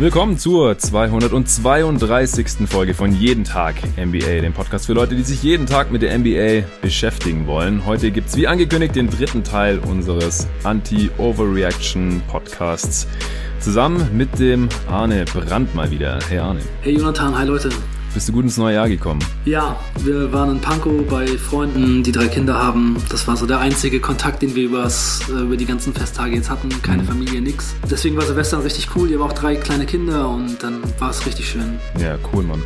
Willkommen zur 232. Folge von Jeden Tag NBA, dem Podcast für Leute, die sich jeden Tag mit der NBA beschäftigen wollen. Heute gibt's wie angekündigt den dritten Teil unseres Anti-Overreaction Podcasts. Zusammen mit dem Arne Brandt mal wieder. Hey Arne. Hey Jonathan, hi Leute. Bist du gut ins neue Jahr gekommen? Ja, wir waren in Pankow bei Freunden, die drei Kinder haben. Das war so der einzige Kontakt, den wir übers, äh, über die ganzen Festtage jetzt hatten. Keine mhm. Familie, nix. Deswegen war Silvester richtig cool. Ihr habt auch drei kleine Kinder und dann war es richtig schön. Ja, cool, Mann.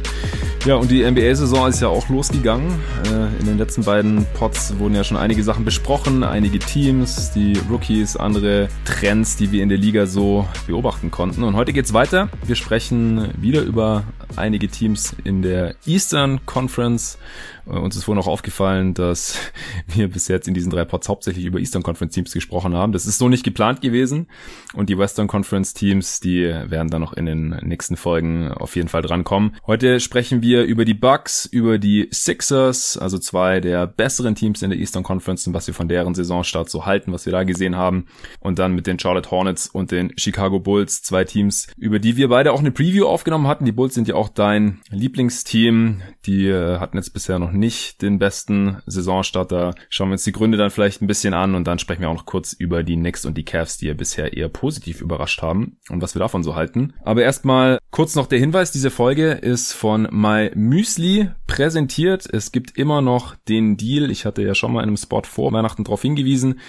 Ja, und die NBA-Saison ist ja auch losgegangen. Äh, in den letzten beiden Pods wurden ja schon einige Sachen besprochen, einige Teams, die Rookies, andere Trends, die wir in der Liga so beobachten konnten. Und heute geht's weiter. Wir sprechen wieder über einige Teams in der Eastern Conference. Äh, uns ist wohl noch aufgefallen, dass wir bis jetzt in diesen drei Pods hauptsächlich über Eastern Conference Teams gesprochen haben. Das ist so nicht geplant gewesen. Und die Western Conference Teams, die werden dann noch in den nächsten Folgen auf jeden Fall drankommen. Heute sprechen wir über die Bucks, über die Sixers, also zwei der besseren Teams in der Eastern Conference und was wir von deren Saisonstart so halten, was wir da gesehen haben. Und dann mit den Charlotte Hornets und den Chicago Bulls, zwei Teams, über die wir beide auch eine Preview aufgenommen hatten. Die Bulls sind ja auch dein Lieblingsteam. Die äh, hatten jetzt bisher noch nicht den besten Saisonstart. Da schauen wir uns die Gründe dann vielleicht ein bisschen an und dann sprechen wir auch noch kurz über die Knicks und die Cavs, die ja bisher eher positiv überrascht haben und was wir davon so halten. Aber erstmal kurz noch der Hinweis, diese Folge ist von My Müsli präsentiert. Es gibt immer noch den Deal. Ich hatte ja schon mal in einem Spot vor Weihnachten darauf hingewiesen.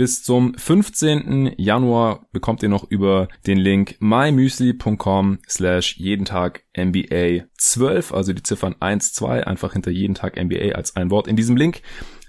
Bis zum 15. Januar bekommt ihr noch über den Link mymüsli.com slash jeden Tag NBA 12, also die Ziffern 1, 2, einfach hinter jeden Tag NBA als ein Wort in diesem Link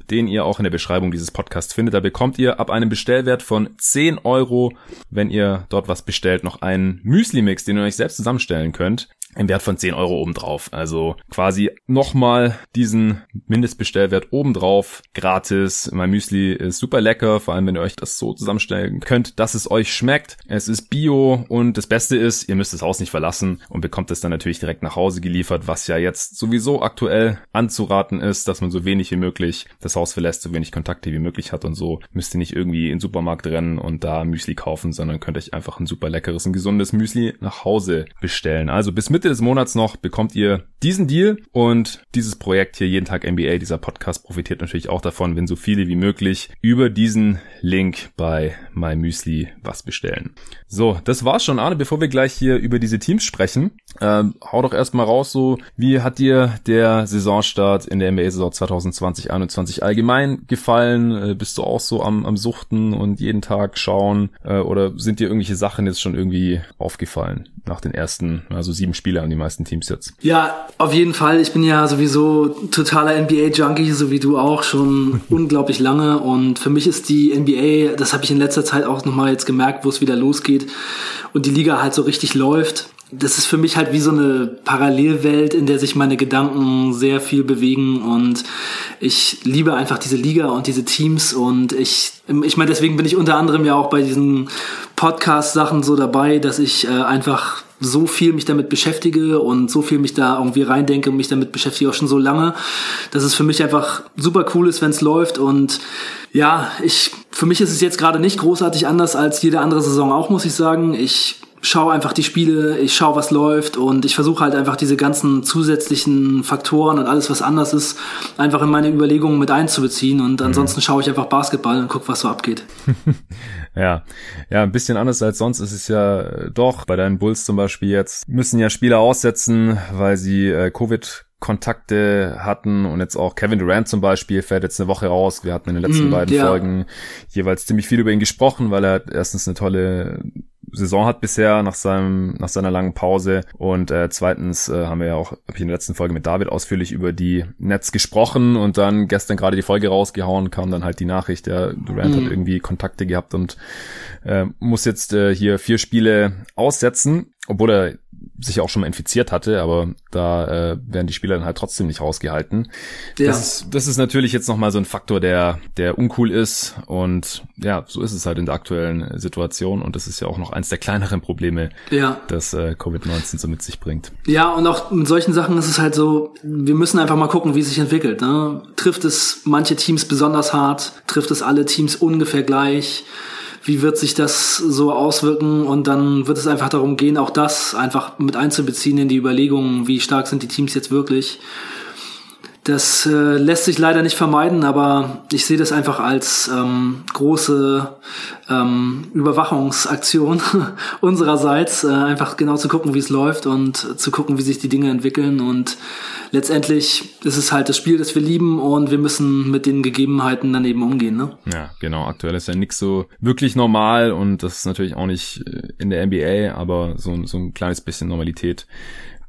den ihr auch in der Beschreibung dieses Podcasts findet. Da bekommt ihr ab einem Bestellwert von 10 Euro, wenn ihr dort was bestellt, noch einen Müsli-Mix, den ihr euch selbst zusammenstellen könnt im Wert von 10 Euro obendrauf. Also quasi nochmal diesen Mindestbestellwert obendrauf gratis. Mein Müsli ist super lecker, vor allem wenn ihr euch das so zusammenstellen könnt, dass es euch schmeckt. Es ist bio und das Beste ist, ihr müsst das Haus nicht verlassen und bekommt es dann natürlich direkt nach Hause geliefert, was ja jetzt sowieso aktuell anzuraten ist, dass man so wenig wie möglich das Haus verlässt, so wenig Kontakte wie möglich hat und so müsst ihr nicht irgendwie in den Supermarkt rennen und da Müsli kaufen, sondern könnt euch einfach ein super leckeres und gesundes Müsli nach Hause bestellen. Also bis Mitte des Monats noch bekommt ihr diesen Deal und dieses Projekt hier jeden Tag NBA, dieser Podcast profitiert natürlich auch davon, wenn so viele wie möglich über diesen Link bei MyMüsli was bestellen. So, das war's schon, Arne. Bevor wir gleich hier über diese Teams sprechen, ähm, hau doch erstmal raus, so wie hat dir der Saisonstart in der NBA-Saison 2020-21 allgemein gefallen? Äh, bist du auch so am, am Suchten und jeden Tag schauen? Äh, oder sind dir irgendwelche Sachen jetzt schon irgendwie aufgefallen nach den ersten, also sieben Spiele an die meisten Teams jetzt? Ja, auf jeden Fall. Ich bin ja sowieso totaler NBA-Junkie, so wie du auch, schon unglaublich lange. Und für mich ist die NBA, das habe ich in letzter Zeit auch nochmal jetzt gemerkt, wo es wieder losgeht und die Liga halt so richtig läuft das ist für mich halt wie so eine Parallelwelt, in der sich meine Gedanken sehr viel bewegen und ich liebe einfach diese Liga und diese Teams und ich, ich meine, deswegen bin ich unter anderem ja auch bei diesen Podcast-Sachen so dabei, dass ich äh, einfach so viel mich damit beschäftige und so viel mich da irgendwie reindenke und mich damit beschäftige auch schon so lange, dass es für mich einfach super cool ist, wenn es läuft und ja, ich, für mich ist es jetzt gerade nicht großartig anders als jede andere Saison auch, muss ich sagen. Ich schaue einfach die Spiele, ich schaue, was läuft und ich versuche halt einfach diese ganzen zusätzlichen Faktoren und alles, was anders ist, einfach in meine Überlegungen mit einzubeziehen und mhm. ansonsten mhm. schaue ich einfach Basketball und gucke, was so abgeht. ja, ja, ein bisschen anders als sonst ist es ja doch. Bei deinen Bulls zum Beispiel jetzt müssen ja Spieler aussetzen, weil sie äh, Covid Kontakte hatten und jetzt auch Kevin Durant zum Beispiel fährt jetzt eine Woche raus. Wir hatten in den letzten mm, beiden ja. Folgen jeweils ziemlich viel über ihn gesprochen, weil er erstens eine tolle Saison hat bisher nach seinem nach seiner langen Pause und äh, zweitens äh, haben wir ja auch hab ich in der letzten Folge mit David ausführlich über die Nets gesprochen und dann gestern gerade die Folge rausgehauen kam dann halt die Nachricht der Durant mhm. hat irgendwie Kontakte gehabt und äh, muss jetzt äh, hier vier Spiele aussetzen obwohl er sich auch schon mal infiziert hatte, aber da äh, werden die Spieler dann halt trotzdem nicht rausgehalten. Ja. Das, ist, das ist natürlich jetzt nochmal so ein Faktor, der, der uncool ist und ja, so ist es halt in der aktuellen Situation und das ist ja auch noch eins der kleineren Probleme, ja. das äh, Covid-19 so mit sich bringt. Ja, und auch in solchen Sachen ist es halt so, wir müssen einfach mal gucken, wie es sich entwickelt. Ne? Trifft es manche Teams besonders hart? Trifft es alle Teams ungefähr gleich? Wie wird sich das so auswirken und dann wird es einfach darum gehen, auch das einfach mit einzubeziehen in die Überlegungen, wie stark sind die Teams jetzt wirklich. Das äh, lässt sich leider nicht vermeiden, aber ich sehe das einfach als ähm, große ähm, Überwachungsaktion unsererseits, äh, einfach genau zu gucken, wie es läuft und zu gucken, wie sich die Dinge entwickeln. Und letztendlich ist es halt das Spiel, das wir lieben und wir müssen mit den Gegebenheiten dann eben umgehen. Ne? Ja, genau. Aktuell ist ja nichts so wirklich normal und das ist natürlich auch nicht äh, in der NBA, aber so, so ein kleines bisschen Normalität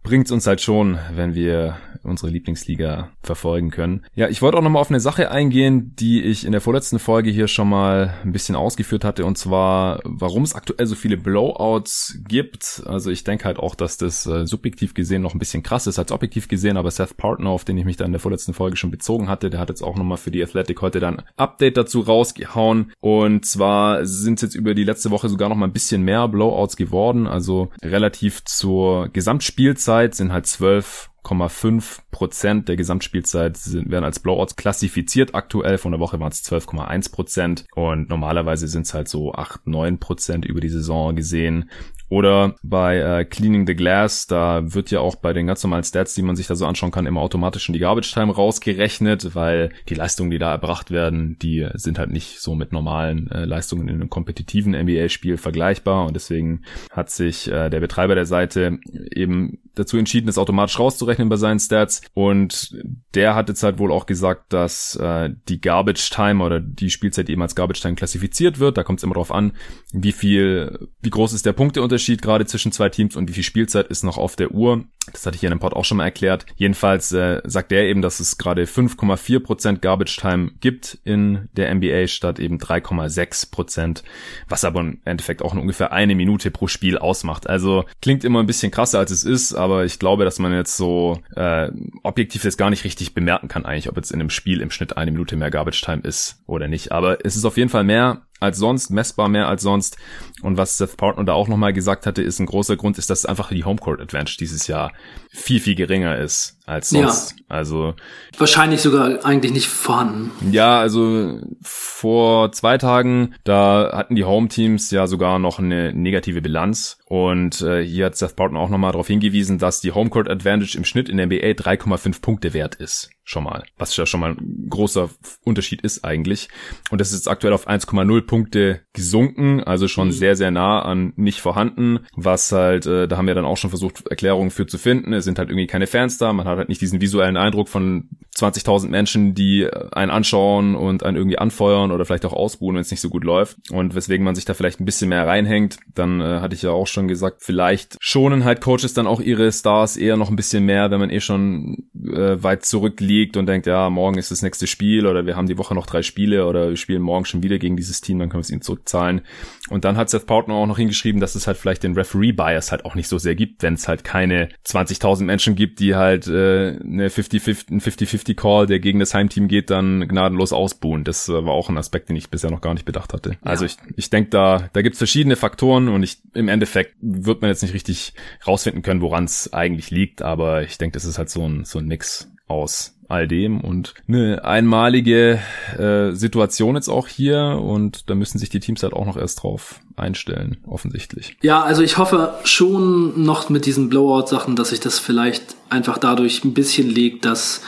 bringt's uns halt schon, wenn wir unsere Lieblingsliga verfolgen können. Ja, ich wollte auch nochmal auf eine Sache eingehen, die ich in der vorletzten Folge hier schon mal ein bisschen ausgeführt hatte, und zwar, warum es aktuell so viele Blowouts gibt. Also ich denke halt auch, dass das äh, subjektiv gesehen noch ein bisschen krass ist als objektiv gesehen, aber Seth Partner, auf den ich mich da in der vorletzten Folge schon bezogen hatte, der hat jetzt auch nochmal für die Athletic heute dann Update dazu rausgehauen. Und zwar sind jetzt über die letzte Woche sogar noch mal ein bisschen mehr Blowouts geworden, also relativ zur Gesamtspielzeit Spielzeit sind halt 12,5 Prozent der Gesamtspielzeit sind, werden als Blowouts klassifiziert. Aktuell von der Woche waren es 12,1 Prozent und normalerweise sind es halt so 8, 9 Prozent über die Saison gesehen. Oder bei äh, Cleaning the Glass, da wird ja auch bei den ganz normalen Stats, die man sich da so anschauen kann, immer automatisch in die Garbage Time rausgerechnet, weil die Leistungen, die da erbracht werden, die sind halt nicht so mit normalen äh, Leistungen in einem kompetitiven NBA-Spiel vergleichbar und deswegen hat sich äh, der Betreiber der Seite eben dazu entschieden, das automatisch rauszurechnen bei seinen Stats und der hat jetzt halt wohl auch gesagt, dass äh, die Garbage Time oder die Spielzeit eben als Garbage Time klassifiziert wird. Da kommt es immer darauf an, wie viel, wie groß ist der Punkteunterschied Unterschied gerade zwischen zwei Teams und wie viel Spielzeit ist noch auf der Uhr. Das hatte ich hier in dem Pod auch schon mal erklärt. Jedenfalls äh, sagt er eben, dass es gerade 5,4% Garbage Time gibt in der NBA statt eben 3,6%, was aber im Endeffekt auch ungefähr eine Minute pro Spiel ausmacht. Also klingt immer ein bisschen krasser als es ist, aber ich glaube, dass man jetzt so äh, objektiv jetzt gar nicht richtig bemerken kann eigentlich, ob jetzt in einem Spiel im Schnitt eine Minute mehr Garbage Time ist oder nicht. Aber es ist auf jeden Fall mehr als sonst, messbar mehr als sonst. Und was Seth Partner da auch nochmal gesagt hatte, ist ein großer Grund, ist, dass einfach die Homecourt Advantage dieses Jahr viel, viel geringer ist als sonst. Ja. Also wahrscheinlich sogar eigentlich nicht vorhanden. Ja, also vor zwei Tagen, da hatten die Home Teams ja sogar noch eine negative Bilanz und äh, hier hat Seth Barton auch nochmal darauf hingewiesen, dass die Homecourt Advantage im Schnitt in der NBA 3,5 Punkte wert ist. Schon mal. Was ja schon mal ein großer Unterschied ist eigentlich. Und das ist jetzt aktuell auf 1,0 Punkte gesunken, also schon mhm. sehr, sehr nah an nicht vorhanden. Was halt, äh, da haben wir dann auch schon versucht, Erklärungen für zu finden. Sind halt irgendwie keine Fans da, man hat halt nicht diesen visuellen Eindruck von 20.000 Menschen, die einen anschauen und einen irgendwie anfeuern oder vielleicht auch ausbuhen, wenn es nicht so gut läuft. Und weswegen man sich da vielleicht ein bisschen mehr reinhängt. Dann äh, hatte ich ja auch schon gesagt, vielleicht schonen halt Coaches dann auch ihre Stars eher noch ein bisschen mehr, wenn man eh schon äh, weit zurückliegt und denkt, ja, morgen ist das nächste Spiel oder wir haben die Woche noch drei Spiele oder wir spielen morgen schon wieder gegen dieses Team, dann können wir es ihnen zurückzahlen. Und dann hat Seth Partner auch noch hingeschrieben, dass es halt vielleicht den Referee-Bias halt auch nicht so sehr gibt, wenn es halt keine 20.000 Menschen gibt, die halt äh, eine 50-50 Call, der gegen das Heimteam geht, dann gnadenlos ausbuhen. Das äh, war auch ein Aspekt, den ich bisher noch gar nicht bedacht hatte. Ja. Also ich, ich denke, da, da gibt's verschiedene Faktoren und ich im Endeffekt wird man jetzt nicht richtig rausfinden können, woran es eigentlich liegt, aber ich denke, das ist halt so ein, so ein Mix aus all dem und eine einmalige äh, Situation jetzt auch hier und da müssen sich die Teams halt auch noch erst drauf einstellen, offensichtlich. Ja, also ich hoffe schon noch mit diesen Blowout-Sachen, dass sich das vielleicht einfach dadurch ein bisschen legt, dass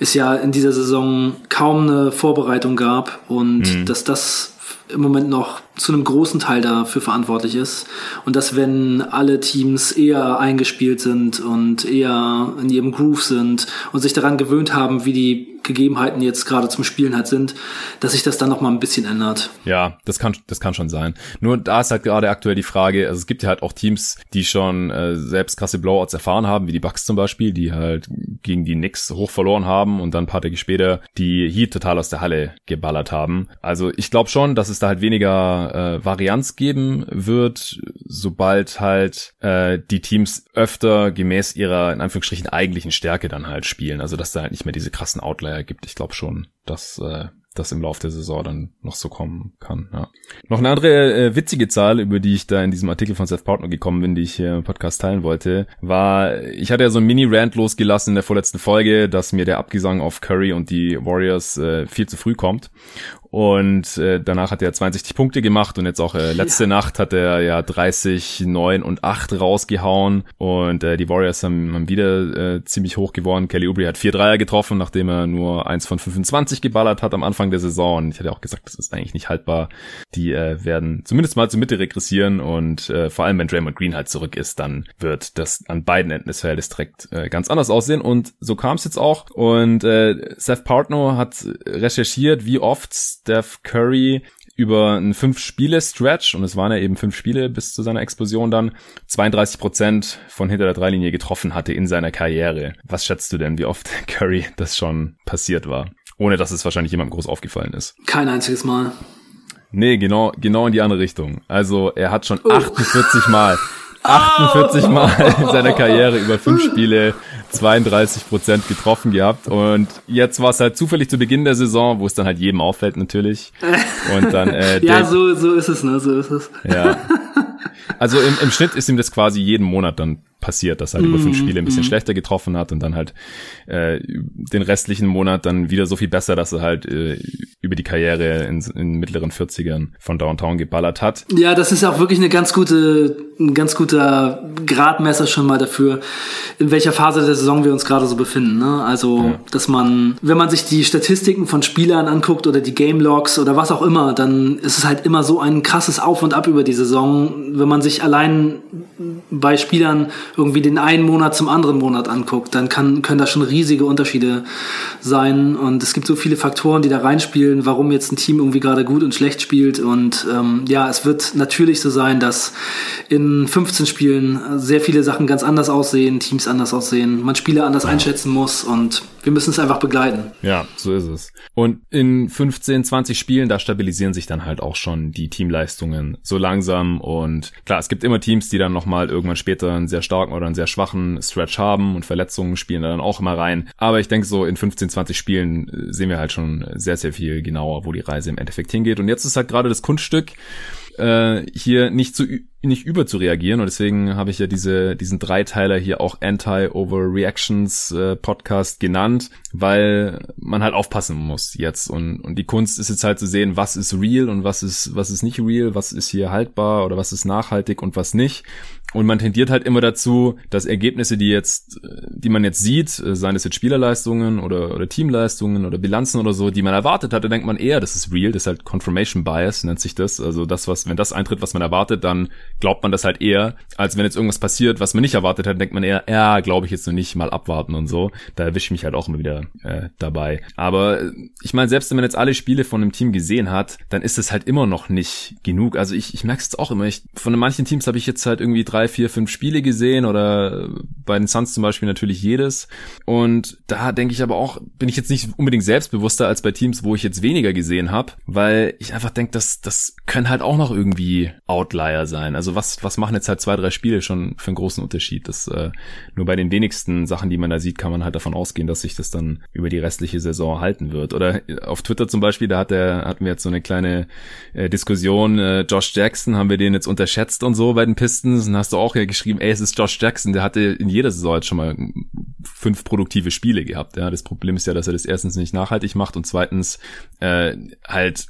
es ja in dieser Saison kaum eine Vorbereitung gab und mhm. dass das im Moment noch zu einem großen Teil dafür verantwortlich ist. Und dass wenn alle Teams eher eingespielt sind und eher in ihrem Groove sind und sich daran gewöhnt haben, wie die Gegebenheiten jetzt gerade zum Spielen halt sind, dass sich das dann noch mal ein bisschen ändert. Ja, das kann das kann schon sein. Nur da ist halt gerade aktuell die Frage, also es gibt ja halt auch Teams, die schon äh, selbst krasse Blowouts erfahren haben, wie die Bucks zum Beispiel, die halt gegen die Knicks hoch verloren haben und dann ein paar Tage später die Heat total aus der Halle geballert haben. Also ich glaube schon, dass es da halt weniger äh, Varianz geben wird, sobald halt äh, die Teams öfter gemäß ihrer in Anführungsstrichen eigentlichen Stärke dann halt spielen. Also dass da halt nicht mehr diese krassen Outlier gibt. Ich glaube schon, dass äh, das im Laufe der Saison dann noch so kommen kann. Ja. Noch eine andere äh, witzige Zahl, über die ich da in diesem Artikel von Seth Partner gekommen bin, die ich hier im Podcast teilen wollte, war, ich hatte ja so ein Mini-Rant losgelassen in der vorletzten Folge, dass mir der Abgesang auf Curry und die Warriors äh, viel zu früh kommt. Und äh, danach hat er 62 Punkte gemacht und jetzt auch äh, letzte ja. Nacht hat er ja 30, 9 und 8 rausgehauen. Und äh, die Warriors haben, haben wieder äh, ziemlich hoch geworden. Kelly Oubre hat vier Dreier getroffen, nachdem er nur eins von 25 geballert hat am Anfang der Saison. Und ich hatte auch gesagt, das ist eigentlich nicht haltbar. Die äh, werden zumindest mal zur Mitte regressieren und äh, vor allem, wenn Draymond Green halt zurück ist, dann wird das an beiden Enden des Feldes direkt äh, ganz anders aussehen. Und so kam es jetzt auch. Und äh, Seth Partner hat recherchiert, wie oft Steph Curry über einen Fünf-Spiele-Stretch, und es waren ja eben fünf Spiele bis zu seiner Explosion dann, 32 Prozent von hinter der Dreilinie getroffen hatte in seiner Karriere. Was schätzt du denn, wie oft Curry das schon passiert war? Ohne dass es wahrscheinlich jemandem groß aufgefallen ist. Kein einziges Mal. Nee, genau, genau in die andere Richtung. Also er hat schon oh. 48 Mal 48 Mal in seiner Karriere über fünf Spiele 32 Prozent getroffen gehabt und jetzt war es halt zufällig zu Beginn der Saison, wo es dann halt jedem auffällt natürlich. Und dann äh, ja, so so ist es, ne, so ist es. Ja. Also im, im Schnitt ist ihm das quasi jeden Monat dann passiert, dass er halt mm, über fünf mhm, Spiele ein bisschen mm. schlechter getroffen hat und dann halt äh, den restlichen Monat dann wieder so viel besser, dass er halt äh, über die Karriere in, in mittleren 40ern von Downtown geballert hat. Ja, das ist auch wirklich eine ganz gute, ein ganz guter Gradmesser schon mal dafür, in welcher Phase der Saison wir uns gerade so befinden. Ne? Also, ja. dass man, wenn man sich die Statistiken von Spielern anguckt oder die Game Logs oder was auch immer, dann ist es halt immer so ein krasses Auf und Ab über die Saison. Wenn man sich allein bei Spielern irgendwie den einen Monat zum anderen Monat anguckt, dann kann, können da schon riesige Unterschiede sein. Und es gibt so viele Faktoren, die da reinspielen, warum jetzt ein Team irgendwie gerade gut und schlecht spielt. Und ähm, ja, es wird natürlich so sein, dass in 15 Spielen sehr viele Sachen ganz anders aussehen, Teams anders aussehen, man Spiele anders einschätzen muss und wir müssen es einfach begleiten. Ja, so ist es. Und in 15, 20 Spielen, da stabilisieren sich dann halt auch schon die Teamleistungen so langsam. Und klar, es gibt immer Teams, die dann nochmal irgendwann später einen sehr starken oder einen sehr schwachen Stretch haben und Verletzungen spielen dann auch immer rein. Aber ich denke so in 15, 20 Spielen äh, sehen wir halt schon sehr, sehr viel genauer, wo die Reise im Endeffekt hingeht. Und jetzt ist halt gerade das Kunststück, äh, hier nicht zu nicht über zu reagieren und deswegen habe ich ja diese diesen Dreiteiler hier auch Anti-Overreactions äh, Podcast genannt, weil man halt aufpassen muss jetzt. Und und die Kunst ist jetzt halt zu sehen, was ist real und was ist was ist nicht real, was ist hier haltbar oder was ist nachhaltig und was nicht und man tendiert halt immer dazu, dass Ergebnisse, die jetzt, die man jetzt sieht, äh, seien es jetzt Spielerleistungen oder, oder Teamleistungen oder Bilanzen oder so, die man erwartet hat, da denkt man eher, das ist real, das ist halt Confirmation Bias, nennt sich das. Also das, was, wenn das eintritt, was man erwartet, dann glaubt man das halt eher, als wenn jetzt irgendwas passiert, was man nicht erwartet hat, denkt man eher, ja, glaube ich jetzt noch nicht, mal abwarten und so. Da erwische ich mich halt auch immer wieder äh, dabei. Aber äh, ich meine, selbst wenn man jetzt alle Spiele von einem Team gesehen hat, dann ist es halt immer noch nicht genug. Also ich, ich merke es auch immer. Ich, von manchen Teams habe ich jetzt halt irgendwie drei, vier, fünf Spiele gesehen oder bei den Suns zum Beispiel natürlich jedes. Und da denke ich aber auch, bin ich jetzt nicht unbedingt selbstbewusster als bei Teams, wo ich jetzt weniger gesehen habe, weil ich einfach denke, dass das können halt auch noch irgendwie Outlier sein. Also was, was machen jetzt halt zwei, drei Spiele schon für einen großen Unterschied? Das äh, nur bei den wenigsten Sachen, die man da sieht, kann man halt davon ausgehen, dass sich das dann über die restliche Saison halten wird. Oder auf Twitter zum Beispiel, da hat der, hatten wir jetzt so eine kleine äh, Diskussion, äh, Josh Jackson, haben wir den jetzt unterschätzt und so bei den Pistons? Und hast du auch ja geschrieben, ey, es ist Josh Jackson, der hatte in jeder Saison jetzt schon mal fünf produktive Spiele gehabt. Ja, das Problem ist ja, dass er das erstens nicht nachhaltig macht und zweitens äh, halt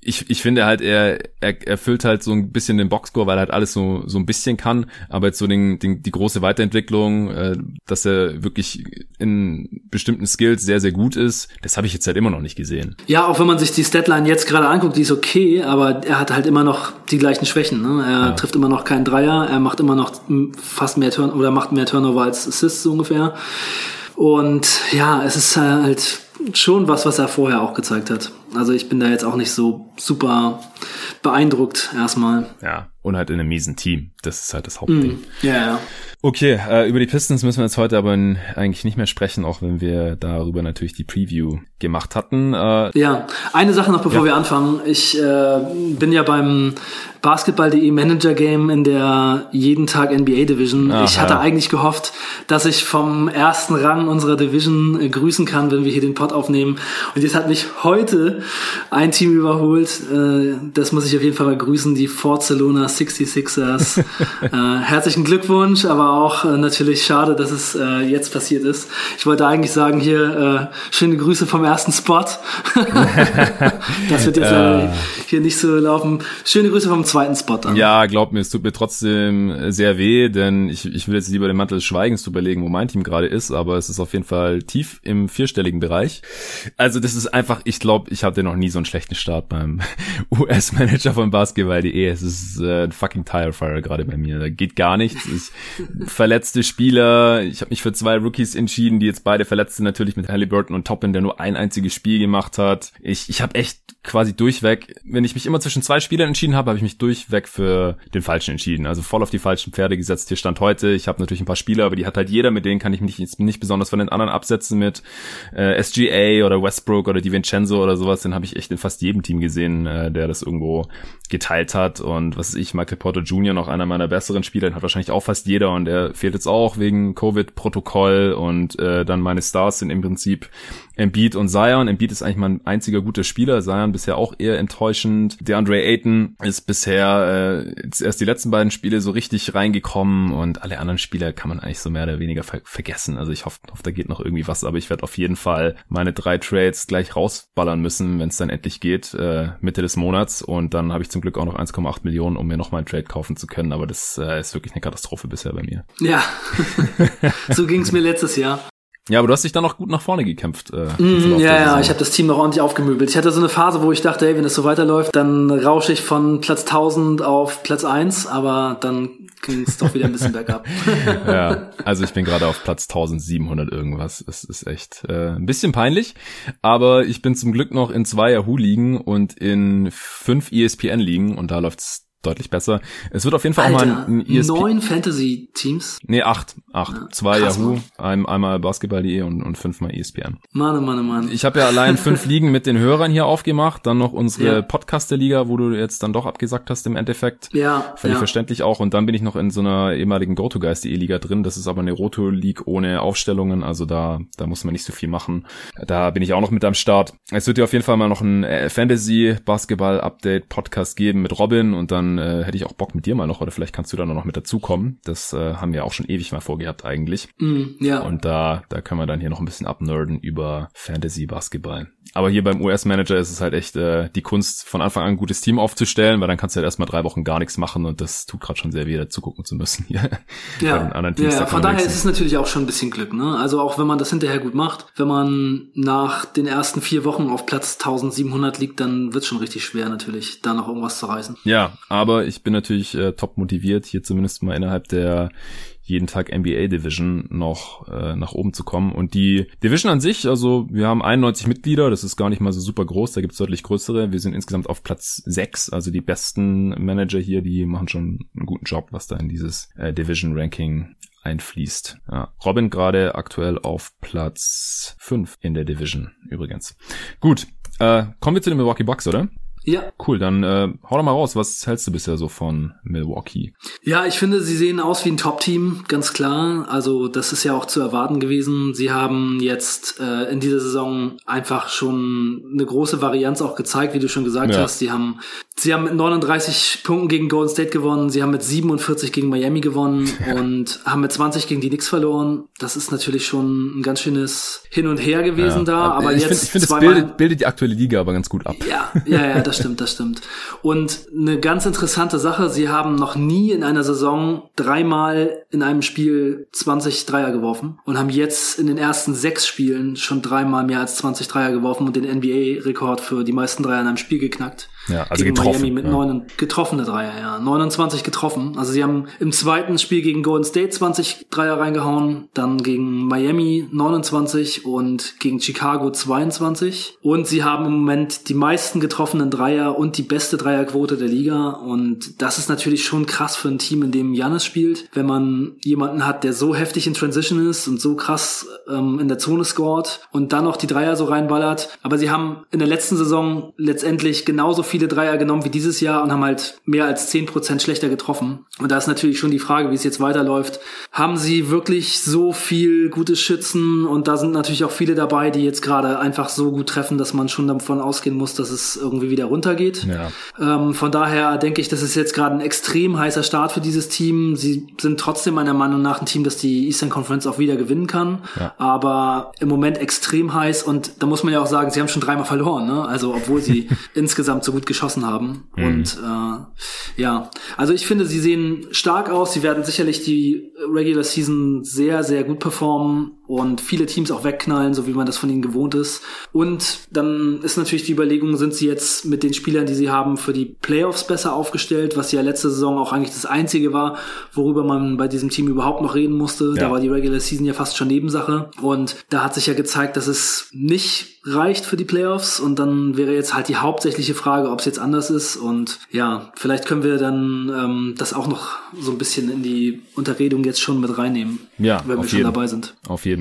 ich, ich finde halt, er, er erfüllt halt so ein bisschen den Boxscore, weil er halt alles so, so ein bisschen kann, aber jetzt so den, den, die große Weiterentwicklung, äh, dass er wirklich in bestimmten Skills sehr, sehr gut ist, das habe ich jetzt halt immer noch nicht gesehen. Ja, auch wenn man sich die Statline jetzt gerade anguckt, die ist okay, aber er hat halt immer noch die gleichen Schwächen. Ne? Er ja. trifft immer noch keinen Dreier, er macht immer noch fast mehr Turn oder macht mehr Turnover als Assists so ungefähr. Und ja, es ist halt schon was, was er vorher auch gezeigt hat. Also ich bin da jetzt auch nicht so super beeindruckt erstmal. Ja, und halt in einem miesen Team. Das ist halt das Hauptding. Mm, ja, ja. Okay, äh, über die Pistons müssen wir jetzt heute aber eigentlich nicht mehr sprechen, auch wenn wir darüber natürlich die Preview gemacht hatten. Äh, ja, eine Sache noch, bevor ja. wir anfangen. Ich äh, bin ja beim Basketball.de Manager Game in der jeden Tag NBA Division. Aha. Ich hatte eigentlich gehofft, dass ich vom ersten Rang unserer Division äh, grüßen kann, wenn wir hier den Pod aufnehmen. Und jetzt hat mich heute ein Team überholt. Äh, das muss ich auf jeden Fall mal grüßen, die Barcelona 66ers. äh, herzlichen Glückwunsch, aber auch äh, natürlich schade, dass es äh, jetzt passiert ist. Ich wollte eigentlich sagen, hier äh, schöne Grüße vom ersten Spot. das wird jetzt äh. hier nicht so laufen. Schöne Grüße vom zweiten Spot an. Ja, glaub mir, es tut mir trotzdem sehr weh, denn ich, ich will jetzt lieber den Mantel des Schweigens zu überlegen, wo mein Team gerade ist, aber es ist auf jeden Fall tief im vierstelligen Bereich. Also das ist einfach, ich glaube, ich hatte noch nie so einen schlechten Start beim US-Manager von Basketball.de. Es ist äh, ein fucking Tirefire gerade bei mir. Da geht gar nichts. Ich, verletzte Spieler. Ich habe mich für zwei Rookies entschieden, die jetzt beide verletzt sind, natürlich mit Halliburton und Toppin, der nur ein einziges Spiel gemacht hat. Ich, ich habe echt quasi durchweg, wenn ich mich immer zwischen zwei Spielern entschieden habe, habe ich mich durchweg für den falschen entschieden. Also voll auf die falschen Pferde gesetzt. Hier stand heute, ich habe natürlich ein paar Spieler, aber die hat halt jeder, mit denen kann ich mich nicht, nicht besonders von den anderen absetzen mit äh, SGA oder Westbrook oder DiVincenzo oder sowas. Den habe ich echt in fast jedem Team gesehen, äh, der das irgendwo geteilt hat. Und was ist ich, Michael Porter Jr., noch einer meiner besseren Spieler, den hat wahrscheinlich auch fast jeder und der fehlt jetzt auch wegen Covid-Protokoll und äh, dann meine Stars sind im Prinzip Embiid und Zion. Embiid ist eigentlich mein einziger guter Spieler. Zion bisher auch eher enttäuschend. DeAndre Ayton ist bisher äh, erst die letzten beiden Spiele so richtig reingekommen und alle anderen Spieler kann man eigentlich so mehr oder weniger ver vergessen. Also ich hoffe, hoffe, da geht noch irgendwie was, aber ich werde auf jeden Fall meine drei Trades gleich rausballern müssen, wenn es dann endlich geht, äh, Mitte des Monats. Und dann habe ich zum Glück auch noch 1,8 Millionen, um mir noch mal einen Trade kaufen zu können. Aber das äh, ist wirklich eine Katastrophe bisher bei mir. Ja, so ging es mir letztes Jahr. Ja, aber du hast dich dann noch gut nach vorne gekämpft. Äh, mm, ja, ja, ich habe das Team noch ordentlich aufgemöbelt. Ich hatte so eine Phase, wo ich dachte, ey, wenn es so weiterläuft, dann rausche ich von Platz 1000 auf Platz 1, aber dann ging es doch wieder ein bisschen bergab. ja, also ich bin gerade auf Platz 1700 irgendwas. Es ist echt äh, ein bisschen peinlich, aber ich bin zum Glück noch in zwei Yahoo-Ligen und in fünf ESPN-Ligen und da läuft's deutlich besser. Es wird auf jeden Fall Alter, auch mal ein ESP neun Fantasy-Teams? Nee, acht. Acht. Ja, Zwei krass, Yahoo, ein, einmal Basketball.de und, und fünfmal ESPN. Mann, oh Mann, oh Mann. Ich habe ja allein fünf Ligen mit den Hörern hier aufgemacht, dann noch unsere ja. Podcaster-Liga, wo du jetzt dann doch abgesagt hast im Endeffekt. Ja. Völlig ja. verständlich auch. Und dann bin ich noch in so einer ehemaligen GoToGuys.de-Liga drin. Das ist aber eine Roto-League ohne Aufstellungen, also da, da muss man nicht so viel machen. Da bin ich auch noch mit am Start. Es wird dir auf jeden Fall mal noch ein äh, Fantasy-Basketball-Update-Podcast geben mit Robin und dann äh, hätte ich auch Bock mit dir mal noch, oder vielleicht kannst du da noch mit dazukommen. Das äh, haben wir auch schon ewig mal vorgehabt eigentlich. Mm, ja. Und da, da können wir dann hier noch ein bisschen abnerden über Fantasy Basketball. Aber hier beim US-Manager ist es halt echt äh, die Kunst, von Anfang an ein gutes Team aufzustellen, weil dann kannst du halt erstmal drei Wochen gar nichts machen und das tut gerade schon sehr weh, dazu gucken zu müssen. Hier ja, ja, da von daher ist es natürlich auch schon ein bisschen Glück. Ne? Also auch wenn man das hinterher gut macht, wenn man nach den ersten vier Wochen auf Platz 1700 liegt, dann wird es schon richtig schwer natürlich, da noch irgendwas zu reißen. Ja, aber ich bin natürlich äh, top motiviert, hier zumindest mal innerhalb der jeden Tag NBA Division noch äh, nach oben zu kommen. Und die Division an sich, also wir haben 91 Mitglieder, das ist gar nicht mal so super groß, da gibt's deutlich größere. Wir sind insgesamt auf Platz 6, also die besten Manager hier, die machen schon einen guten Job, was da in dieses äh, Division Ranking einfließt. Ja. Robin gerade aktuell auf Platz 5 in der Division übrigens. Gut, äh, kommen wir zu den Milwaukee Bucks, oder? Ja. Cool, dann äh, hau doch mal raus. Was hältst du bisher so von Milwaukee? Ja, ich finde, sie sehen aus wie ein Top-Team, ganz klar. Also das ist ja auch zu erwarten gewesen. Sie haben jetzt äh, in dieser Saison einfach schon eine große Varianz auch gezeigt, wie du schon gesagt ja. hast. Sie haben, sie haben mit 39 Punkten gegen Golden State gewonnen, sie haben mit 47 gegen Miami gewonnen und haben mit 20 gegen die Knicks verloren. Das ist natürlich schon ein ganz schönes Hin und Her gewesen ja. da. Aber ich jetzt finde, find, es bildet, bildet die aktuelle Liga aber ganz gut ab. Ja, ja, ja, das das stimmt, das stimmt. Und eine ganz interessante Sache, sie haben noch nie in einer Saison dreimal in einem Spiel 20 Dreier geworfen und haben jetzt in den ersten sechs Spielen schon dreimal mehr als 20 Dreier geworfen und den NBA-Rekord für die meisten Dreier in einem Spiel geknackt. Ja, also gegen getroffen. Miami mit ja. neun getroffene Dreier, ja. 29 getroffen. Also sie haben im zweiten Spiel gegen Golden State 20 Dreier reingehauen, dann gegen Miami 29 und gegen Chicago 22. Und sie haben im Moment die meisten getroffenen Dreier und die beste Dreierquote der Liga. Und das ist natürlich schon krass für ein Team, in dem Janis spielt, wenn man jemanden hat, der so heftig in Transition ist und so krass ähm, in der Zone scored und dann noch die Dreier so reinballert. Aber sie haben in der letzten Saison letztendlich genauso viel viele Dreier genommen wie dieses Jahr und haben halt mehr als zehn Prozent schlechter getroffen. Und da ist natürlich schon die Frage, wie es jetzt weiterläuft. Haben sie wirklich so viel gute Schützen? Und da sind natürlich auch viele dabei, die jetzt gerade einfach so gut treffen, dass man schon davon ausgehen muss, dass es irgendwie wieder runtergeht. Ja. Ähm, von daher denke ich, das ist jetzt gerade ein extrem heißer Start für dieses Team. Sie sind trotzdem meiner Meinung nach ein Team, das die Eastern Conference auch wieder gewinnen kann. Ja. Aber im Moment extrem heiß und da muss man ja auch sagen, sie haben schon dreimal verloren, ne? Also obwohl sie insgesamt so gut geschossen haben. Mhm. Und äh, ja, also ich finde, sie sehen stark aus. Sie werden sicherlich die Regular Season sehr, sehr gut performen und viele Teams auch wegknallen, so wie man das von ihnen gewohnt ist. Und dann ist natürlich die Überlegung, sind sie jetzt mit den Spielern, die sie haben, für die Playoffs besser aufgestellt, was ja letzte Saison auch eigentlich das Einzige war, worüber man bei diesem Team überhaupt noch reden musste. Ja. Da war die Regular Season ja fast schon Nebensache. Und da hat sich ja gezeigt, dass es nicht reicht für die Playoffs. Und dann wäre jetzt halt die hauptsächliche Frage, ob es jetzt anders ist. Und ja, vielleicht können wir dann ähm, das auch noch so ein bisschen in die Unterredung jetzt schon mit reinnehmen. Ja, wenn wir schon jeden. dabei sind. Auf jeden.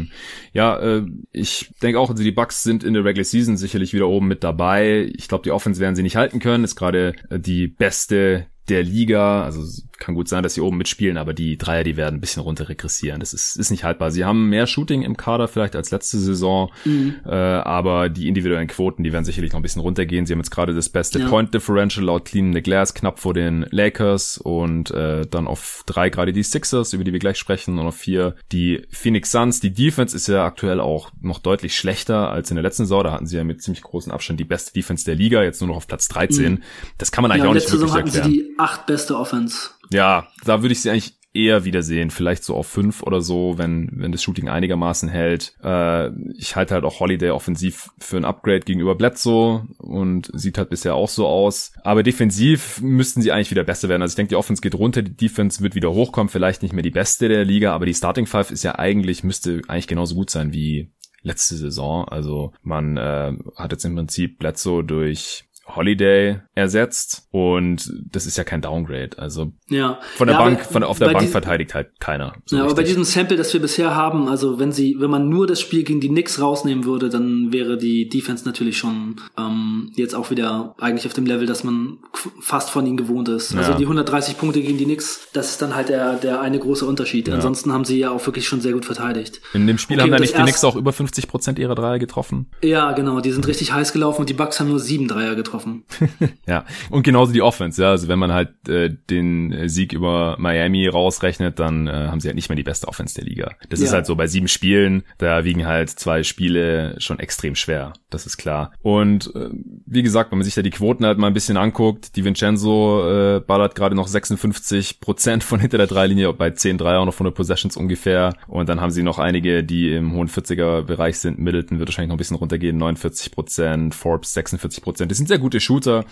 Ja, äh, ich denke auch, also die Bucks sind in der Regular Season sicherlich wieder oben mit dabei. Ich glaube, die Offense werden sie nicht halten können. Ist gerade äh, die beste der Liga. Also kann gut sein, dass sie oben mitspielen, aber die Dreier, die werden ein bisschen runter regressieren. Das ist, ist nicht haltbar. Sie haben mehr Shooting im Kader vielleicht als letzte Saison, mhm. äh, aber die individuellen Quoten, die werden sicherlich noch ein bisschen runtergehen. Sie haben jetzt gerade das beste ja. Point Differential laut Clean the Glass knapp vor den Lakers und äh, dann auf drei gerade die Sixers, über die wir gleich sprechen, und auf vier die Phoenix Suns. Die Defense ist ja aktuell auch noch deutlich schlechter als in der letzten Saison. Da hatten sie ja mit ziemlich großen Abstand die beste Defense der Liga, jetzt nur noch auf Platz 13. Mhm. Das kann man eigentlich ja, auch nicht wirklich Saison erklären. Hatten sie die acht beste Offense. Ja, da würde ich sie eigentlich eher wiedersehen, vielleicht so auf fünf oder so, wenn wenn das Shooting einigermaßen hält. Äh, ich halte halt auch Holiday offensiv für ein Upgrade gegenüber Bledsoe und sieht halt bisher auch so aus. Aber defensiv müssten sie eigentlich wieder besser werden. Also ich denke, die Offense geht runter, die Defense wird wieder hochkommen, vielleicht nicht mehr die beste der Liga, aber die Starting Five ist ja eigentlich müsste eigentlich genauso gut sein wie letzte Saison. Also man äh, hat jetzt im Prinzip Bledsoe durch Holiday ersetzt und das ist ja kein Downgrade. Also ja. von der ja, Bank, von auf der Bank verteidigt halt keiner. So ja, aber bei diesem Sample, das wir bisher haben, also wenn sie, wenn man nur das Spiel gegen die Knicks rausnehmen würde, dann wäre die Defense natürlich schon ähm, jetzt auch wieder eigentlich auf dem Level, dass man fast von ihnen gewohnt ist. Also ja. die 130 Punkte gegen die Knicks, das ist dann halt der der eine große Unterschied. Ja. Ansonsten haben sie ja auch wirklich schon sehr gut verteidigt. In dem Spiel okay, haben ja nicht die Knicks auch über 50 Prozent ihrer Dreier getroffen. Ja, genau. Die sind richtig heiß gelaufen und die Bucks haben nur sieben Dreier getroffen getroffen. ja, und genauso die Offense, ja. Also wenn man halt äh, den Sieg über Miami rausrechnet, dann äh, haben sie halt nicht mehr die beste Offense der Liga. Das ja. ist halt so bei sieben Spielen, da wiegen halt zwei Spiele schon extrem schwer, das ist klar. Und äh, wie gesagt, wenn man sich da die Quoten halt mal ein bisschen anguckt, die Vincenzo äh, ballert gerade noch 56 Prozent von hinter der Dreilinie, bei 10 Dreier und noch von der Possessions ungefähr. Und dann haben sie noch einige, die im hohen 40er Bereich sind. Middleton wird wahrscheinlich noch ein bisschen runtergehen, 49 Prozent, Forbes 46 Prozent. Das sind sehr gute Shooter,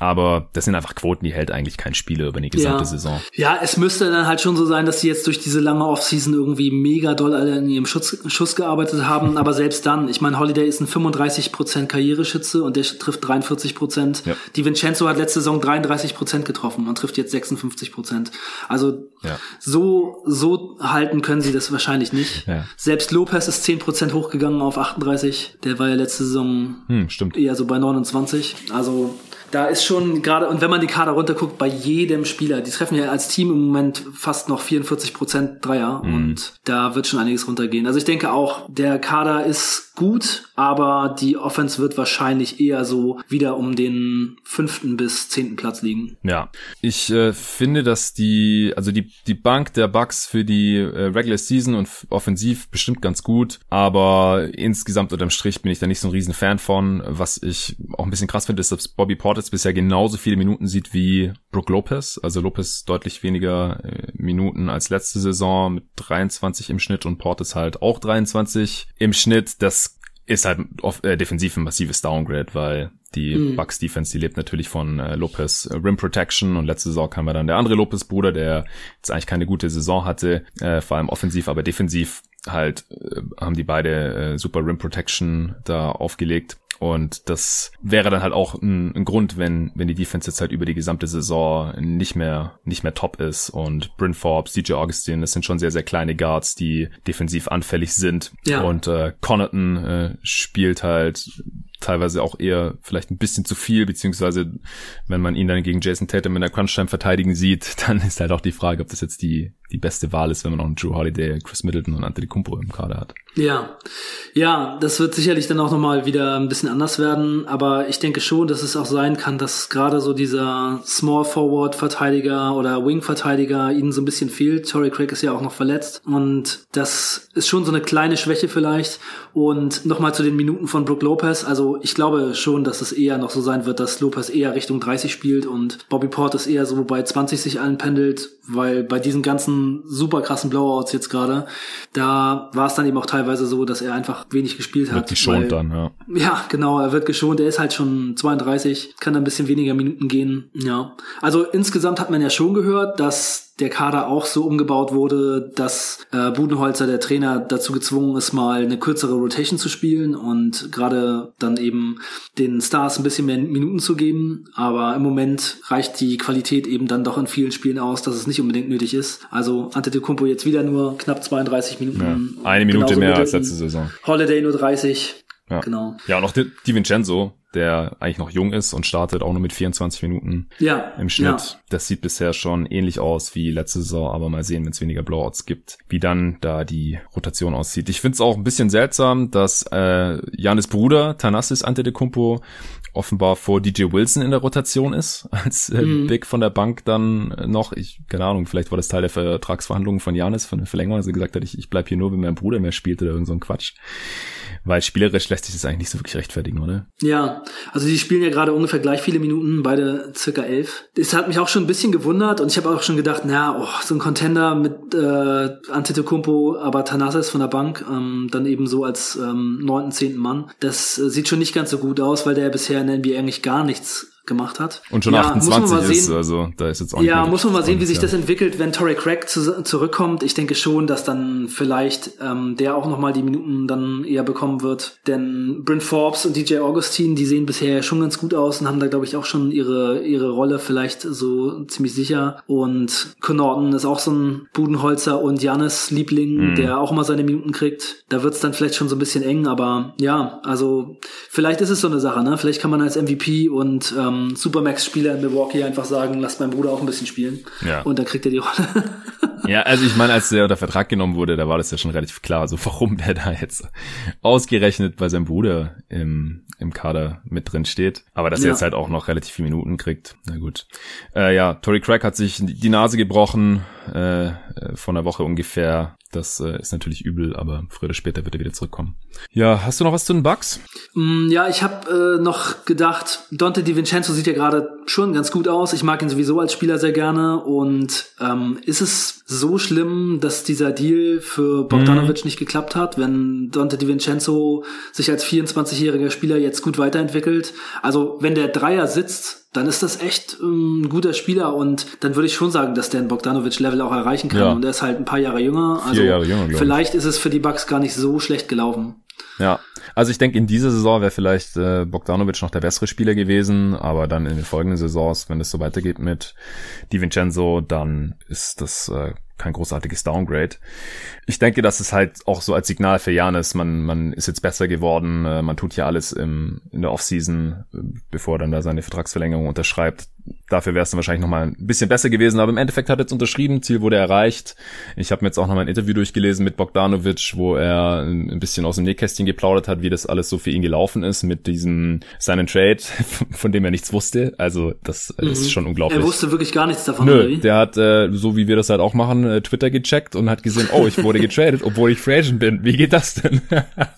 aber das sind einfach Quoten, die hält eigentlich kein Spieler über eine gesamte ja. Saison. Ja, es müsste dann halt schon so sein, dass sie jetzt durch diese lange Offseason irgendwie mega doll alle in ihrem Schuss, Schuss gearbeitet haben, aber selbst dann, ich meine, Holiday ist ein 35% Karriereschütze und der trifft 43%. Ja. Die Vincenzo hat letzte Saison 33% getroffen und trifft jetzt 56%. Also ja. so, so halten können sie das wahrscheinlich nicht. Ja. Selbst Lopez ist 10% hochgegangen auf 38. Der war ja letzte Saison hm, stimmt. eher so bei 29. Also da ist schon gerade, und wenn man die Kader runterguckt, bei jedem Spieler, die treffen ja als Team im Moment fast noch 44 Prozent Dreier mhm. und da wird schon einiges runtergehen. Also ich denke auch, der Kader gut, aber die Offense wird wahrscheinlich eher so wieder um den fünften bis zehnten Platz liegen. Ja, ich äh, finde, dass die, also die, die Bank der Bucks für die äh, Regular Season und offensiv bestimmt ganz gut, aber insgesamt unterm Strich bin ich da nicht so ein riesen Fan von. Was ich auch ein bisschen krass finde, ist, dass Bobby Portis bisher genauso viele Minuten sieht wie Brook Lopez. Also Lopez deutlich weniger äh, Minuten als letzte Saison mit 23 im Schnitt und Portis halt auch 23 im Schnitt. Das ist halt oft, äh, defensiv ein massives Downgrade, weil die mhm. Bucks Defense, die lebt natürlich von äh, Lopez äh, Rim Protection und letzte Saison kam ja dann der andere Lopez Bruder, der jetzt eigentlich keine gute Saison hatte, äh, vor allem offensiv, aber defensiv halt äh, haben die beide äh, super Rim Protection da aufgelegt. Und das wäre dann halt auch ein, ein, Grund, wenn, wenn die Defense jetzt halt über die gesamte Saison nicht mehr, nicht mehr top ist. Und Bryn Forbes, DJ Augustin, das sind schon sehr, sehr kleine Guards, die defensiv anfällig sind. Ja. Und äh, Connaughton äh, spielt halt teilweise auch eher vielleicht ein bisschen zu viel, beziehungsweise wenn man ihn dann gegen Jason Tatum in der Crunch-Time verteidigen sieht, dann ist halt auch die Frage, ob das jetzt die, die beste Wahl ist, wenn man auch einen Drew Holiday, Chris Middleton und Antetokounmpo im Kader hat. Ja, ja, das wird sicherlich dann auch nochmal wieder ein bisschen anders werden, aber ich denke schon, dass es auch sein kann, dass gerade so dieser Small Forward Verteidiger oder Wing Verteidiger ihnen so ein bisschen fehlt. Torrey Craig ist ja auch noch verletzt und das ist schon so eine kleine Schwäche vielleicht. Und nochmal zu den Minuten von Brook Lopez, also ich glaube schon, dass es eher noch so sein wird, dass Lopez eher Richtung 30 spielt und Bobby Portis eher so bei 20 sich allen pendelt, weil bei diesen ganzen super krassen Blowouts jetzt gerade, da war es dann eben auch teilweise so, dass er einfach wenig gespielt hat. Wird geschont weil, dann, ja. Ja, genau, er wird geschont, er ist halt schon 32, kann ein bisschen weniger Minuten gehen, ja. Also insgesamt hat man ja schon gehört, dass der Kader auch so umgebaut wurde, dass äh, Budenholzer, der Trainer, dazu gezwungen ist, mal eine kürzere Rotation zu spielen und gerade dann eben den Stars ein bisschen mehr Minuten zu geben. Aber im Moment reicht die Qualität eben dann doch in vielen Spielen aus, dass es nicht unbedingt nötig ist. Also Antetokounmpo jetzt wieder nur knapp 32 Minuten. Ja, eine Minute mehr als letzte Saison. Holiday nur 30. Ja. Genau. Ja, und auch Di, Di Vincenzo, der eigentlich noch jung ist und startet auch nur mit 24 Minuten ja, im Schnitt. Ja. Das sieht bisher schon ähnlich aus wie letzte Saison, aber mal sehen, wenn es weniger Blowouts gibt, wie dann da die Rotation aussieht. Ich finde es auch ein bisschen seltsam, dass äh, Janis Bruder, Thanasis Antetokounmpo, offenbar vor DJ Wilson in der Rotation ist, als äh, mhm. Big von der Bank dann noch, ich, keine Ahnung, vielleicht war das Teil der Vertragsverhandlungen von Janis, von der Verlängerung, er gesagt hat, ich, ich bleib hier nur, wenn mein Bruder mehr spielt oder irgend so ein Quatsch. Weil spielerisch lässt sich das eigentlich nicht so wirklich rechtfertigen, oder? Ja, also die spielen ja gerade ungefähr gleich viele Minuten, beide circa elf. Das hat mich auch schon ein bisschen gewundert und ich habe auch schon gedacht, na, oh, so ein Contender mit äh, Antetokounmpo, aber Thanasis von der Bank, ähm, dann eben so als ähm, neunten, zehnten Mann. Das äh, sieht schon nicht ganz so gut aus, weil der bisher in der NBA eigentlich gar nichts gemacht hat. Und schon ja, 28 ist, also da ist jetzt auch Ja, muss man mal sehen, wie sich das entwickelt, wenn Torrey Craig zu, zurückkommt. Ich denke schon, dass dann vielleicht ähm, der auch nochmal die Minuten dann eher bekommen wird. Denn Bryn Forbes und DJ Augustin, die sehen bisher schon ganz gut aus und haben da, glaube ich, auch schon ihre, ihre Rolle vielleicht so ziemlich sicher. Und Connaughton ist auch so ein Budenholzer und Janis Liebling, mhm. der auch mal seine Minuten kriegt. Da wird's dann vielleicht schon so ein bisschen eng, aber ja, also vielleicht ist es so eine Sache, ne? Vielleicht kann man als MVP und ähm, ähm, Supermax-Spieler in Milwaukee einfach sagen, lass meinen Bruder auch ein bisschen spielen. Ja. Und dann kriegt er die Rolle. ja, also ich meine, als der unter Vertrag genommen wurde, da war das ja schon relativ klar, so warum der da jetzt ausgerechnet bei seinem Bruder im, im Kader mit drin steht. Aber dass ja. er jetzt halt auch noch relativ viele Minuten kriegt, na gut. Äh, ja, Tory Craig hat sich die Nase gebrochen, äh, von einer Woche ungefähr. Das äh, ist natürlich übel, aber früher oder später wird er wieder zurückkommen. Ja, hast du noch was zu den Bugs? Mm, ja, ich habe äh, noch gedacht, Dante DiVincenzo sieht ja gerade schon ganz gut aus. Ich mag ihn sowieso als Spieler sehr gerne. Und ähm, ist es so schlimm, dass dieser Deal für Bogdanovic mhm. nicht geklappt hat, wenn Dante DiVincenzo sich als 24-jähriger Spieler jetzt gut weiterentwickelt? Also wenn der Dreier sitzt, dann ist das echt ähm, ein guter Spieler und dann würde ich schon sagen, dass der ein Bogdanovic-Level auch erreichen kann. Ja. Und er ist halt ein paar Jahre jünger. Also Vier Jahre jünger, vielleicht ist es für die Bucks gar nicht so schlecht gelaufen. Ja, also ich denke, in dieser Saison wäre vielleicht äh, Bogdanovic noch der bessere Spieler gewesen, aber dann in den folgenden Saisons, wenn es so weitergeht mit Di Vincenzo, dann ist das äh, kein großartiges Downgrade. Ich denke, das ist halt auch so als Signal für Janis, man, man ist jetzt besser geworden, äh, man tut ja alles im, in der Offseason, äh, bevor er dann da seine Vertragsverlängerung unterschreibt. Dafür wäre es dann wahrscheinlich nochmal ein bisschen besser gewesen, aber im Endeffekt hat er jetzt unterschrieben, Ziel wurde erreicht. Ich habe mir jetzt auch nochmal ein Interview durchgelesen mit Bogdanovic, wo er ein bisschen aus dem Nähkästchen geplaudert hat, wie das alles so für ihn gelaufen ist mit diesem seinen Trade, von dem er nichts wusste. Also das mhm. ist schon unglaublich. Er wusste wirklich gar nichts davon. Nö, der hat, äh, so wie wir das halt auch machen, äh, Twitter gecheckt und hat gesehen, oh, ich wurde getradet, obwohl ich Free Agent bin. Wie geht das denn?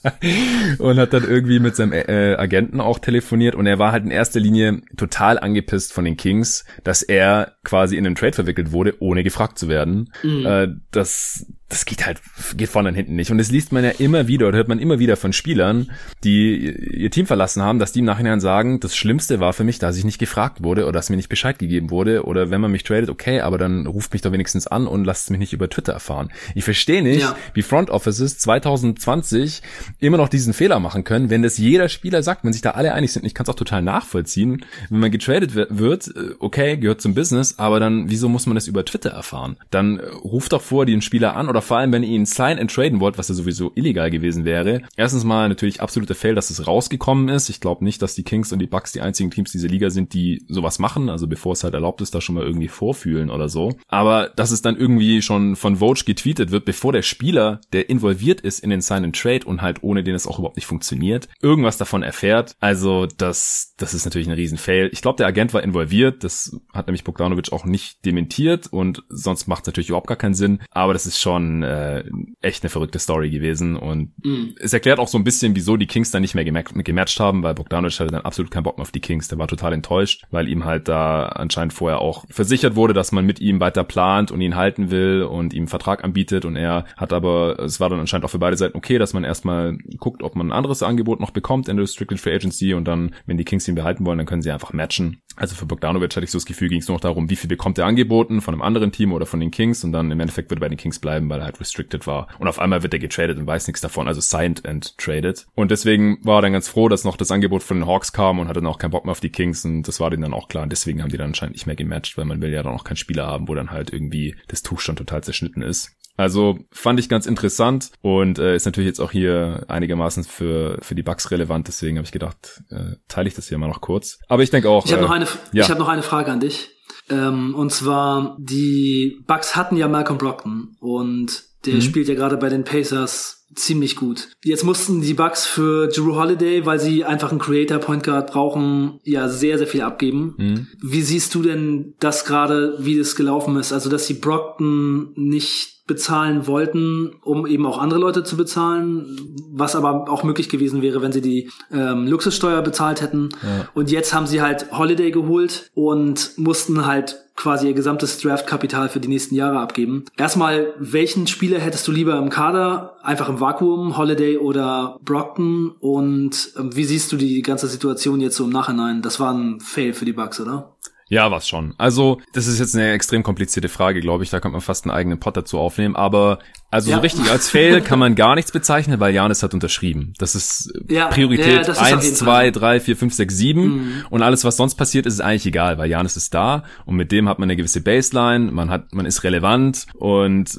und hat dann irgendwie mit seinem äh, Agenten auch telefoniert und er war halt in erster Linie total angepisst von den Kings, dass er quasi in einen Trade verwickelt wurde, ohne gefragt zu werden. Mhm. Äh, das das geht halt, geht vorne und hinten nicht. Und das liest man ja immer wieder oder hört man immer wieder von Spielern, die ihr Team verlassen haben, dass die im Nachhinein sagen, das Schlimmste war für mich, dass ich nicht gefragt wurde oder dass mir nicht Bescheid gegeben wurde oder wenn man mich tradet, okay, aber dann ruft mich doch wenigstens an und lasst mich nicht über Twitter erfahren. Ich verstehe nicht, ja. wie Front Offices 2020 immer noch diesen Fehler machen können, wenn das jeder Spieler sagt, wenn sich da alle einig sind. Ich kann es auch total nachvollziehen, wenn man getradet wird, äh, okay, gehört zum Business, aber dann wieso muss man das über Twitter erfahren? Dann äh, ruft doch vor den Spieler an oder vor allem, wenn ihr ihn sign and traden wollt, was ja sowieso illegal gewesen wäre. Erstens mal natürlich absoluter Fail, dass es rausgekommen ist. Ich glaube nicht, dass die Kings und die Bucks die einzigen Teams dieser Liga sind, die sowas machen. Also bevor es halt erlaubt ist, da schon mal irgendwie vorfühlen oder so. Aber dass es dann irgendwie schon von Vogue getweetet wird, bevor der Spieler, der involviert ist in den sign and trade und halt ohne den es auch überhaupt nicht funktioniert, irgendwas davon erfährt. Also das, das ist natürlich ein Riesen-Fail. Ich glaube, der Agent war involviert. Das hat nämlich Bogdanovic auch nicht dementiert und sonst macht es natürlich überhaupt gar keinen Sinn. Aber das ist schon äh, echt eine verrückte Story gewesen und mm. es erklärt auch so ein bisschen, wieso die Kings dann nicht mehr gematcht haben, weil Bogdanovic hatte dann absolut keinen Bock mehr auf die Kings. Der war total enttäuscht, weil ihm halt da anscheinend vorher auch versichert wurde, dass man mit ihm weiter plant und ihn halten will und ihm einen Vertrag anbietet und er hat aber, es war dann anscheinend auch für beide Seiten okay, dass man erstmal guckt, ob man ein anderes Angebot noch bekommt in der Restricted Free Agency und dann, wenn die Kings ihn behalten wollen, dann können sie einfach matchen. Also für Bogdanovic hatte ich so das Gefühl, ging es nur noch darum, wie viel bekommt er angeboten von einem anderen Team oder von den Kings und dann im Endeffekt wird er bei den Kings bleiben, weil er halt restricted war. Und auf einmal wird er getradet und weiß nichts davon, also signed and traded. Und deswegen war er dann ganz froh, dass noch das Angebot von den Hawks kam und hatte dann auch keinen Bock mehr auf die Kings und das war denen dann auch klar. Und deswegen haben die dann anscheinend nicht mehr gematcht, weil man will ja dann auch keinen Spieler haben, wo dann halt irgendwie das Tuch schon total zerschnitten ist. Also fand ich ganz interessant und äh, ist natürlich jetzt auch hier einigermaßen für für die Bugs relevant. Deswegen habe ich gedacht, äh, teile ich das hier mal noch kurz. Aber ich denke auch. Ich habe äh, noch eine. Ja. Ich habe noch eine Frage an dich. Ähm, und zwar die Bugs hatten ja Malcolm Brockton und der mhm. spielt ja gerade bei den Pacers ziemlich gut. Jetzt mussten die Bucks für Drew Holiday, weil sie einfach einen Creator Point Guard brauchen, ja sehr, sehr viel abgeben. Mhm. Wie siehst du denn das gerade, wie das gelaufen ist? Also, dass sie Brockton nicht bezahlen wollten, um eben auch andere Leute zu bezahlen, was aber auch möglich gewesen wäre, wenn sie die ähm, Luxussteuer bezahlt hätten. Ja. Und jetzt haben sie halt Holiday geholt und mussten halt quasi ihr gesamtes Draftkapital für die nächsten Jahre abgeben. Erstmal, welchen Spieler hättest du lieber im Kader? Einfach im Vakuum, Holiday oder Brockton? Und ähm, wie siehst du die ganze Situation jetzt so im Nachhinein? Das war ein Fail für die Bucks, oder? Ja, was schon. Also, das ist jetzt eine extrem komplizierte Frage, glaube ich. Da könnte man fast einen eigenen Pod dazu aufnehmen. Aber also ja. so richtig als Fail kann man gar nichts bezeichnen, weil Janis hat unterschrieben. Das ist ja, Priorität ja, eins, zwei, drei, vier, fünf, sechs, sieben. Mhm. Und alles, was sonst passiert, ist, ist eigentlich egal, weil Janis ist da und mit dem hat man eine gewisse Baseline, man hat, man ist relevant und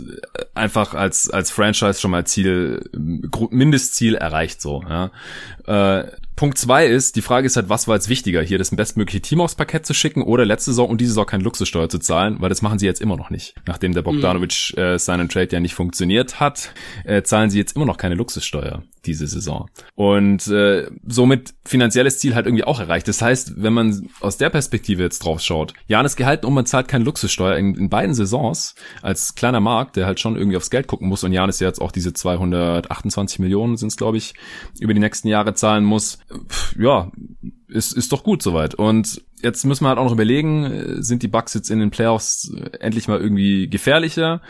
einfach als, als Franchise schon mal Ziel, Mindestziel erreicht so. Ja. Äh, Punkt zwei ist, die Frage ist halt, was war jetzt wichtiger, hier das bestmögliche Team aufs Parkett zu schicken oder letzte Saison und diese Saison keine Luxussteuer zu zahlen, weil das machen sie jetzt immer noch nicht. Nachdem der Bogdanovic mhm. äh, seinen Trade ja nicht funktioniert hat, äh, zahlen sie jetzt immer noch keine Luxussteuer diese Saison. Und äh, somit finanzielles Ziel halt irgendwie auch erreicht. Das heißt, wenn man aus der Perspektive jetzt drauf schaut, Janis gehalten und man zahlt keine Luxussteuer in, in, beiden Saisons als kleiner Markt, der halt schon irgendwie aufs Geld gucken muss und Janis jetzt auch diese 228 Millionen sind es, glaube ich, über die nächsten Jahre zahlen muss. Ja, ist, ist doch gut soweit. Und jetzt müssen wir halt auch noch überlegen, äh, sind die Bucks jetzt in den Playoffs äh, endlich mal irgendwie gefährlicher?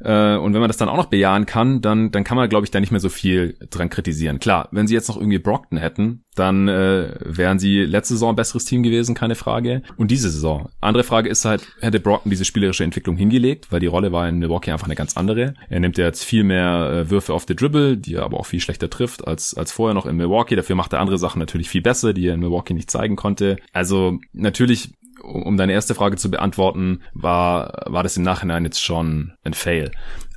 Äh, und wenn man das dann auch noch bejahen kann, dann, dann kann man, glaube ich, da nicht mehr so viel dran kritisieren. Klar, wenn sie jetzt noch irgendwie Brockton hätten, dann äh, wären sie letzte Saison ein besseres Team gewesen, keine Frage. Und diese Saison. Andere Frage ist halt, hätte Brockton diese spielerische Entwicklung hingelegt, weil die Rolle war in Milwaukee einfach eine ganz andere. Er nimmt ja jetzt viel mehr Würfe auf the Dribble, die er aber auch viel schlechter trifft als, als vorher noch in Milwaukee. Dafür macht er andere Sachen natürlich viel besser, die er in Milwaukee nicht zeigen konnte. Also natürlich um deine erste Frage zu beantworten, war, war das im Nachhinein jetzt schon ein Fail.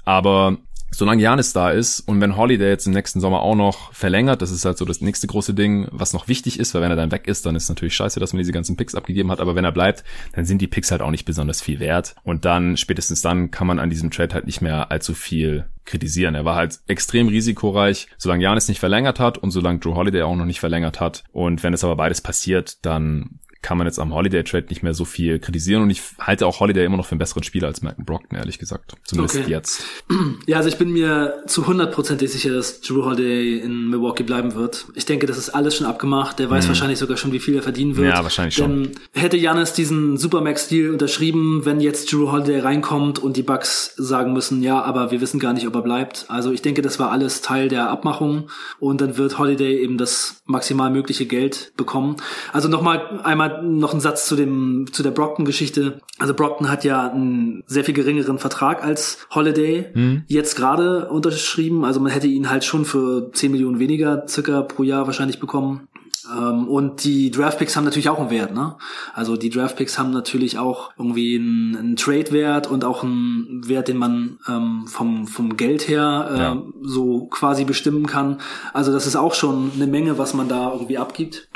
Aber solange Janis da ist und wenn Holiday jetzt im nächsten Sommer auch noch verlängert, das ist halt so das nächste große Ding, was noch wichtig ist, weil wenn er dann weg ist, dann ist natürlich scheiße, dass man diese ganzen Picks abgegeben hat, aber wenn er bleibt, dann sind die Picks halt auch nicht besonders viel wert. Und dann, spätestens dann, kann man an diesem Trade halt nicht mehr allzu viel kritisieren. Er war halt extrem risikoreich, solange Janis nicht verlängert hat und solange Drew Holiday auch noch nicht verlängert hat. Und wenn es aber beides passiert, dann kann man jetzt am Holiday Trade nicht mehr so viel kritisieren und ich halte auch Holiday immer noch für einen besseren Spieler als Malcolm Brockton, ehrlich gesagt. Zumindest okay. jetzt. Ja, also ich bin mir zu hundertprozentig sicher, dass Drew Holiday in Milwaukee bleiben wird. Ich denke, das ist alles schon abgemacht. Der weiß mhm. wahrscheinlich sogar schon, wie viel er verdienen wird. Ja, wahrscheinlich schon. Denn hätte Janis diesen Supermax-Deal unterschrieben, wenn jetzt Drew Holiday reinkommt und die Bucks sagen müssen, ja, aber wir wissen gar nicht, ob er bleibt. Also ich denke, das war alles Teil der Abmachung und dann wird Holiday eben das maximal mögliche Geld bekommen. Also nochmal einmal noch ein Satz zu dem zu der Brockton-Geschichte. Also Brockton hat ja einen sehr viel geringeren Vertrag als Holiday mhm. jetzt gerade unterschrieben. Also man hätte ihn halt schon für 10 Millionen weniger circa pro Jahr wahrscheinlich bekommen. Ähm, und die Draftpicks haben natürlich auch einen Wert, ne? Also die Draftpicks haben natürlich auch irgendwie einen, einen Trade-Wert und auch einen Wert, den man ähm, vom, vom Geld her äh, ja. so quasi bestimmen kann. Also das ist auch schon eine Menge, was man da irgendwie abgibt.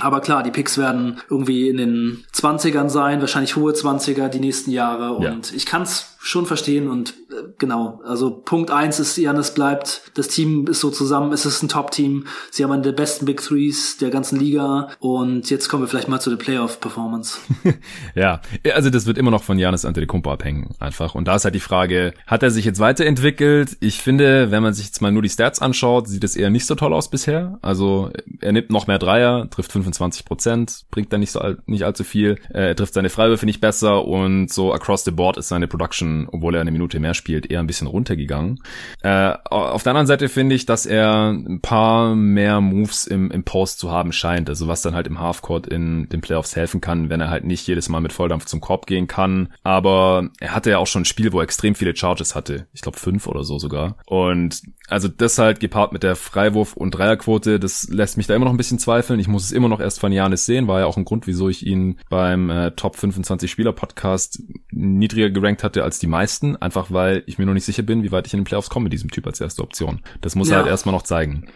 Aber klar, die Picks werden irgendwie in den 20ern sein, wahrscheinlich hohe 20er die nächsten Jahre. Und ja. ich kann es schon verstehen und äh, genau, also Punkt eins ist, Janis bleibt, das Team ist so zusammen, es ist ein Top-Team, sie haben einen der besten Big Threes der ganzen Liga und jetzt kommen wir vielleicht mal zu der Playoff-Performance. ja, also das wird immer noch von Janis Antetokounmpo abhängen, einfach und da ist halt die Frage, hat er sich jetzt weiterentwickelt? Ich finde, wenn man sich jetzt mal nur die Stats anschaut, sieht es eher nicht so toll aus bisher, also er nimmt noch mehr Dreier, trifft 25 Prozent, bringt dann nicht so nicht allzu viel, er trifft seine Freiwürfe nicht besser und so across the board ist seine Production obwohl er eine Minute mehr spielt, eher ein bisschen runtergegangen. Äh, auf der anderen Seite finde ich, dass er ein paar mehr Moves im, im Post zu haben scheint, also was dann halt im Halfcourt in den Playoffs helfen kann, wenn er halt nicht jedes Mal mit Volldampf zum Korb gehen kann. Aber er hatte ja auch schon ein Spiel, wo er extrem viele Charges hatte. Ich glaube fünf oder so sogar. Und also das halt gepaart mit der Freiwurf- und Dreierquote, das lässt mich da immer noch ein bisschen zweifeln. Ich muss es immer noch erst von Janis sehen, war ja auch ein Grund, wieso ich ihn beim äh, Top 25 Spieler Podcast niedriger gerankt hatte als die meisten, einfach weil ich mir noch nicht sicher bin, wie weit ich in den Playoffs komme mit diesem Typ als erste Option. Das muss ja. er halt erstmal noch zeigen.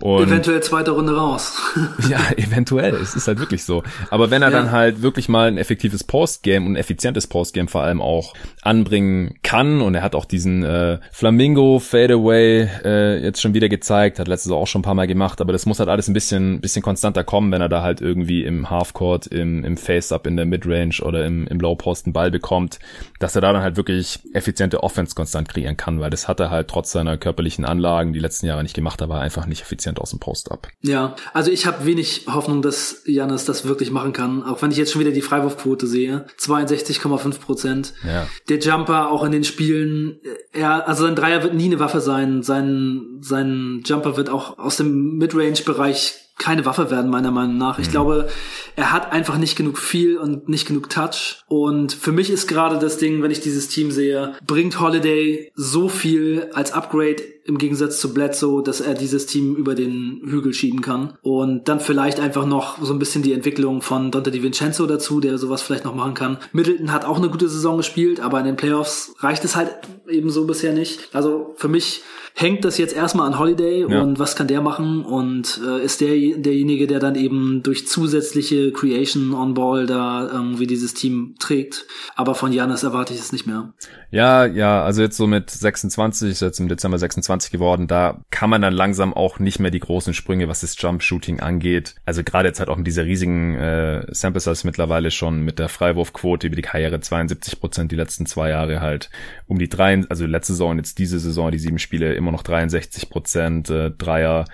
Und eventuell zweite Runde raus. ja, eventuell. Es ist halt wirklich so. Aber wenn er ja. dann halt wirklich mal ein effektives Postgame und ein effizientes Postgame vor allem auch anbringen kann und er hat auch diesen äh, Flamingo Fadeaway äh, jetzt schon wieder gezeigt, hat letztes Jahr auch schon ein paar Mal gemacht, aber das muss halt alles ein bisschen bisschen konstanter kommen, wenn er da halt irgendwie im Halfcourt, im, im Face-Up, in der Midrange oder im, im Low-Post einen Ball bekommt, dass er da dann halt wirklich effiziente Offense konstant kreieren kann, weil das hat er halt trotz seiner körperlichen Anlagen die letzten Jahre nicht gemacht, aber einfach nicht effizient aus dem Post-Up. Ja, also ich habe wenig Hoffnung, dass Janis das wirklich machen kann, auch wenn ich jetzt schon wieder die Freiwurfquote sehe, 62,5 Prozent. Ja. Der Jumper auch in den Spielen, er, also sein Dreier wird nie eine Waffe sein, sein, sein Jumper wird auch aus dem Midrange-Bereich keine Waffe werden, meiner Meinung nach. Ich mhm. glaube, er hat einfach nicht genug viel und nicht genug Touch. Und für mich ist gerade das Ding, wenn ich dieses Team sehe, bringt Holiday so viel als Upgrade im Gegensatz zu Bledsoe, dass er dieses Team über den Hügel schieben kann. Und dann vielleicht einfach noch so ein bisschen die Entwicklung von Dante DiVincenzo dazu, der sowas vielleicht noch machen kann. Middleton hat auch eine gute Saison gespielt, aber in den Playoffs reicht es halt eben so bisher nicht. Also für mich hängt das jetzt erstmal an Holiday ja. und was kann der machen und äh, ist der derjenige, der dann eben durch zusätzliche Creation on Ball da irgendwie dieses Team trägt. Aber von Janis erwarte ich es nicht mehr. Ja, ja, also jetzt so mit 26, ist jetzt im Dezember 26 geworden, da kann man dann langsam auch nicht mehr die großen Sprünge, was das Jump Shooting angeht. Also gerade jetzt halt auch mit dieser riesigen äh, Sample Size mittlerweile schon mit der Freiwurfquote über die Karriere 72 Prozent die letzten zwei Jahre halt um die drei, also letzte Saison jetzt diese Saison die sieben Spiele immer noch 63 Prozent, äh, Dreier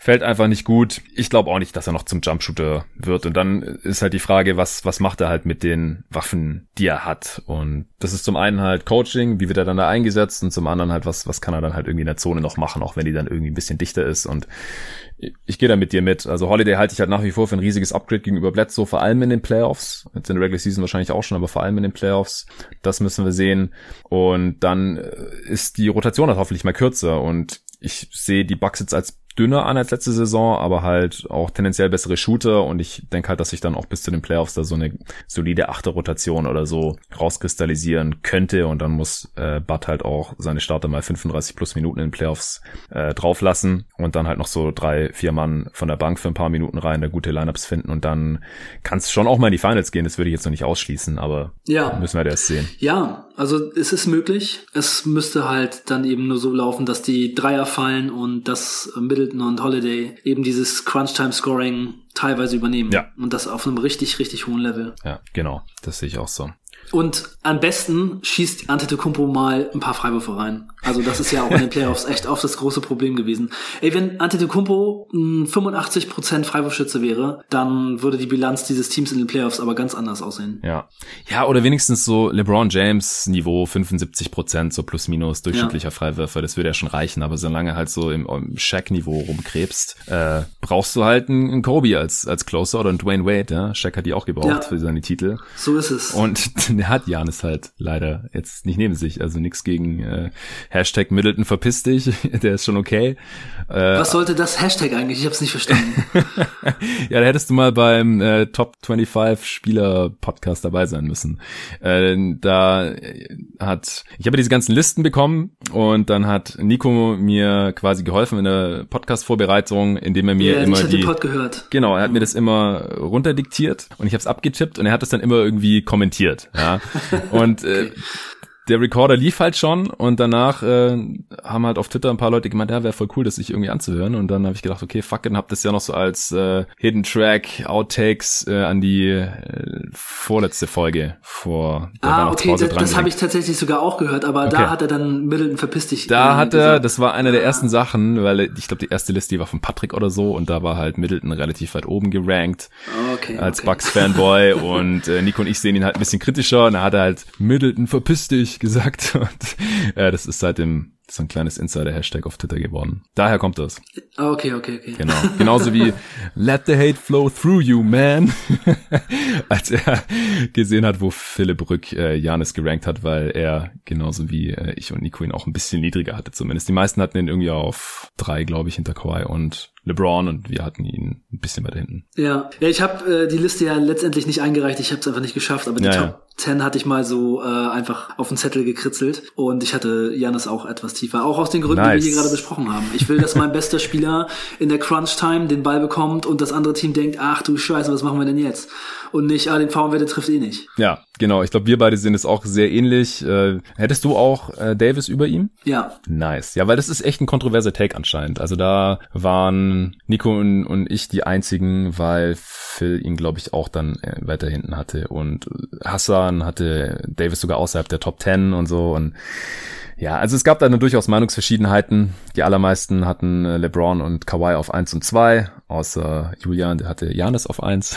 fällt einfach nicht gut. Ich glaube auch nicht, dass er noch zum Jumpshooter wird. Und dann ist halt die Frage, was, was macht er halt mit den Waffen, die er hat? Und das ist zum einen halt Coaching, wie wird er dann da eingesetzt? Und zum anderen halt, was, was kann er dann halt irgendwie in der Zone noch machen, auch wenn die dann irgendwie ein bisschen dichter ist. Und ich gehe da mit dir mit. Also Holiday halte ich halt nach wie vor für ein riesiges Upgrade gegenüber Bledsoe, vor allem in den Playoffs. Jetzt in der Regular Season wahrscheinlich auch schon, aber vor allem in den Playoffs. Das müssen wir sehen. Und dann äh, ist die Rotation halt hoffentlich mal kürzer. Und ich sehe die Bucks jetzt als dünner an als letzte Saison, aber halt auch tendenziell bessere Shooter. Und ich denke halt, dass sich dann auch bis zu den Playoffs da so eine solide Achter-Rotation oder so rauskristallisieren könnte. Und dann muss äh, Bud halt auch seine Starter mal 35 plus Minuten in den Playoffs äh, drauflassen und dann halt noch so drei, vier Mann von der Bank für ein paar Minuten rein, da gute Lineups finden. Und dann kann es schon auch mal in die Finals gehen, das würde ich jetzt noch nicht ausschließen, aber ja. müssen wir halt erst sehen. Ja, also es ist möglich, es müsste halt dann eben nur so laufen, dass die Dreier fallen und das Mittel Middleton und Holiday eben dieses Crunch-Time-Scoring teilweise übernehmen. Ja. Und das auf einem richtig, richtig hohen Level. Ja, genau. Das sehe ich auch so. Und am besten schießt Antetokounmpo mal ein paar Freiwürfe rein. Also das ist ja auch in den Playoffs echt oft das große Problem gewesen. Ey, wenn Antetokounmpo ein 85% Freiwurfschütze wäre, dann würde die Bilanz dieses Teams in den Playoffs aber ganz anders aussehen. Ja. Ja, oder wenigstens so LeBron James Niveau 75%, so plus minus durchschnittlicher ja. Freiwürfer, das würde ja schon reichen, aber solange halt so im, im Shaq-Niveau rumkrebst, äh, brauchst du halt einen Kobe als, als Closer oder einen Dwayne Wade, ja. Shaq hat die auch gebraucht ja. für seine Titel. So ist es. Und der hat Janis halt leider jetzt nicht neben sich. Also nichts gegen äh, Hashtag Middleton verpiss dich, der ist schon okay. Äh, Was sollte das Hashtag eigentlich? Ich hab's nicht verstanden. ja, da hättest du mal beim äh, Top 25 Spieler Podcast dabei sein müssen. Äh, da hat, ich habe diese ganzen Listen bekommen und dann hat Nico mir quasi geholfen in der Podcast-Vorbereitung, indem er mir ja, immer ich die, Pod gehört. genau, er hat mir das immer runterdiktiert und ich habe es abgetippt und er hat es dann immer irgendwie kommentiert. Ja, und äh, der Recorder lief halt schon und danach äh, haben halt auf Twitter ein paar Leute gemeint, ja, wäre voll cool, das sich irgendwie anzuhören. Und dann habe ich gedacht, okay, fuck, dann hab das ja noch so als äh, Hidden Track, Outtakes äh, an die äh, vorletzte Folge vor der ah, okay, das, das habe ich tatsächlich sogar auch gehört, aber okay. da hat er dann Middleton verpiss dich. Da hat er, gesagt. das war einer der ersten Sachen, weil ich glaube, die erste Liste die war von Patrick oder so und da war halt Middleton relativ weit oben gerankt okay, als okay. Bucks-Fanboy und äh, Nico und ich sehen ihn halt ein bisschen kritischer und da hat er halt Middleton verpiss dich gesagt und äh, das ist seitdem so ein kleines Insider-Hashtag auf Twitter geworden. Daher kommt das. Okay, okay, okay. Genau. Genauso wie Let the hate flow through you, man. Als er gesehen hat, wo Philipp Rück äh, Janis gerankt hat, weil er genauso wie äh, ich und Nico ihn auch ein bisschen niedriger hatte zumindest. Die meisten hatten ihn irgendwie auf drei, glaube ich, hinter Kawhi und LeBron und wir hatten ihn ein bisschen weiter hinten. Ja, ja ich habe äh, die Liste ja letztendlich nicht eingereicht. Ich habe es einfach nicht geschafft, aber die ja, Top ja. 10 hatte ich mal so äh, einfach auf den Zettel gekritzelt und ich hatte Janis auch etwas tiefer. Auch aus den Gründen, nice. die wir hier gerade besprochen haben. Ich will, dass mein bester Spieler in der Crunch-Time den Ball bekommt und das andere Team denkt, ach du Scheiße, was machen wir denn jetzt? Und nicht, ah, den Faunwerte trifft eh nicht. Ja, genau. Ich glaube, wir beide sehen es auch sehr ähnlich. Äh, hättest du auch äh, Davis über ihm? Ja. Nice. Ja, weil das ist echt ein kontroverser Take anscheinend. Also da waren Nico und, und ich die einzigen, weil Phil ihn, glaube ich, auch dann äh, weiter hinten hatte. Und Hassan hatte Davis sogar außerhalb der Top 10 und so. Und ja, also es gab da nur durchaus Meinungsverschiedenheiten. Die allermeisten hatten äh, LeBron und Kawhi auf eins und zwei, außer Julian, der hatte Janis auf eins.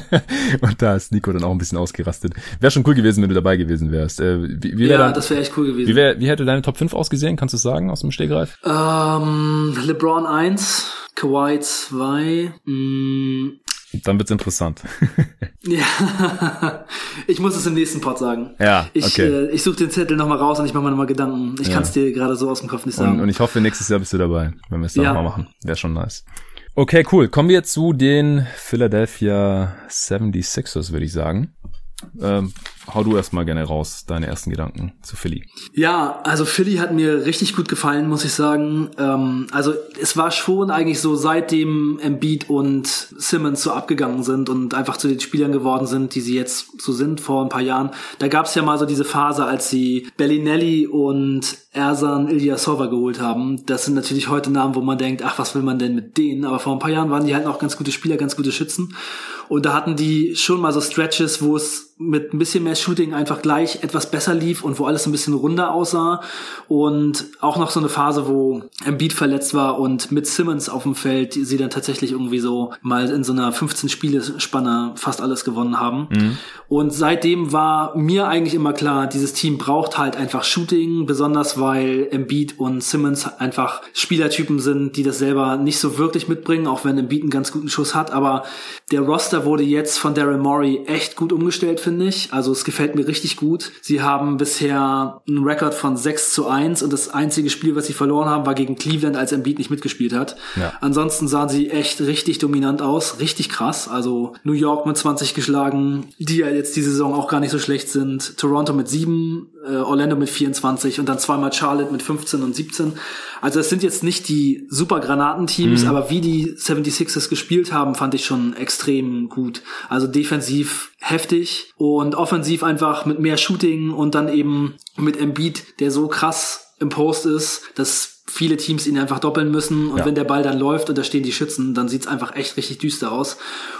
und da ist Nico dann auch ein bisschen ausgerastet. Wäre schon cool gewesen, wenn du dabei gewesen wärst. Äh, wie, wie ja, dann, das wäre echt cool gewesen. Wie, wär, wie hätte deine Top 5 ausgesehen? Kannst du sagen aus dem Stegreif? Ähm, LeBron 1, Kawhi 2, dann wird's interessant. ja, ich muss es im nächsten Pod sagen. Ja, ich, okay. Äh, ich suche den Zettel nochmal raus und ich mache mir nochmal Gedanken. Ich ja. kann es dir gerade so aus dem Kopf nicht sagen. Und, und, ich hoffe, nächstes Jahr bist du dabei, wenn wir es dann ja. nochmal machen. Wäre schon nice. Okay, cool. Kommen wir zu den Philadelphia 76ers, würde ich sagen. Ähm, hau du erstmal gerne raus, deine ersten Gedanken zu Philly. Ja, also Philly hat mir richtig gut gefallen, muss ich sagen. Ähm, also es war schon eigentlich so, seitdem Embiid und Simmons so abgegangen sind und einfach zu den Spielern geworden sind, die sie jetzt so sind vor ein paar Jahren. Da gab es ja mal so diese Phase, als sie Bellinelli und Ersan Ilyasova geholt haben. Das sind natürlich heute Namen, wo man denkt, ach, was will man denn mit denen? Aber vor ein paar Jahren waren die halt auch ganz gute Spieler, ganz gute Schützen. Und da hatten die schon mal so Stretches, wo es mit ein bisschen mehr Shooting einfach gleich etwas besser lief und wo alles ein bisschen runder aussah. Und auch noch so eine Phase, wo Embiid verletzt war und mit Simmons auf dem Feld sie dann tatsächlich irgendwie so mal in so einer 15-Spiele-Spanne fast alles gewonnen haben. Mhm. Und seitdem war mir eigentlich immer klar, dieses Team braucht halt einfach Shooting, besonders weil Embiid und Simmons einfach Spielertypen sind, die das selber nicht so wirklich mitbringen, auch wenn Embiid einen ganz guten Schuss hat. Aber der Roster wurde jetzt von Daryl Morey echt gut umgestellt, finde ich. Also es gefällt mir richtig gut. Sie haben bisher einen Rekord von 6 zu 1 und das einzige Spiel, was sie verloren haben, war gegen Cleveland, als Embiid nicht mitgespielt hat. Ja. Ansonsten sahen sie echt richtig dominant aus, richtig krass. Also New York mit 20 geschlagen, die ja jetzt die Saison auch gar nicht so schlecht sind. Toronto mit 7, äh, Orlando mit 24 und dann zweimal Charlotte mit 15 und 17. Also es sind jetzt nicht die super Granatenteams, mhm. aber wie die 76ers gespielt haben, fand ich schon extrem gut. Also defensiv heftig und offensiv einfach mit mehr Shooting und dann eben mit Embiid, der so krass im Post ist, das viele Teams ihn einfach doppeln müssen und ja. wenn der Ball dann läuft und da stehen die Schützen, dann sieht's einfach echt richtig düster aus.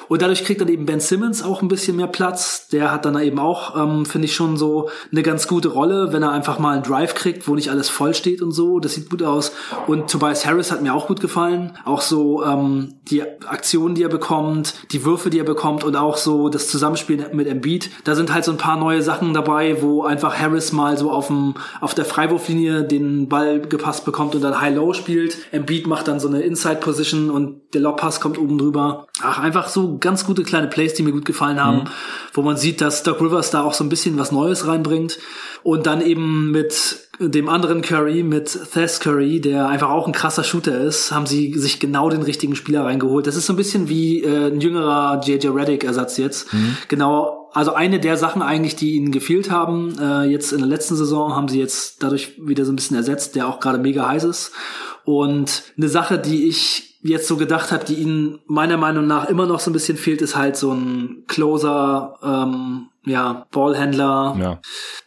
Und dadurch kriegt dann eben Ben Simmons auch ein bisschen mehr Platz. Der hat dann eben auch, ähm, finde ich, schon so eine ganz gute Rolle, wenn er einfach mal einen Drive kriegt, wo nicht alles voll steht und so. Das sieht gut aus. Und Tobias Harris hat mir auch gut gefallen. Auch so ähm, die Aktionen, die er bekommt, die Würfe, die er bekommt und auch so das Zusammenspiel mit Embiid. Da sind halt so ein paar neue Sachen dabei, wo einfach Harris mal so auf, dem, auf der Freiwurflinie den Ball gepasst bekommt und dann High-Low spielt. Embiid macht dann so eine Inside-Position und der Lobpass kommt oben drüber. Ach, einfach so ganz gute kleine Plays, die mir gut gefallen haben, mhm. wo man sieht, dass Doc Rivers da auch so ein bisschen was Neues reinbringt. Und dann eben mit dem anderen Curry, mit Thes Curry, der einfach auch ein krasser Shooter ist, haben sie sich genau den richtigen Spieler reingeholt. Das ist so ein bisschen wie äh, ein jüngerer JJ Reddick-Ersatz jetzt. Mhm. Genau, also eine der Sachen eigentlich, die ihnen gefehlt haben, äh, jetzt in der letzten Saison, haben sie jetzt dadurch wieder so ein bisschen ersetzt, der auch gerade mega heiß ist. Und eine Sache, die ich jetzt so gedacht habe, die ihnen meiner Meinung nach immer noch so ein bisschen fehlt, ist halt so ein Closer, ähm, ja, Ballhändler. Ja.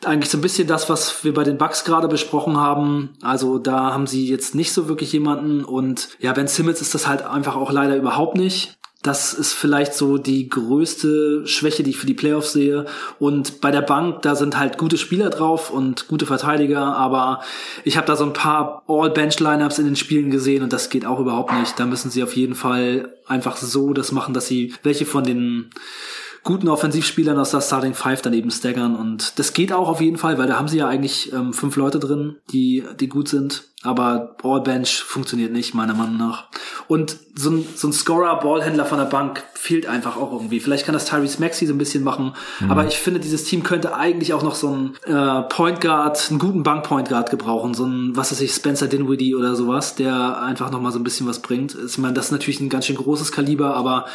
Eigentlich so ein bisschen das, was wir bei den Bucks gerade besprochen haben. Also da haben sie jetzt nicht so wirklich jemanden und ja, Ben Simmons ist das halt einfach auch leider überhaupt nicht. Das ist vielleicht so die größte Schwäche, die ich für die Playoffs sehe. Und bei der Bank, da sind halt gute Spieler drauf und gute Verteidiger, aber ich habe da so ein paar All-Bench-Lineups in den Spielen gesehen und das geht auch überhaupt nicht. Da müssen sie auf jeden Fall einfach so das machen, dass sie welche von den guten Offensivspielern aus der Starting Five daneben staggern und das geht auch auf jeden Fall, weil da haben sie ja eigentlich ähm, fünf Leute drin, die, die gut sind aber Ballbench funktioniert nicht, meiner Meinung nach. Und so ein, so ein Scorer, Ballhändler von der Bank fehlt einfach auch irgendwie. Vielleicht kann das Tyrese Maxey so ein bisschen machen, mhm. aber ich finde, dieses Team könnte eigentlich auch noch so einen äh, Point Guard, einen guten Bank Point Guard gebrauchen. So ein, was weiß ich, Spencer Dinwiddie oder sowas, der einfach noch mal so ein bisschen was bringt. Ich meine, das ist natürlich ein ganz schön großes Kaliber, aber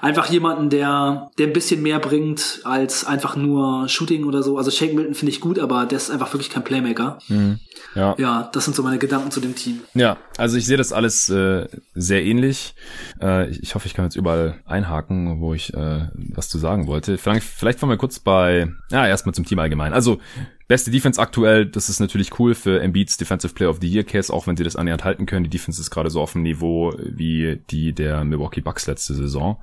einfach jemanden, der, der ein bisschen mehr bringt als einfach nur Shooting oder so. Also Shake Milton finde ich gut, aber der ist einfach wirklich kein Playmaker. Mhm. Ja. ja, das sind so meine Gedanken zu dem Team. Ja, also ich sehe das alles äh, sehr ähnlich. Äh, ich hoffe, ich kann jetzt überall einhaken, wo ich äh, was zu sagen wollte. Vielleicht, vielleicht fangen wir kurz bei, ja, erstmal zum Team allgemein. Also Beste Defense aktuell, das ist natürlich cool für Embiids Defensive Player of the Year Case, auch wenn sie das annähernd halten können. Die Defense ist gerade so auf dem Niveau wie die der Milwaukee Bucks letzte Saison.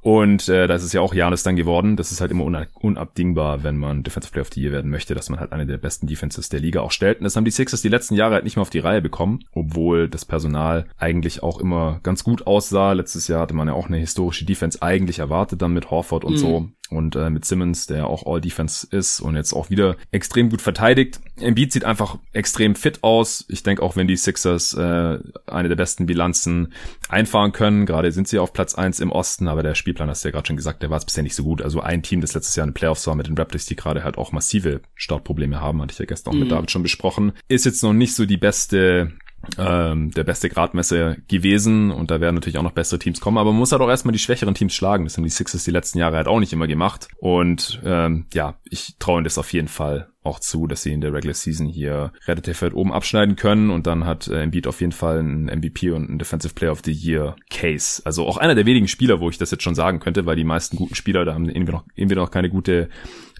Und äh, da ist ja auch Janis dann geworden. Das ist halt immer unabdingbar, wenn man Defensive Player of the Year werden möchte, dass man halt eine der besten Defenses der Liga auch stellt. Und das haben die Sixers die letzten Jahre halt nicht mehr auf die Reihe bekommen, obwohl das Personal eigentlich auch immer ganz gut aussah. Letztes Jahr hatte man ja auch eine historische Defense eigentlich erwartet, dann mit Horford und mhm. so und äh, mit Simmons, der auch All-Defense ist und jetzt auch wieder extrem gut verteidigt. Embiid sieht einfach extrem fit aus. Ich denke auch, wenn die Sixers äh, eine der besten Bilanzen einfahren können, gerade sind sie auf Platz eins im Osten, aber der Spielplan, hast du ja gerade schon gesagt, der war es bisher nicht so gut. Also ein Team, das letztes Jahr in den Playoffs war mit den Raptors, die gerade halt auch massive Startprobleme haben, hatte ich ja gestern auch mhm. mit David schon besprochen, ist jetzt noch nicht so die beste ähm, der beste Gradmesser gewesen und da werden natürlich auch noch bessere Teams kommen, aber man muss halt auch erstmal die schwächeren Teams schlagen. Das haben die Sixers die letzten Jahre halt auch nicht immer gemacht und ähm, ja, ich traue ihnen das auf jeden Fall auch zu, dass sie in der Regular Season hier relativ weit oben abschneiden können und dann hat äh, Embiid auf jeden Fall einen MVP und einen Defensive Player of the Year Case. Also auch einer der wenigen Spieler, wo ich das jetzt schon sagen könnte, weil die meisten guten Spieler, da haben irgendwie noch, irgendwie noch keine gute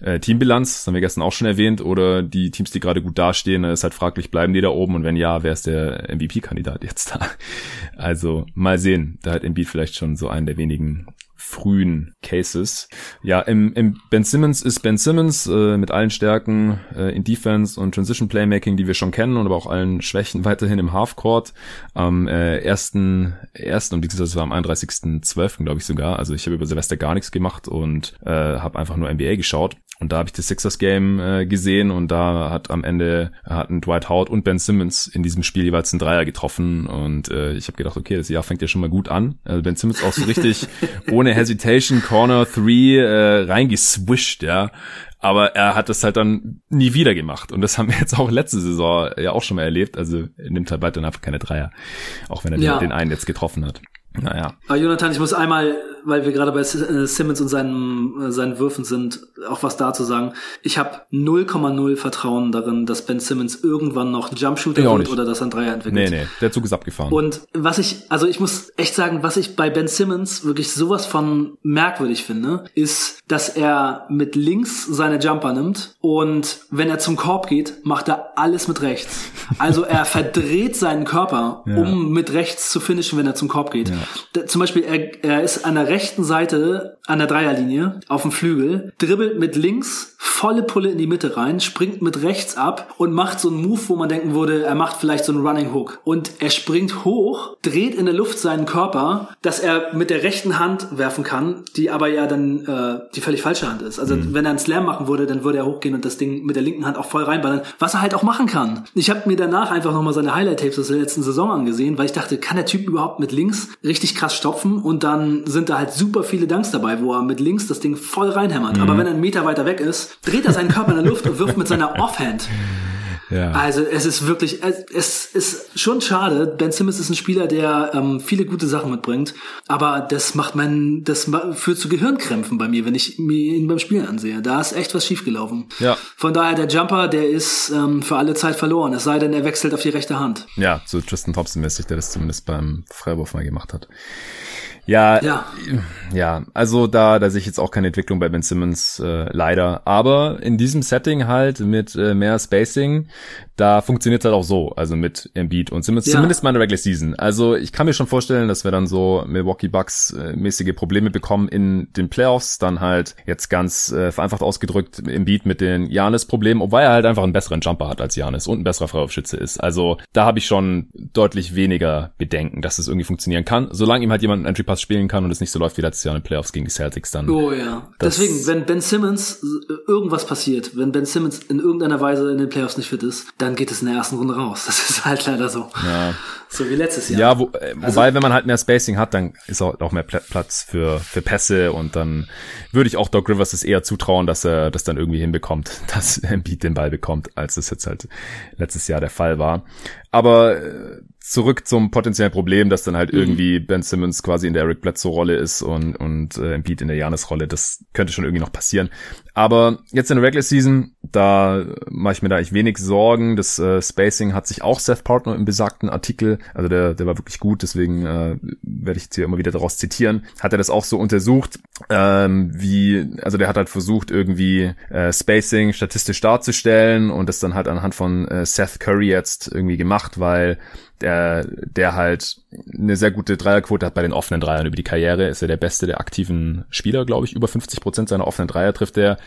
äh, Teambilanz, das haben wir gestern auch schon erwähnt, oder die Teams, die gerade gut dastehen, ist halt fraglich, bleiben die da oben und wenn ja, wer ist der MVP-Kandidat jetzt da? Also mal sehen, da hat Embiid vielleicht schon so einen der wenigen frühen Cases. Ja, im, im Ben Simmons ist Ben Simmons äh, mit allen Stärken äh, in Defense und Transition Playmaking, die wir schon kennen, und aber auch allen Schwächen weiterhin im Halfcourt. Am äh, ersten, ersten und das war am 31.12. glaube ich sogar. Also ich habe über Silvester gar nichts gemacht und äh, habe einfach nur NBA geschaut. Und da habe ich das Sixers Game äh, gesehen und da hat am Ende hatten Dwight Howard und Ben Simmons in diesem Spiel jeweils einen Dreier getroffen und äh, ich habe gedacht, okay, das Jahr fängt ja schon mal gut an. Also Ben Simmons auch so richtig ohne Hesitation Corner 3 äh, reingeswischt, ja. Aber er hat das halt dann nie wieder gemacht. Und das haben wir jetzt auch letzte Saison ja auch schon mal erlebt. Also er nimmt halt dann einfach keine Dreier. Auch wenn er ja. den einen jetzt getroffen hat. Naja. Aber Jonathan, ich muss einmal weil wir gerade bei äh, Simmons und seinen, äh, seinen Würfen sind, auch was da zu sagen. Ich habe 0,0 Vertrauen darin, dass Ben Simmons irgendwann noch ein Jumpshooter wird oder dass er ein Dreier entwickelt. Nee, nee, der Zug ist abgefahren. Und was ich, also ich muss echt sagen, was ich bei Ben Simmons wirklich sowas von merkwürdig finde, ist, dass er mit links seine Jumper nimmt und wenn er zum Korb geht, macht er alles mit rechts. Also er verdreht seinen Körper, ja. um mit rechts zu finishen, wenn er zum Korb geht. Ja. Zum Beispiel, er, er ist an der rechten Seite an der Dreierlinie auf dem Flügel, dribbelt mit links volle Pulle in die Mitte rein, springt mit rechts ab und macht so einen Move, wo man denken würde, er macht vielleicht so einen Running Hook. Und er springt hoch, dreht in der Luft seinen Körper, dass er mit der rechten Hand werfen kann, die aber ja dann äh, die völlig falsche Hand ist. Also mhm. wenn er einen Slam machen würde, dann würde er hochgehen und das Ding mit der linken Hand auch voll reinballern, was er halt auch machen kann. Ich habe mir danach einfach nochmal seine Highlight-Tapes aus der letzten Saison angesehen, weil ich dachte, kann der Typ überhaupt mit links richtig krass stopfen? Und dann sind da halt super viele Dunks dabei, wo er mit links das Ding voll reinhämmert. Mhm. Aber wenn er einen Meter weiter weg ist, dreht er seinen Körper in der Luft und wirft mit seiner Offhand. Ja. Also es ist wirklich, es ist schon schade. Ben Simmons ist ein Spieler, der ähm, viele gute Sachen mitbringt, aber das macht mein, das führt zu Gehirnkrämpfen bei mir, wenn ich mir ihn beim Spielen ansehe. Da ist echt was schiefgelaufen. Ja. Von daher der Jumper, der ist ähm, für alle Zeit verloren. Es sei denn, er wechselt auf die rechte Hand. Ja, so Tristan Thompson mäßig, der das zumindest beim Freiwurf mal gemacht hat. Ja, ja, ja, also da, da sehe ich jetzt auch keine Entwicklung bei Ben Simmons, äh, leider. Aber in diesem Setting halt mit äh, mehr Spacing, da funktioniert halt auch so, also mit Embiid und Simmons, ja. zumindest mal in der Regular Season. Also ich kann mir schon vorstellen, dass wir dann so Milwaukee Bucks äh, mäßige Probleme bekommen in den Playoffs, dann halt jetzt ganz äh, vereinfacht ausgedrückt Embiid mit den Janis-Problemen, obwohl er halt einfach einen besseren Jumper hat als Janis und ein besserer Freiwurfschütze ist. Also da habe ich schon deutlich weniger Bedenken, dass es irgendwie funktionieren kann, solange ihm halt jemand einen Entry Pass spielen kann und es nicht so läuft wie letztes Jahr in den Playoffs gegen die Celtics dann. Oh ja. Deswegen, wenn Ben Simmons äh, irgendwas passiert, wenn Ben Simmons in irgendeiner Weise in den Playoffs nicht fit ist, dann geht es in der ersten Runde raus. Das ist halt leider so. Ja. So wie letztes Jahr. Ja, wo, äh, also, wobei, wenn man halt mehr Spacing hat, dann ist auch, auch mehr Platz für, für Pässe und dann würde ich auch Doc Rivers es eher zutrauen, dass er das dann irgendwie hinbekommt, dass Embiid den Ball bekommt, als es jetzt halt letztes Jahr der Fall war. Aber äh, zurück zum potenziellen Problem, dass dann halt mhm. irgendwie Ben Simmons quasi in der Eric Bledsoe Rolle ist und und äh, Embiid in der Janis Rolle. Das könnte schon irgendwie noch passieren. Aber jetzt in der Regular Season, da mache ich mir da eigentlich wenig Sorgen. Das äh, Spacing hat sich auch Seth Partner im besagten Artikel, also der der war wirklich gut, deswegen äh, werde ich jetzt hier immer wieder daraus zitieren. Hat er das auch so untersucht, ähm, wie also der hat halt versucht irgendwie äh, Spacing statistisch darzustellen und das dann halt anhand von äh, Seth Curry jetzt irgendwie gemacht, weil der, der halt eine sehr gute Dreierquote hat bei den offenen Dreiern über die Karriere, ist er der beste der aktiven Spieler, glaube ich. Über 50 Prozent seiner offenen Dreier trifft er.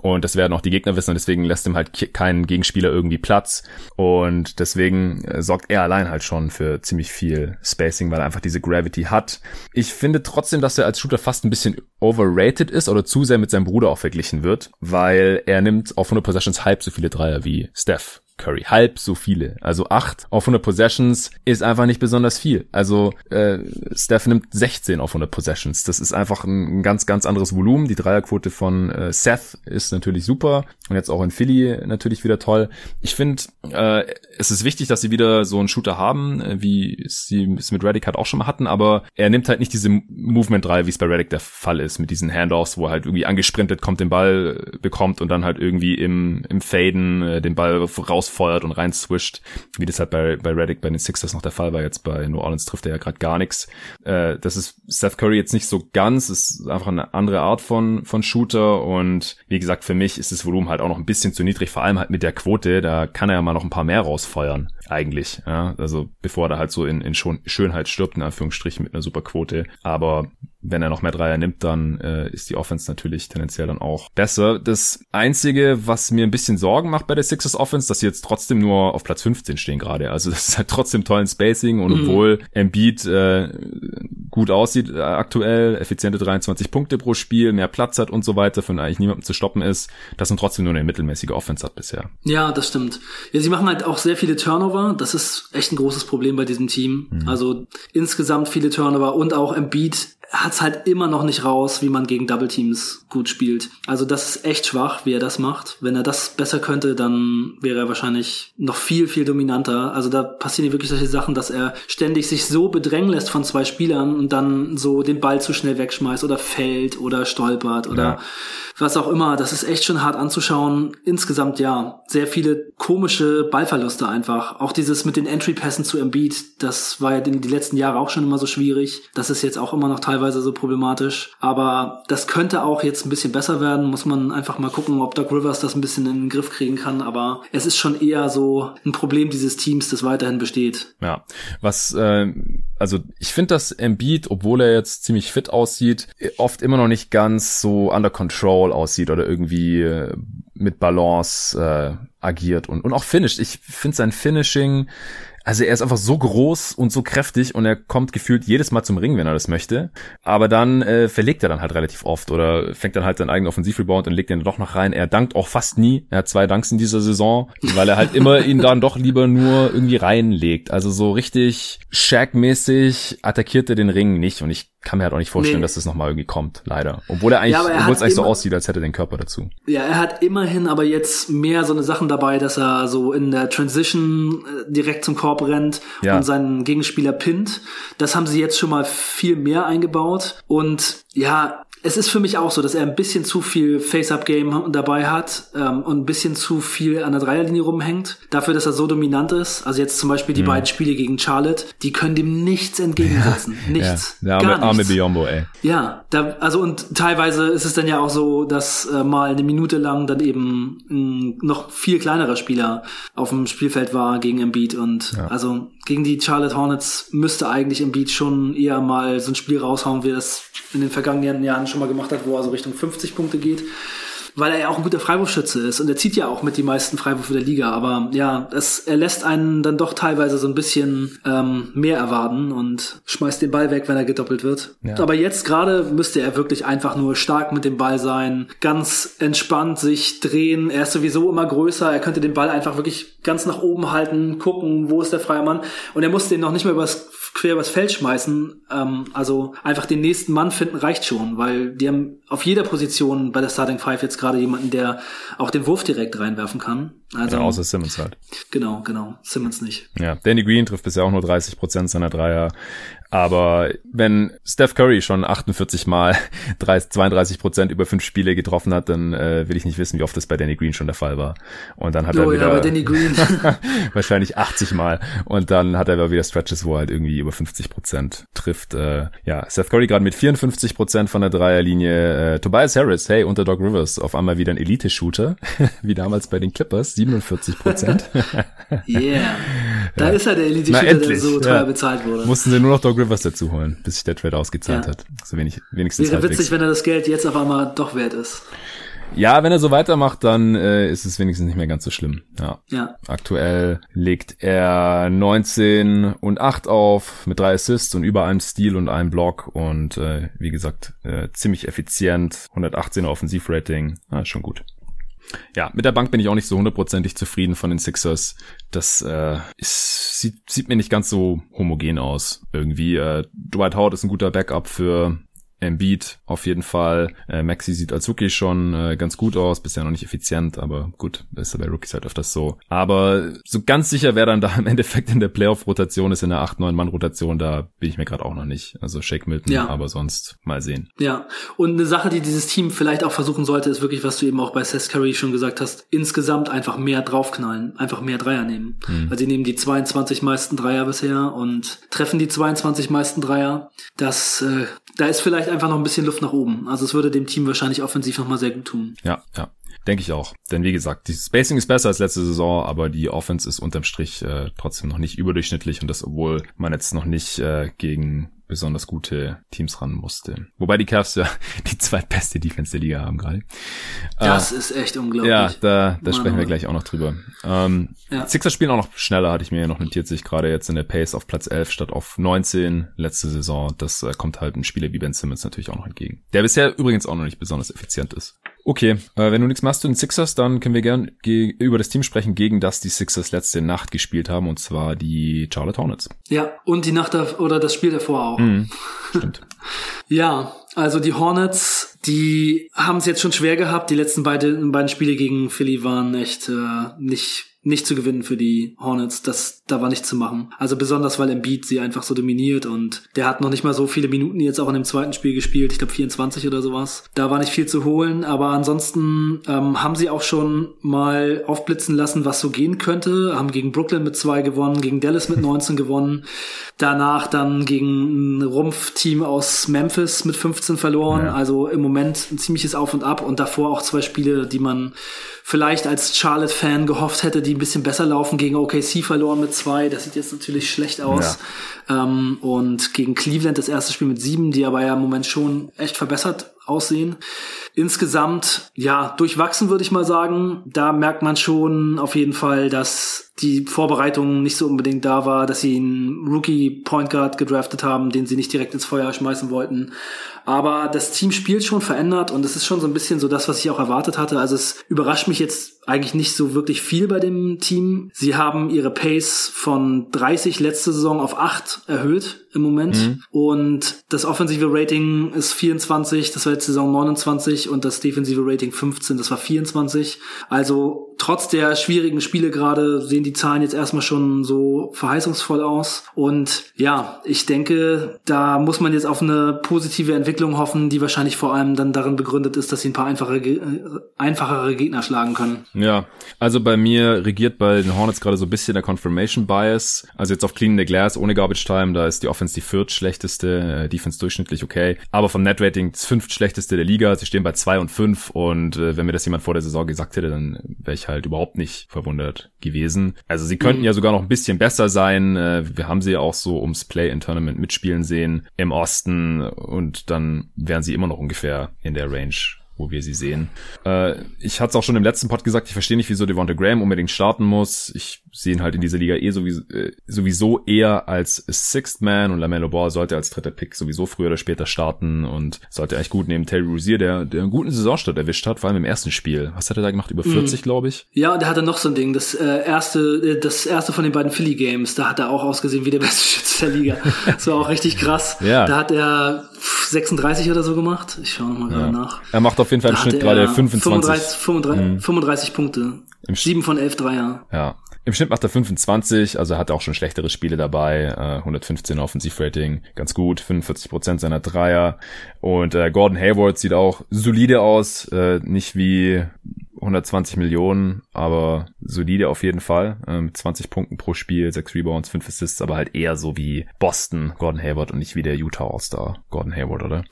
Und das werden auch die Gegner wissen und deswegen lässt ihm halt keinen Gegenspieler irgendwie Platz. Und deswegen äh, sorgt er allein halt schon für ziemlich viel Spacing, weil er einfach diese Gravity hat. Ich finde trotzdem, dass er als Shooter fast ein bisschen overrated ist oder zu sehr mit seinem Bruder auch verglichen wird, weil er nimmt auf 100 Possessions halb so viele Dreier wie Steph. Curry. Halb so viele. Also acht auf 100 Possessions ist einfach nicht besonders viel. Also äh, Steph nimmt 16 auf 100 Possessions. Das ist einfach ein, ganz, ganz anderes Volumen. Die Dreierquote von äh, Seth ist natürlich super. Und jetzt auch in Philly natürlich wieder toll. Ich finde, äh, es ist wichtig, dass sie wieder so einen Shooter haben, äh, wie sie es mit Reddick halt auch schon mal hatten. Aber er nimmt halt nicht diese Movement-Reihe, wie es bei Reddick der Fall ist, mit diesen Handoffs, wo er halt irgendwie angesprintet kommt, den Ball bekommt und dann halt irgendwie im, im Faden äh, den Ball raus rausfeuert und rein swischt, wie das halt bei, bei Reddick bei den Sixers noch der Fall war. Jetzt bei New Orleans trifft er ja gerade gar nichts. Äh, das ist Seth Curry jetzt nicht so ganz, ist einfach eine andere Art von, von Shooter und wie gesagt, für mich ist das Volumen halt auch noch ein bisschen zu niedrig, vor allem halt mit der Quote, da kann er ja mal noch ein paar mehr rausfeuern, eigentlich. Ja? Also bevor er da halt so in, in Schönheit stirbt, in Anführungsstrichen mit einer super Quote. Aber wenn er noch mehr Dreier nimmt, dann äh, ist die Offense natürlich tendenziell dann auch besser. Das Einzige, was mir ein bisschen Sorgen macht bei der Sixers Offense, dass sie jetzt trotzdem nur auf Platz 15 stehen gerade. Also das ist halt trotzdem tollen Spacing und mhm. obwohl Embiid äh, gut aussieht äh, aktuell, effiziente 23 Punkte pro Spiel, mehr Platz hat und so weiter, von eigentlich niemandem zu stoppen ist, dass man trotzdem nur eine mittelmäßige Offense hat bisher. Ja, das stimmt. Ja, sie machen halt auch sehr viele Turnover. Das ist echt ein großes Problem bei diesem Team. Mhm. Also insgesamt viele Turnover und auch Embiid hat's halt immer noch nicht raus, wie man gegen Double Teams gut spielt. Also das ist echt schwach, wie er das macht. Wenn er das besser könnte, dann wäre er wahrscheinlich noch viel, viel dominanter. Also da passieren wirklich solche Sachen, dass er ständig sich so bedrängen lässt von zwei Spielern und dann so den Ball zu schnell wegschmeißt oder fällt oder stolpert oder ja. was auch immer. Das ist echt schon hart anzuschauen. Insgesamt ja, sehr viele komische Ballverluste einfach. Auch dieses mit den Entry-Pässen zu Embiid, das war ja in die letzten Jahre auch schon immer so schwierig. Das ist jetzt auch immer noch teilweise so problematisch. Aber das könnte auch jetzt ein bisschen besser werden. Muss man einfach mal gucken, ob Doug Rivers das ein bisschen in den Griff kriegen kann. Aber es ist schon eher so ein Problem dieses Teams, das weiterhin besteht. Ja, was, äh, also ich finde, dass Embiid, obwohl er jetzt ziemlich fit aussieht, oft immer noch nicht ganz so under control aussieht oder irgendwie äh, mit Balance äh, agiert und, und auch finisht. Ich finde sein Finishing also er ist einfach so groß und so kräftig und er kommt gefühlt jedes Mal zum Ring, wenn er das möchte. Aber dann äh, verlegt er dann halt relativ oft oder fängt dann halt seinen eigenen Offensivrebound und legt den doch noch rein. Er dankt auch fast nie. Er hat zwei Danks in dieser Saison, weil er halt immer ihn dann doch lieber nur irgendwie reinlegt. Also so richtig Shaq-mäßig attackiert er den Ring nicht und ich kann mir halt auch nicht vorstellen, nee. dass das nochmal irgendwie kommt, leider. Obwohl er eigentlich, ja, obwohl es eigentlich so aussieht, als hätte er den Körper dazu. Ja, er hat immerhin aber jetzt mehr so eine Sachen dabei, dass er so in der Transition äh, direkt zum Korb rennt ja. und seinen Gegenspieler pinnt. Das haben sie jetzt schon mal viel mehr eingebaut. Und ja, es ist für mich auch so, dass er ein bisschen zu viel Face-Up-Game dabei hat ähm, und ein bisschen zu viel an der Dreierlinie rumhängt. Dafür, dass er so dominant ist. Also jetzt zum Beispiel die mhm. beiden Spiele gegen Charlotte, die können dem nichts entgegensetzen. Ja, nichts. Ja. Der arme, arme Biombo, ey. Ja, da, also und teilweise ist es dann ja auch so, dass äh, mal eine Minute lang dann eben ein noch viel kleinerer Spieler auf dem Spielfeld war gegen Embiid und ja. also gegen die Charlotte Hornets müsste eigentlich Embiid schon eher mal so ein Spiel raushauen, wie das in den vergangenen Jahren schon mal gemacht hat, wo er so Richtung 50 Punkte geht weil er ja auch ein guter Freiwurfschütze ist und er zieht ja auch mit die meisten Freiwürfe der Liga. Aber ja, es, er lässt einen dann doch teilweise so ein bisschen ähm, mehr erwarten und schmeißt den Ball weg, wenn er gedoppelt wird. Ja. Aber jetzt gerade müsste er wirklich einfach nur stark mit dem Ball sein, ganz entspannt sich drehen. Er ist sowieso immer größer. Er könnte den Ball einfach wirklich ganz nach oben halten, gucken, wo ist der freie Mann. Und er muss den noch nicht mal übers quer übers Feld schmeißen. Ähm, also einfach den nächsten Mann finden reicht schon, weil die haben auf jeder Position bei der Starting Five jetzt gerade jemanden, der auch den Wurf direkt reinwerfen kann. Also, ja, außer Simmons halt. Genau, genau. Simmons nicht. Ja, Danny Green trifft bisher auch nur 30 Prozent seiner Dreier. Aber wenn Steph Curry schon 48 Mal 30, 32 Prozent über fünf Spiele getroffen hat, dann äh, will ich nicht wissen, wie oft das bei Danny Green schon der Fall war. Und dann hat oh, er wieder ja, Danny Green. wahrscheinlich 80 Mal. Und dann hat er aber wieder Stretches, wo er halt irgendwie über 50 Prozent trifft. Äh, ja, Steph Curry gerade mit 54 Prozent von der Dreierlinie. Äh, Tobias Harris, hey, unter Doc Rivers, auf einmal wieder ein Elite-Shooter, wie damals bei den Clippers, 47 Prozent. yeah. Da ja. ist er der Elite-Shooter, der so teuer ja. bezahlt wurde. Mussten sie nur noch Doc Rivers dazu holen, bis sich der Trade ausgezahlt ja. hat. So wenig, wenigstens Wäre witzig, wenn er das Geld jetzt auf einmal doch wert ist. Ja, wenn er so weitermacht, dann äh, ist es wenigstens nicht mehr ganz so schlimm. Ja. ja. Aktuell legt er 19 und 8 auf mit drei Assists und über einem Steal und einem Block und äh, wie gesagt, äh, ziemlich effizient, 118er Offensivrating, ah, schon gut. Ja, mit der Bank bin ich auch nicht so hundertprozentig zufrieden von den Sixers. Das äh, ist, sieht, sieht mir nicht ganz so homogen aus. Irgendwie, äh, Dwight Howard ist ein guter Backup für Embiid auf jeden Fall. Äh, Maxi sieht als Rookie schon äh, ganz gut aus, bisher noch nicht effizient, aber gut, ist ja bei Rookies halt öfters so. Aber so ganz sicher, wer dann da im Endeffekt in der Playoff-Rotation ist, in der 8-9-Mann-Rotation, da bin ich mir gerade auch noch nicht. Also Shake Milton, ja. aber sonst mal sehen. Ja, und eine Sache, die dieses Team vielleicht auch versuchen sollte, ist wirklich, was du eben auch bei Seth Curry schon gesagt hast, insgesamt einfach mehr draufknallen, einfach mehr Dreier nehmen. Mhm. Weil sie nehmen die 22 meisten Dreier bisher und treffen die 22 meisten Dreier. Das, äh, da ist vielleicht vielleicht einfach noch ein bisschen Luft nach oben. Also es würde dem Team wahrscheinlich offensiv nochmal sehr gut tun. Ja, ja. Denke ich auch. Denn wie gesagt, die Spacing ist besser als letzte Saison, aber die Offense ist unterm Strich äh, trotzdem noch nicht überdurchschnittlich und das, obwohl man jetzt noch nicht äh, gegen besonders gute Teams ran musste. Wobei die Cavs ja die zweitbeste Defense der Liga haben gerade. Das äh, ist echt unglaublich. Ja, da, da sprechen wir gleich auch noch drüber. Ähm, ja. Sixers spielen auch noch schneller, hatte ich mir noch notiert, sich gerade jetzt in der Pace auf Platz 11 statt auf 19 letzte Saison. Das äh, kommt halt ein Spieler wie Ben Simmons natürlich auch noch entgegen. Der bisher übrigens auch noch nicht besonders effizient ist. Okay, äh, wenn du nichts machst zu den Sixers, dann können wir gern über das Team sprechen, gegen das die Sixers letzte Nacht gespielt haben, und zwar die Charlotte Hornets. Ja, und die Nacht oder das Spiel davor auch. Mhm, stimmt. ja, also die Hornets, die haben es jetzt schon schwer gehabt. Die letzten beiden, beiden Spiele gegen Philly waren echt äh, nicht nicht zu gewinnen für die Hornets. Das, da war nichts zu machen. Also besonders, weil Embiid sie einfach so dominiert und der hat noch nicht mal so viele Minuten jetzt auch in dem zweiten Spiel gespielt. Ich glaube 24 oder sowas. Da war nicht viel zu holen, aber ansonsten ähm, haben sie auch schon mal aufblitzen lassen, was so gehen könnte. Haben gegen Brooklyn mit zwei gewonnen, gegen Dallas mit 19 gewonnen. Danach dann gegen ein Rumpfteam aus Memphis mit 15 verloren. Ja. Also im Moment ein ziemliches Auf und Ab und davor auch zwei Spiele, die man vielleicht als Charlotte-Fan gehofft hätte, die ein bisschen besser laufen, gegen OKC verloren mit zwei. Das sieht jetzt natürlich schlecht aus. Ja. Ähm, und gegen Cleveland das erste Spiel mit sieben, die aber ja im Moment schon echt verbessert aussehen. Insgesamt, ja, durchwachsen würde ich mal sagen. Da merkt man schon auf jeden Fall, dass die Vorbereitung nicht so unbedingt da war, dass sie einen Rookie Point Guard gedraftet haben, den sie nicht direkt ins Feuer schmeißen wollten. Aber das Team spielt schon verändert und es ist schon so ein bisschen so das, was ich auch erwartet hatte. Also es überrascht mich jetzt eigentlich nicht so wirklich viel bei dem Team. Sie haben ihre Pace von 30 letzte Saison auf 8 erhöht im Moment. Mhm. Und das offensive Rating ist 24, das war jetzt Saison 29 und das defensive Rating 15, das war 24. Also trotz der schwierigen Spiele gerade sehen die Zahlen jetzt erstmal schon so verheißungsvoll aus. Und ja, ich denke, da muss man jetzt auf eine positive Entwicklung hoffen, die wahrscheinlich vor allem dann darin begründet ist, dass sie ein paar einfache, äh, einfachere Gegner schlagen können. Ja, also bei mir regiert bei den Hornets gerade so ein bisschen der Confirmation Bias. Also jetzt auf Clean the Glass ohne Garbage Time, da ist die Offense die viertschlechteste, äh, Defense durchschnittlich okay. Aber vom Net Rating das fünftschlechteste der Liga. Sie stehen bei zwei und fünf und äh, wenn mir das jemand vor der Saison gesagt hätte, dann wäre ich halt überhaupt nicht verwundert gewesen. Also sie könnten mhm. ja sogar noch ein bisschen besser sein. Äh, wir haben sie ja auch so ums Play-in-Tournament mitspielen sehen im Osten und dann wären sie immer noch ungefähr in der Range wo wir sie sehen. Äh, ich hatte es auch schon im letzten Pod gesagt, ich verstehe nicht, wieso Devonta Graham unbedingt starten muss. Ich sehen halt in dieser Liga eh sowieso, äh, sowieso eher als Sixth Man und LaMelo Ball sollte als dritter Pick sowieso früher oder später starten und sollte eigentlich gut neben Terry Rozier, der, der einen guten Saisonstart erwischt hat, vor allem im ersten Spiel. Was hat er da gemacht? Über 40, mm. glaube ich. Ja, und der hatte noch so ein Ding. Das äh, erste, äh, das erste von den beiden Philly Games, da hat er auch ausgesehen wie der beste Schütze der Liga. das war auch richtig krass. Ja. Da hat er 36 oder so gemacht. Ich schaue mal gerade ja. nach. Er macht auf jeden Fall im Schnitt gerade 25. 35, 35, mhm. 35 Punkte. Im 7 von 11 Dreier. Ja. Im Schnitt macht er 25, also hat er auch schon schlechtere Spiele dabei. Äh, 115 Offensivrating, ganz gut, 45 Prozent seiner Dreier. Und äh, Gordon Hayward sieht auch solide aus, äh, nicht wie 120 Millionen, aber solide auf jeden Fall. Äh, mit 20 Punkten pro Spiel, 6 Rebounds, 5 Assists, aber halt eher so wie Boston Gordon Hayward und nicht wie der Utah All-Star Gordon Hayward, oder?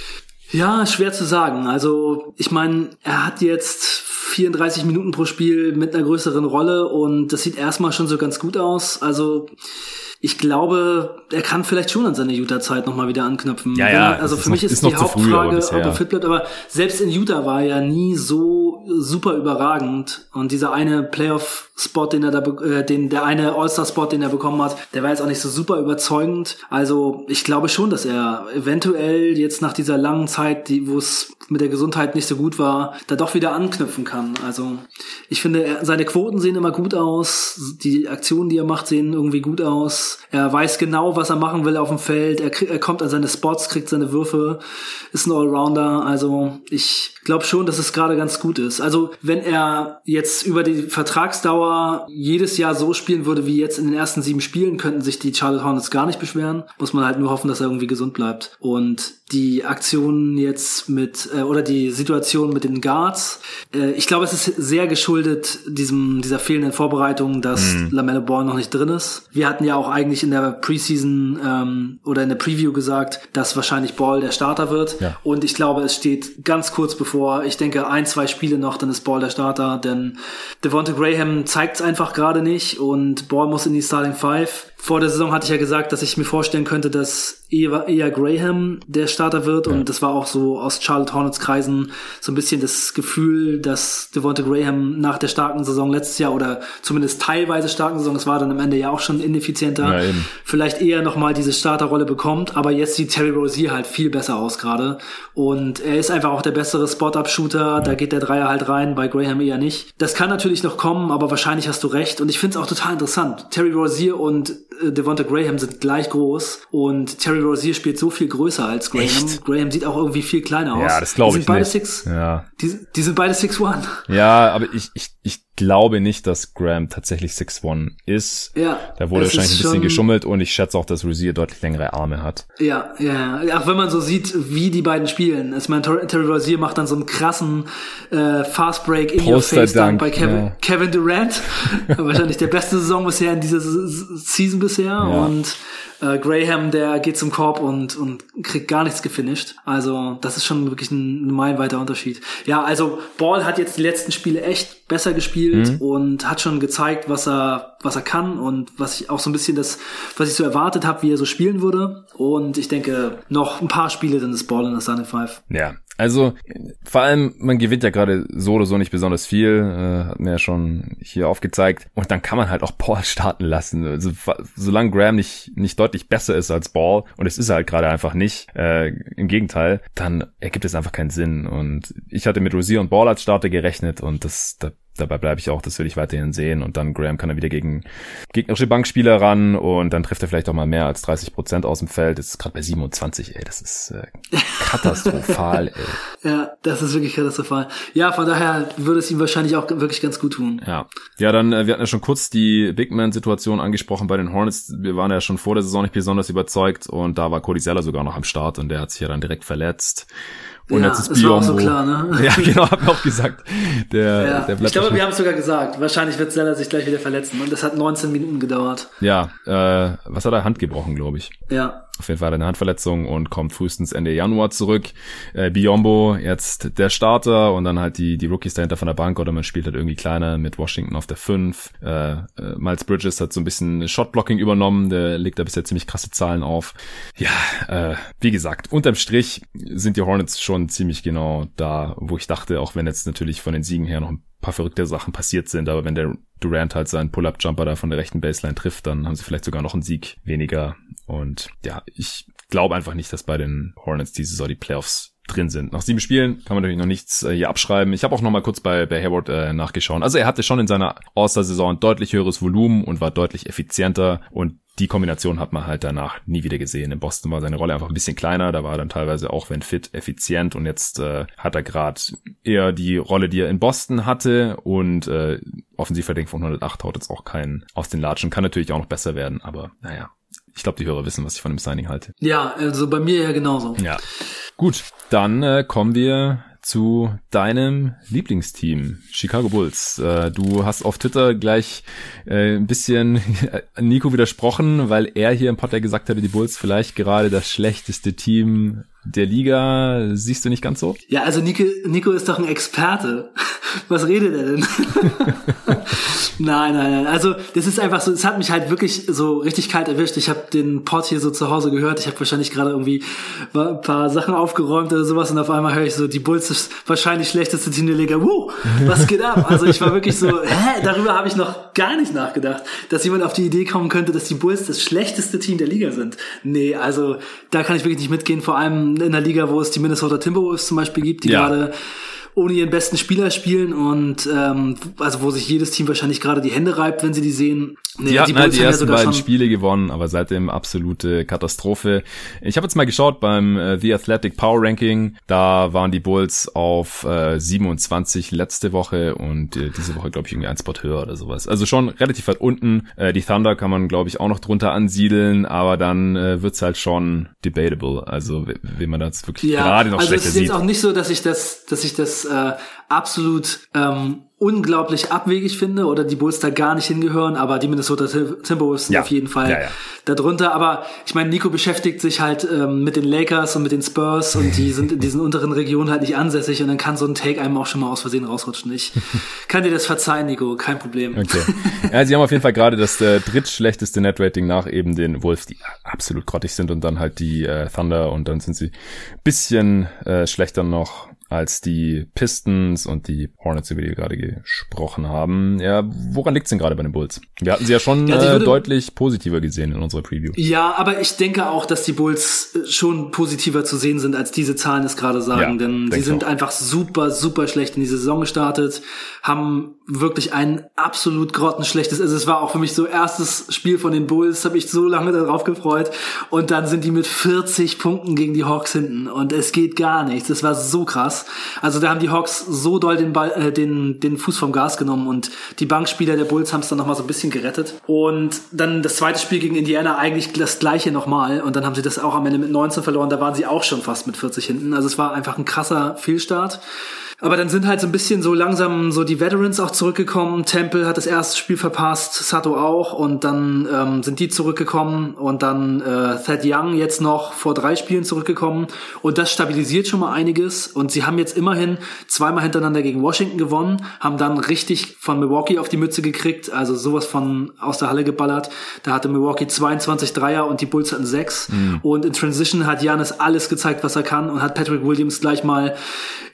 Ja, schwer zu sagen. Also ich meine, er hat jetzt 34 Minuten pro Spiel mit einer größeren Rolle und das sieht erstmal schon so ganz gut aus. Also ich glaube, er kann vielleicht schon an seine Utah-Zeit nochmal wieder anknüpfen. Ja, ja, also für mich ist, ist die Hauptfrage, früh, ob er fit bleibt. Aber selbst in Utah war er ja nie so super überragend. Und dieser eine Playoff-Spot, den er da, äh, den, der eine All-Star-Spot, den er bekommen hat, der war jetzt auch nicht so super überzeugend. Also ich glaube schon, dass er eventuell jetzt nach dieser langen Zeit, die, wo es mit der Gesundheit nicht so gut war, da doch wieder anknüpfen kann. Also ich finde, seine Quoten sehen immer gut aus. Die Aktionen, die er macht, sehen irgendwie gut aus. Er weiß genau, was er machen will auf dem Feld. Er, krieg, er kommt an seine Spots, kriegt seine Würfe, ist ein Allrounder. Also ich glaube schon, dass es gerade ganz gut ist. Also wenn er jetzt über die Vertragsdauer jedes Jahr so spielen würde wie jetzt in den ersten sieben Spielen, könnten sich die Charlotte Hornets gar nicht beschweren. Muss man halt nur hoffen, dass er irgendwie gesund bleibt. Und die Aktionen jetzt mit äh, oder die Situation mit den Guards. Äh, ich glaube, es ist sehr geschuldet diesem dieser fehlenden Vorbereitung, dass mhm. Lamelle Ball noch nicht drin ist. Wir hatten ja auch eigentlich in der Preseason ähm, oder in der Preview gesagt, dass wahrscheinlich Ball der Starter wird. Ja. Und ich glaube, es steht ganz kurz bevor. Ich denke, ein zwei Spiele noch, dann ist Ball der Starter, denn Devonta Graham zeigt es einfach gerade nicht und Ball muss in die Starting Five. Vor der Saison hatte ich ja gesagt, dass ich mir vorstellen könnte, dass eher, eher Graham der Starter wird. Ja. Und das war auch so aus Charlotte Hornets Kreisen so ein bisschen das Gefühl, dass Devonta Graham nach der starken Saison letztes Jahr oder zumindest teilweise starken Saison, es war dann am Ende ja auch schon ineffizienter, ja, vielleicht eher nochmal diese Starterrolle bekommt. Aber jetzt sieht Terry Rozier halt viel besser aus gerade. Und er ist einfach auch der bessere Spot-Up-Shooter. Ja. Da geht der Dreier halt rein, bei Graham eher nicht. Das kann natürlich noch kommen, aber wahrscheinlich hast du recht. Und ich finde es auch total interessant. Terry Rozier und Devonta Graham sind gleich groß und Terry Rozier spielt so viel größer als Graham. Echt? Graham sieht auch irgendwie viel kleiner aus. Ja, das glaube ich sind beide nicht. Six, Ja. die, die sind beide 6'1. Ja, aber ich, ich, ich glaube nicht, dass Graham tatsächlich 6'1 ist. Ja. Da wurde wahrscheinlich ein bisschen schon- geschummelt und ich schätze auch, dass Rozier deutlich längere Arme hat. Ja, ja. Auch wenn man so sieht, wie die beiden spielen. Ich meine, Ter- Terry Rozier macht dann so einen krassen äh, Fast Break in your face Dunk bei Kevin, ja. Kevin Durant. Wahrscheinlich der beste Saison bisher in dieser S- Season bisher. Und äh, Graham, der geht zum Korb und, und kriegt gar nichts gefinisht. Also das ist schon wirklich ein, ein meilenweiter Unterschied. Ja, also Ball hat jetzt die letzten Spiele echt besser gespielt und hat schon gezeigt, was er was er kann und was ich auch so ein bisschen das, was ich so erwartet habe, wie er so spielen würde. Und ich denke, noch ein paar Spiele, dann ist Ball in der Sunny Five. Ja, also vor allem, man gewinnt ja gerade so oder so nicht besonders viel, äh, hat mir ja schon hier aufgezeigt. Und dann kann man halt auch Paul starten lassen. Also solange Graham nicht, nicht deutlich besser ist als Ball, und es ist er halt gerade einfach nicht, äh, im Gegenteil, dann ergibt es einfach keinen Sinn. Und ich hatte mit Rosier und Ball als Starter gerechnet und das, da, dabei bleibe ich auch, das will ich weiterhin sehen. Und dann Graham kann er wieder gegen gegnerische Bankspieler ran und dann trifft er vielleicht auch mal mehr als 30 Prozent aus dem Feld. Das ist gerade bei 27, ey, das ist äh, katastrophal, ey. Ja, das ist wirklich katastrophal. Ja, von daher würde es ihm wahrscheinlich auch wirklich ganz gut tun. Ja, ja, dann, äh, wir hatten ja schon kurz die Big Man-Situation angesprochen bei den Hornets. Wir waren ja schon vor der Saison nicht besonders überzeugt und da war Cody Zeller sogar noch am Start und der hat sich ja dann direkt verletzt. Und Ja, jetzt ist das war auch Biombo. so klar, ne? Ja, genau, hab ich auch gesagt. Der, Ja, der bleibt ich glaube, wir haben es sogar gesagt. Wahrscheinlich wird Zeller sich gleich wieder verletzen. Und das hat 19 Minuten gedauert. Ja, äh, was hat er? Hand gebrochen, glaube ich. Ja. Auf jeden Fall eine Handverletzung und kommt frühestens Ende Januar zurück. Äh, Biombo jetzt der Starter und dann halt die, die Rookies dahinter von der Bank oder man spielt halt irgendwie kleiner mit Washington auf der 5. Äh, äh, Miles Bridges hat so ein bisschen Shotblocking übernommen, der legt da bisher ziemlich krasse Zahlen auf. Ja, äh, wie gesagt, unterm Strich sind die Hornets schon ziemlich genau da, wo ich dachte, auch wenn jetzt natürlich von den Siegen her noch ein paar verrückte Sachen passiert sind, aber wenn der Durant halt seinen Pull-Up-Jumper da von der rechten Baseline trifft, dann haben sie vielleicht sogar noch einen Sieg weniger. Und ja, ich glaube einfach nicht, dass bei den Hornets diese Saison die Playoffs drin sind. Nach sieben Spielen kann man natürlich noch nichts äh, hier abschreiben. Ich habe auch noch mal kurz bei, bei Hayward äh, nachgeschaut. Also er hatte schon in seiner All-Star-Saison deutlich höheres Volumen und war deutlich effizienter und die Kombination hat man halt danach nie wieder gesehen. In Boston war seine Rolle einfach ein bisschen kleiner, da war er dann teilweise auch, wenn fit, effizient und jetzt äh, hat er gerade eher die Rolle, die er in Boston hatte und äh, Offensivverding von 108 haut jetzt auch keinen aus den Latschen. Kann natürlich auch noch besser werden, aber naja, ich glaube, die Hörer wissen, was ich von dem Signing halte. Ja, also bei mir ja genauso. Ja. Gut, dann äh, kommen wir zu deinem Lieblingsteam, Chicago Bulls. Äh, du hast auf Twitter gleich äh, ein bisschen Nico widersprochen, weil er hier im Podcast gesagt hatte, die Bulls vielleicht gerade das schlechteste Team der Liga. Siehst du nicht ganz so? Ja, also Nico, Nico ist doch ein Experte. Was redet er denn? nein, nein, nein. Also das ist einfach so, es hat mich halt wirklich so richtig kalt erwischt. Ich habe den Pod hier so zu Hause gehört. Ich habe wahrscheinlich gerade irgendwie ein paar Sachen aufgeräumt oder sowas und auf einmal höre ich so, die Bulls ist wahrscheinlich schlechteste Team der Liga. Wow, was geht ab? Also ich war wirklich so, hä, darüber habe ich noch gar nicht nachgedacht, dass jemand auf die Idee kommen könnte, dass die Bulls das schlechteste Team der Liga sind. Nee, also da kann ich wirklich nicht mitgehen, vor allem in einer Liga, wo es die Minnesota Timberwolves zum Beispiel gibt, die Ja. gerade ohne ihren besten Spieler spielen und ähm, also wo sich jedes Team wahrscheinlich gerade die Hände reibt, wenn sie die sehen. Nee, Die hatten halt die haben ja ersten sogar beiden Spiele gewonnen, aber seitdem absolute Katastrophe. Ich habe jetzt mal geschaut beim äh, The Athletic Power Ranking. Da waren die Bulls auf äh, 27 letzte Woche und äh, diese Woche, glaube ich, irgendwie ein Spot höher oder sowas. Also schon relativ weit unten. Äh, die Thunder kann man, glaube ich, auch noch drunter ansiedeln, aber dann äh, wird's halt schon debatable. Also wenn man das wirklich Ja, gerade noch also es schlechter ist sieht. jetzt auch nicht so, dass ich das, dass ich das äh, absolut ähm, unglaublich abwegig finde oder die Bulls da gar nicht hingehören, aber die Minnesota Tim- Timberwolves sind Ja. auf jeden Fall Ja, ja. darunter. Aber ich meine, Nico beschäftigt sich halt ähm, mit den Lakers und mit den Spurs und die sind in diesen unteren Regionen halt nicht ansässig und dann kann so ein Take einem auch schon mal aus Versehen rausrutschen. Ich kann dir das verzeihen, Nico, kein Problem. Okay. Ja, sie haben auf jeden Fall gerade das äh, drittschlechteste Netrating nach eben den Wolves, die absolut grottig sind und dann halt die äh, Thunder und dann sind sie bisschen äh, schlechter noch als die Pistons und die Hornets, über die wir gerade gesprochen haben. Ja, woran liegt's denn gerade bei den Bulls? Wir hatten sie ja schon ja, äh, deutlich positiver gesehen in unserer Preview. Ja, aber ich denke auch, dass die Bulls äh, schon positiver zu sehen sind, als diese Zahlen es gerade sagen. Ja, denn sie sind auch. einfach super, super schlecht in die Saison gestartet, haben wirklich ein absolut grottenschlechtes, also es war auch für mich so erstes Spiel von den Bulls, habe ich so lange darauf gefreut und dann sind die mit 40 Punkten gegen die Hawks hinten und es geht gar nichts. Das war so krass. Also da haben die Hawks so doll den Ball, äh, den den Fuß vom Gas genommen und die Bankspieler der Bulls haben es dann noch mal so ein bisschen gerettet und dann das zweite Spiel gegen Indiana eigentlich das gleiche nochmal und dann haben sie das auch am Ende mit 19 verloren. Da waren sie auch schon fast mit 40 hinten. Also es war einfach ein krasser Fehlstart. Aber dann sind halt so ein bisschen so langsam so die Veterans auch zurückgekommen. Temple hat das erste Spiel verpasst, Sato auch und dann ähm, sind die zurückgekommen und dann äh, Thad Young jetzt noch vor drei Spielen zurückgekommen und das stabilisiert schon mal einiges und sie haben jetzt immerhin zweimal hintereinander gegen Washington gewonnen, haben dann richtig von Milwaukee auf die Mütze gekriegt, also sowas von aus der Halle geballert. Da hatte Milwaukee 22 Dreier und die Bulls hatten sechs mhm. und in Transition hat Janis alles gezeigt, was er kann und hat Patrick Williams gleich mal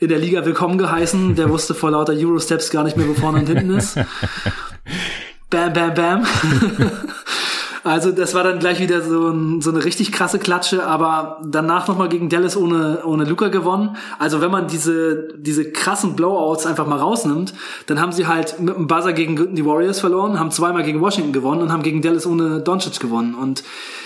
in der Liga willkommen geheißen. Der wusste vor lauter Eurosteps gar nicht mehr, wo vorne und hinten ist. Bam, bam, bam. Also das war dann gleich wieder so, ein, so eine richtig krasse Klatsche, aber danach nochmal gegen Dallas ohne, ohne Luca gewonnen. Also wenn man diese, diese krassen Blowouts einfach mal rausnimmt, dann haben sie halt mit dem Buzzer gegen die Warriors verloren, haben zweimal gegen Washington gewonnen und haben gegen Dallas ohne Doncic gewonnen. Und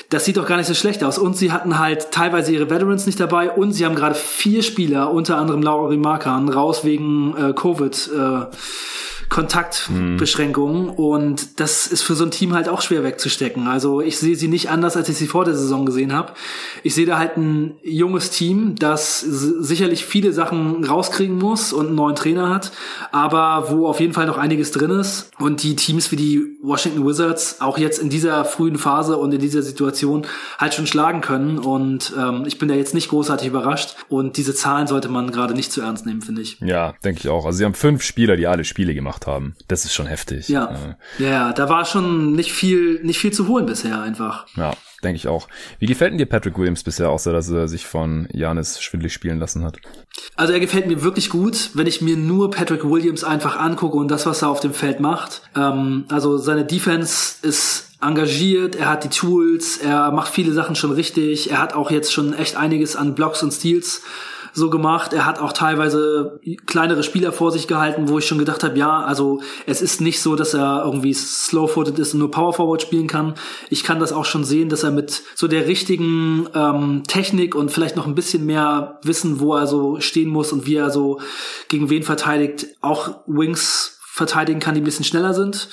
das sieht doch gar nicht so schlecht aus. Und sie hatten halt teilweise ihre Veterans nicht dabei und sie haben gerade vier Spieler, unter anderem Lauri Markan, raus wegen äh, Covid. Äh, Kontaktbeschränkungen mhm. und das ist für so ein Team halt auch schwer wegzustecken. Also ich sehe sie nicht anders, als ich sie vor der Saison gesehen habe. Ich sehe da halt ein junges Team, das sicherlich viele Sachen rauskriegen muss und einen neuen Trainer hat, aber wo auf jeden Fall noch einiges drin ist und die Teams wie die Washington Wizards auch jetzt in dieser frühen Phase und in dieser Situation halt schon schlagen können und ähm, ich bin da jetzt nicht großartig überrascht und diese Zahlen sollte man gerade nicht zu ernst nehmen, finde ich. Ja, denke ich auch. Also sie haben fünf Spieler, die alle Spiele gemacht gemacht haben. Das ist schon heftig. Ja. Äh, ja, da war schon nicht viel, nicht viel zu holen bisher einfach. Ja, denke ich auch. Wie gefällt denn dir Patrick Williams bisher, außer dass er sich von Janis schwindlig spielen lassen hat? Also er gefällt mir wirklich gut, wenn ich mir nur Patrick Williams einfach angucke und das, was er auf dem Feld macht. Ähm, also seine Defense ist engagiert, er hat die Tools, er macht viele Sachen schon richtig, er hat auch jetzt schon echt einiges an Blocks und Steals so gemacht. Er hat auch teilweise kleinere Spieler vor sich gehalten, wo ich schon gedacht habe, ja, also es ist nicht so, dass er irgendwie slow-footed ist und nur Power Forward spielen kann. Ich kann das auch schon sehen, dass er mit so der richtigen ähm, Technik und vielleicht noch ein bisschen mehr Wissen, wo er so stehen muss und wie er so gegen wen verteidigt, auch Wings verteidigen kann, die ein bisschen schneller sind.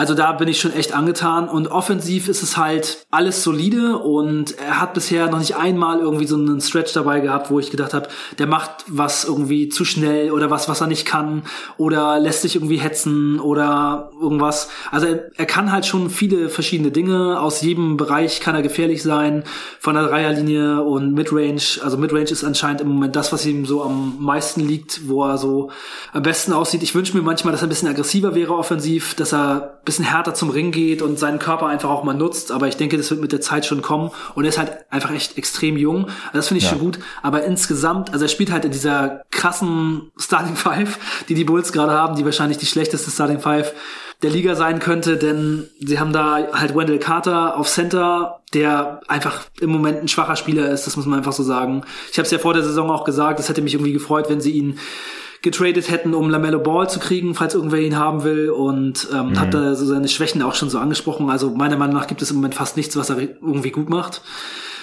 Also da bin ich schon echt angetan und offensiv ist es halt alles solide und er hat bisher noch nicht einmal irgendwie so einen Stretch dabei gehabt, wo ich gedacht habe, der macht was irgendwie zu schnell oder was, was er nicht kann oder lässt sich irgendwie hetzen oder irgendwas. Also er, er kann halt schon viele verschiedene Dinge. Aus jedem Bereich kann er gefährlich sein, von der Dreierlinie und Midrange. Also Midrange ist anscheinend im Moment das, was ihm so am meisten liegt, wo er so am besten aussieht. Ich wünsche mir manchmal, dass er ein bisschen aggressiver wäre offensiv, dass er bisschen härter zum Ring geht und seinen Körper einfach auch mal nutzt. Aber ich denke, das wird mit der Zeit schon kommen. Und er ist halt einfach echt extrem jung. Also das finde ich ja. schon gut. Aber insgesamt, also er spielt halt in dieser krassen Starting Five, die die Bulls gerade haben, die wahrscheinlich die schlechteste Starting Five der Liga sein könnte, denn sie haben da halt Wendell Carter auf Center, der einfach im Moment ein schwacher Spieler ist, das muss man einfach so sagen. Ich habe es ja vor der Saison auch gesagt, es hätte mich irgendwie gefreut, wenn sie ihn getradet hätten, um Lamello Ball zu kriegen, falls irgendwer ihn haben will und ähm, mhm. hat da so seine Schwächen auch schon so angesprochen. Also meiner Meinung nach gibt es im Moment fast nichts, was er irgendwie gut macht.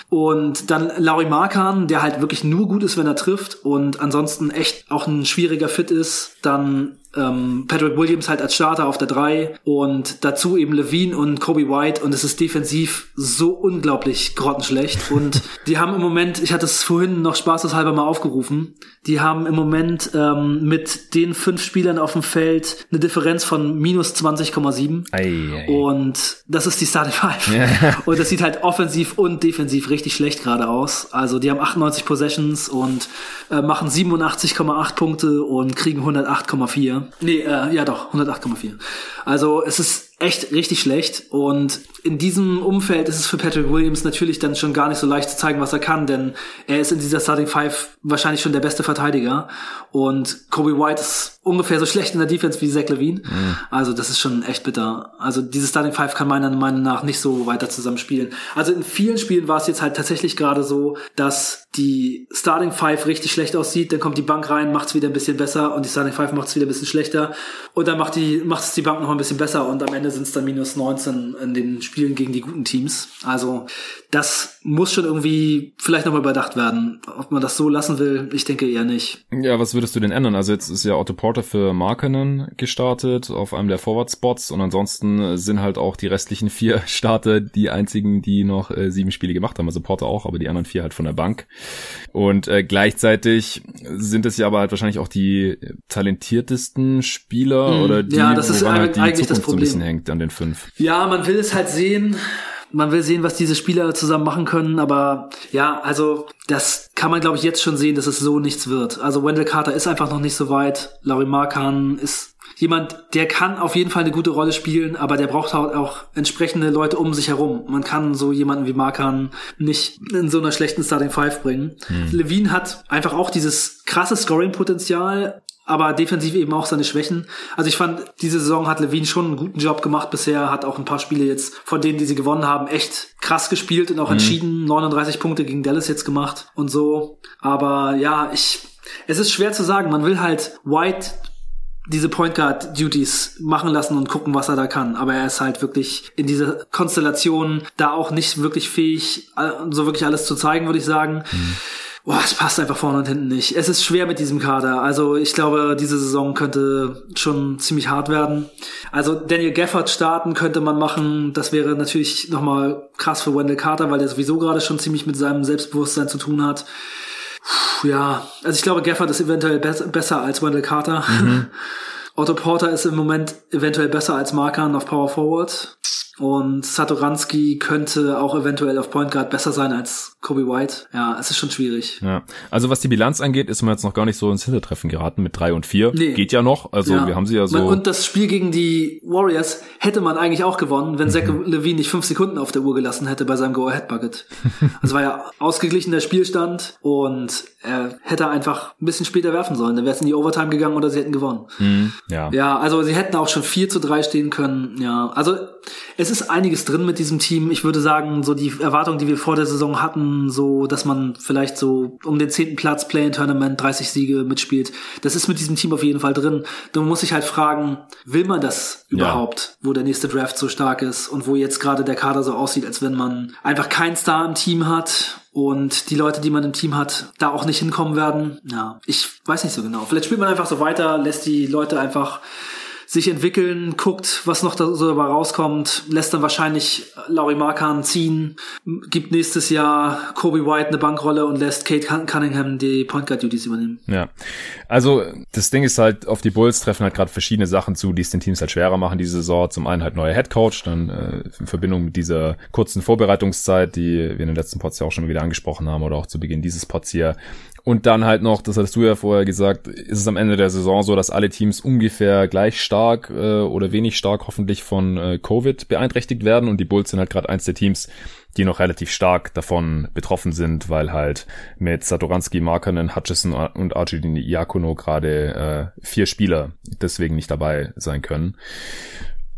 Und dann Laurie Markan, der halt wirklich nur gut ist, wenn er trifft und ansonsten echt auch ein schwieriger Fit ist. Dann ähm, Patrick Williams halt als Starter auf der 3 und dazu eben Levine und Kobe White und es ist defensiv so unglaublich grottenschlecht und die haben im Moment, ich hatte es vorhin noch spaßeshalber mal aufgerufen, die haben im Moment ähm, mit den fünf Spielern auf dem Feld eine Differenz von minus 20,7 und das ist die Starting Five. Ja. und das sieht halt offensiv und defensiv richtig schlecht gerade aus, also die haben 98 Possessions und äh, machen 87,8 Punkte und kriegen 108,4 Nee, äh, ja doch, 108,4. Also es ist echt richtig schlecht. Und in diesem Umfeld ist es für Patrick Williams natürlich dann schon gar nicht so leicht zu zeigen, was er kann, denn er ist in dieser Starting Five wahrscheinlich schon der beste Verteidiger. Und Kobe White ist ungefähr so schlecht in der Defense wie Zach Levine. Mhm. Also das ist schon echt bitter. Also diese Starting Five kann meiner Meinung nach nicht so weiter zusammen spielen. Also in vielen Spielen war es jetzt halt tatsächlich gerade so, dass die Starting Five richtig schlecht aussieht, dann kommt die Bank rein, macht es wieder ein bisschen besser und die Starting Five macht es wieder ein bisschen schlechter und dann macht die macht es die Bank noch ein bisschen besser und am Ende sind es dann minus 19 in den Spielen gegen die guten Teams. Also das muss schon irgendwie vielleicht nochmal überdacht werden. Ob man das so lassen will, ich denke eher nicht. Ja, was würdest du denn ändern? Also jetzt ist ja Otto Porter für Markenen gestartet auf einem der Forward-Spots und ansonsten sind halt auch die restlichen vier Starter die einzigen, die noch äh, sieben Spiele gemacht haben. Also Porter auch, aber die anderen vier halt von der Bank. Und äh, gleichzeitig sind es ja aber halt wahrscheinlich auch die talentiertesten Spieler mhm. oder die, ja, das ist halt die eigentlich Zukunft das Problem. so ein bisschen hängt an den fünf. Ja, man will es halt sehen man will sehen, was diese Spieler zusammen machen können, aber ja, also das kann man, glaube ich, jetzt schon sehen, dass es so nichts wird. Also Wendell Carter ist einfach noch nicht so weit. Laurie Markan ist jemand, der kann auf jeden Fall eine gute Rolle spielen, aber der braucht halt auch entsprechende Leute um sich herum. Man kann so jemanden wie Markan nicht in so einer schlechten Starting Five bringen. Hm. Levine hat einfach auch dieses krasse Scoring-Potenzial, aber defensiv eben auch seine Schwächen. Also ich fand, diese Saison hat Levine schon einen guten Job gemacht bisher, hat auch ein paar Spiele jetzt von denen, die sie gewonnen haben, echt krass gespielt und auch mhm. entschieden 39 Punkte gegen Dallas jetzt gemacht und so. Aber ja, ich, es ist schwer zu sagen. Man will halt White diese Point Guard Duties machen lassen und gucken, was er da kann. Aber er ist halt wirklich in dieser Konstellation da auch nicht wirklich fähig, so wirklich alles zu zeigen, würde ich sagen. Mhm boah, es passt einfach vorne und hinten nicht. Es ist schwer mit diesem Kader. Also ich glaube, diese Saison könnte schon ziemlich hart werden. Also Daniel Gafford starten könnte man machen. Das wäre natürlich nochmal krass für Wendell Carter, weil der sowieso gerade schon ziemlich mit seinem Selbstbewusstsein zu tun hat. Puh, ja, also ich glaube, Gafford ist eventuell be besser als Wendell Carter. Mhm. Otto Porter ist im Moment eventuell besser als Markan auf Power Forward. Und Satoranski könnte auch eventuell auf Point Guard besser sein als Kobe White. Ja, es ist schon schwierig. Ja. Also was die Bilanz angeht, ist man jetzt noch gar nicht so ins Hintertreffen geraten mit drei und vier. Nee. Geht ja noch. Also ja. wir haben sie ja so. Und das Spiel gegen die Warriors hätte man eigentlich auch gewonnen, wenn mhm. Zach Levine nicht fünf Sekunden auf der Uhr gelassen hätte bei seinem Go-Ahead-Bucket. also war ja ausgeglichen der Spielstand und er hätte einfach ein bisschen später werfen sollen. Dann wäre es in die Overtime gegangen oder sie hätten gewonnen. Mhm. Ja. Ja, also sie hätten auch schon 4 zu 3 stehen können. Ja, also es ist einiges drin mit diesem Team. Ich würde sagen, so die Erwartungen, die wir vor der Saison hatten, so, dass man vielleicht so um den zehnten Platz Play-in-Tournament 30 Siege mitspielt, das ist mit diesem Team auf jeden Fall drin. Da muss ich halt fragen, will man das überhaupt, ja. wo der nächste Draft so stark ist und wo jetzt gerade der Kader so aussieht, als wenn man einfach keinen Star im Team hat und die Leute, die man im Team hat, da auch nicht hinkommen werden. Ja, ich weiß nicht so genau. Vielleicht spielt man einfach so weiter, lässt die Leute einfach sich entwickeln, guckt, was noch da so dabei rauskommt, lässt dann wahrscheinlich Laurie Markan ziehen, gibt nächstes Jahr Kobe White eine Bankrolle und lässt Kate Cunningham die Point Guard Duties übernehmen. Ja, also das Ding ist halt, auf die Bulls treffen halt gerade verschiedene Sachen zu, die es den Teams halt schwerer machen diese Saison. Zum einen halt neuer Head Coach, dann äh, in Verbindung mit dieser kurzen Vorbereitungszeit, die wir in den letzten Pods ja auch schon wieder angesprochen haben oder auch zu Beginn dieses Pods hier, und dann halt noch, das hattest du ja vorher gesagt, ist es am Ende der Saison so, dass alle Teams ungefähr gleich stark äh, oder wenig stark hoffentlich von äh, Covid beeinträchtigt werden. Und die Bulls sind halt gerade eins der Teams, die noch relativ stark davon betroffen sind, weil halt mit Satoranski, Markanen, Hutchison und Arjudini Iakono gerade äh, vier Spieler deswegen nicht dabei sein können.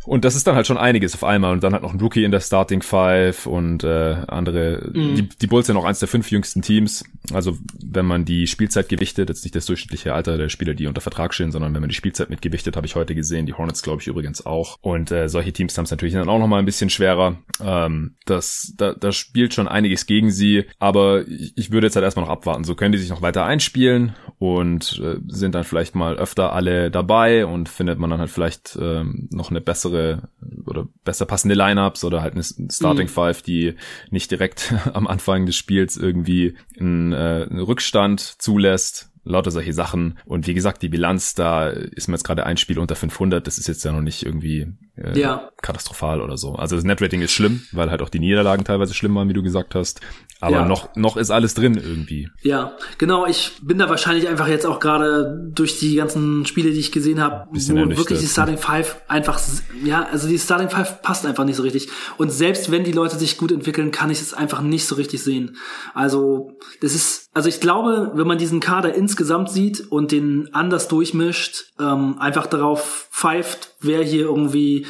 Und das ist dann halt schon einiges auf einmal. Und dann hat noch ein Rookie in der Starting Five und äh, andere. Mhm. Die, die Bulls sind auch eins der fünf jüngsten Teams. Also wenn man die Spielzeit gewichtet, jetzt nicht das durchschnittliche Alter der Spieler, die unter Vertrag stehen, sondern wenn man die Spielzeit mit gewichtet, habe ich heute gesehen. Die Hornets glaube ich übrigens auch. Und äh, solche Teams haben es natürlich dann auch noch mal ein bisschen schwerer. Ähm, das, da, da spielt schon einiges gegen sie. Aber ich, ich würde jetzt halt erstmal noch abwarten. So können die sich noch weiter einspielen und äh, sind dann vielleicht mal öfter alle dabei und findet man dann halt vielleicht äh, noch eine bessere bessere oder besser passende Lineups oder halt eine Starting mhm. Five, die nicht direkt am Anfang des Spiels irgendwie einen, äh, einen Rückstand zulässt lauter solche Sachen. Und wie gesagt, die Bilanz, da ist mir jetzt gerade ein Spiel unter 500. Das ist jetzt ja noch nicht irgendwie äh, ja. katastrophal oder so. Also das Netrating ist schlimm, weil halt auch die Niederlagen teilweise schlimm waren, wie du gesagt hast. Aber ja. noch, noch ist alles drin irgendwie. Ja, genau. Ich bin da wahrscheinlich einfach jetzt auch gerade durch die ganzen Spiele, die ich gesehen habe, wo wirklich die Starting Five einfach, ja, also die Starting Five passt einfach nicht so richtig. Und selbst wenn die Leute sich gut entwickeln, kann ich es einfach nicht so richtig sehen. Also, das ist, also ich glaube, wenn man diesen Kader insgesamt sieht und den anders durchmischt, ähm, einfach darauf pfeift, wer hier irgendwie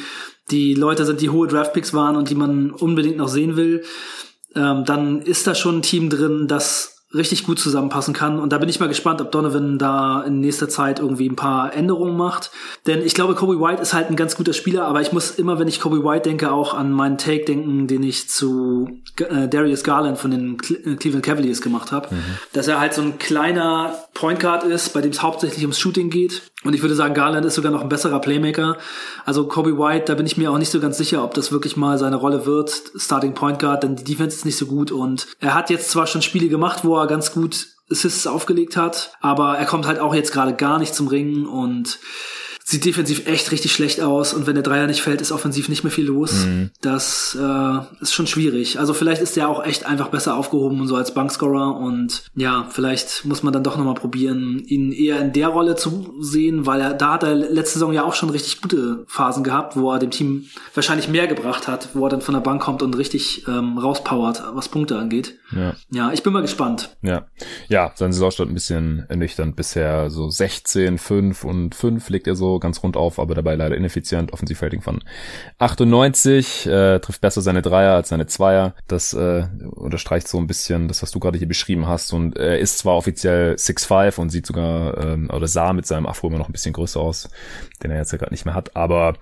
die Leute sind, die hohe Draftpicks waren und die man unbedingt noch sehen will, ähm, dann ist da schon ein Team drin, das richtig gut zusammenpassen kann. Und da bin ich mal gespannt, ob Donovan da in nächster Zeit irgendwie ein paar Änderungen macht. Denn ich glaube, Kobe White ist halt ein ganz guter Spieler, aber ich muss immer, wenn ich Kobe White denke, auch an meinen Take denken, den ich zu äh, Darius Garland von den äh, Cleveland Cavaliers gemacht habe. Mhm. Dass er halt so ein kleiner Point Guard ist, bei dem es hauptsächlich ums Shooting geht. Und ich würde sagen, Garland ist sogar noch ein besserer Playmaker. Also Kobe White, da bin ich mir auch nicht so ganz sicher, ob das wirklich mal seine Rolle wird, Starting Point Guard, denn die Defense ist nicht so gut. Und er hat jetzt zwar schon Spiele gemacht, wo er ganz gut Assists aufgelegt hat, aber er kommt halt auch jetzt gerade gar nicht zum Ringen und sieht defensiv echt richtig schlecht aus und wenn der Dreier nicht fällt, ist offensiv nicht mehr viel los. Mhm. Das äh, ist schon schwierig. Also vielleicht ist der auch echt einfach besser aufgehoben und so als Bankscorer und ja, vielleicht muss man dann doch nochmal probieren, ihn eher in der Rolle zu sehen, weil er da hat er letzte Saison ja auch schon richtig gute Phasen gehabt, wo er dem Team wahrscheinlich mehr gebracht hat, wo er dann von der Bank kommt und richtig ähm, rauspowert, was Punkte angeht. Ja. ja, ich bin mal gespannt. Ja, ja, sein Saisonstart ein bisschen ernüchternd bisher, so 16, 5 und 5 legt er so ganz rund auf, aber dabei leider ineffizient. Offensivrating von 98, äh, trifft besser seine Dreier als seine Zweier. Das äh, unterstreicht so ein bisschen das, was du gerade hier beschrieben hast. Und er ist zwar offiziell 6'5 und sieht sogar, ähm, oder sah mit seinem Afro immer noch ein bisschen größer aus, den er jetzt ja gerade nicht mehr hat, aber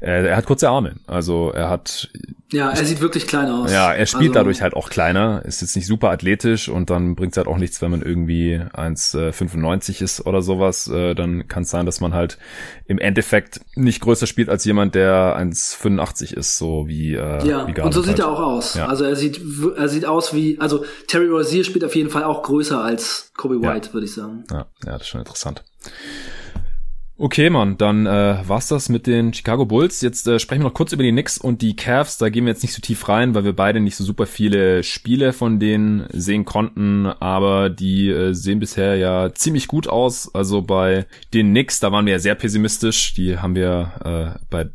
äh, er hat kurze Arme. Also er hat ja, er sieht wirklich klein aus. Ja, er spielt also, dadurch halt auch kleiner, ist jetzt nicht super athletisch und dann bringt es halt auch nichts, wenn man irgendwie 1,95 äh, ist oder sowas. Äh, dann kann es sein, dass man halt im Endeffekt nicht größer spielt als jemand, der 1,85 ist, so wie äh, Ja, wie und so sieht halt. er auch aus. Ja. Also er sieht er sieht aus wie, also Terry Rozier spielt auf jeden Fall auch größer als Kobe White, ja. würde ich sagen. Ja, ja, das ist schon interessant. Okay, Mann, dann äh, war's das mit den Chicago Bulls. Jetzt äh, sprechen wir noch kurz über die Knicks und die Cavs. Da gehen wir jetzt nicht so tief rein, weil wir beide nicht so super viele Spiele von denen sehen konnten. Aber die äh, sehen bisher ja ziemlich gut aus. Also bei den Knicks, da waren wir ja sehr pessimistisch. Die haben wir äh, bei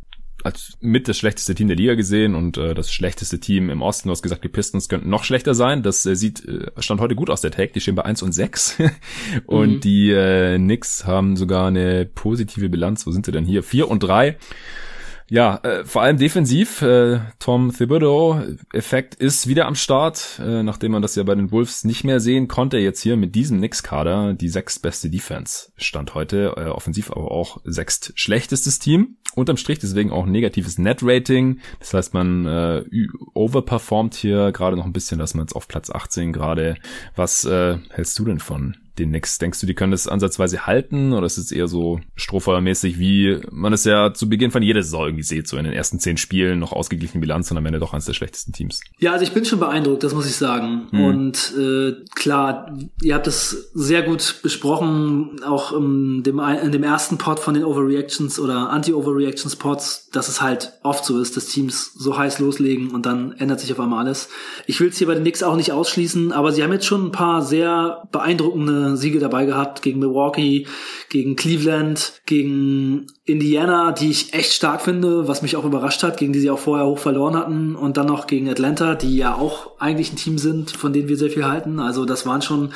als mit das schlechteste Team der Liga gesehen und äh, das schlechteste Team im Osten. Du hast gesagt, die Pistons könnten noch schlechter sein. Das äh, sieht äh, stand heute gut aus, der Tag. Die stehen bei 1 und 6. und mhm. die äh, Knicks haben sogar eine positive Bilanz. Wo sind sie denn hier? 4 und 3. Ja, äh, vor allem defensiv. Äh, Tom Thibodeau-Effekt ist wieder am Start, äh, nachdem man das ja bei den Wolves nicht mehr sehen konnte. Jetzt hier mit diesem Knicks-Kader die sechstbeste Defense stand heute, äh, offensiv aber auch sechst schlechtestes Team. Unterm Strich deswegen auch negatives Net-Rating. Das heißt, man äh, overperformt hier gerade noch ein bisschen, dass man jetzt auf Platz 18 gerade. Was äh, hältst du denn von den Knicks? Denkst du, die können das ansatzweise halten oder ist es eher so strohfeuermäßig, wie man es ja zu Beginn von jeder Saison irgendwie sieht, so in den ersten zehn Spielen noch ausgeglichene Bilanz und am Ende doch eines der schlechtesten Teams? Ja, also ich bin schon beeindruckt, das muss ich sagen. Hm. Und äh, klar, ihr habt es sehr gut besprochen, auch in dem, in dem ersten Pod von den Overreactions oder Anti-Overreactions Pods, dass es halt oft so ist, dass Teams so heiß loslegen und dann ändert sich auf einmal alles. Ich will es hier bei den Knicks auch nicht ausschließen, aber sie haben jetzt schon ein paar sehr beeindruckende Siege dabei gehabt gegen Milwaukee, gegen Cleveland, gegen Indiana, die ich echt stark finde, was mich auch überrascht hat, gegen die sie auch vorher hoch verloren hatten und dann noch gegen Atlanta, die ja auch eigentlich ein Team sind, von denen wir sehr viel halten. Also das waren schon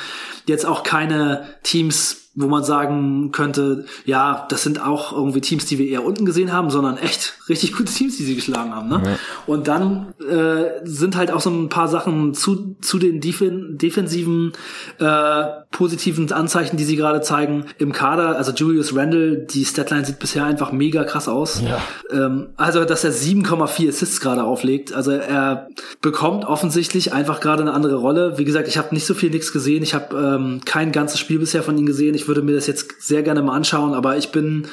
jetzt auch keine Teams, wo man sagen könnte, ja, das sind auch irgendwie Teams, die wir eher unten gesehen haben, sondern echt richtig gute Teams, die sie geschlagen haben. Ne? Ja. Und dann äh, sind halt auch so ein paar Sachen zu, zu den Defen defensiven äh, positiven Anzeichen, die sie gerade zeigen im Kader. Also Julius Randle, die Statline sieht bisher einfach mega krass aus. Ja. Ähm, also, dass er 7,4 Assists gerade auflegt. Also er bekommt offensichtlich einfach gerade eine andere Rolle. Wie gesagt, ich habe nicht so viel nichts gesehen. Ich habe ähm, kein ganzes Spiel bisher von ihm gesehen. Ich würde mir das jetzt sehr gerne mal anschauen, aber ich bin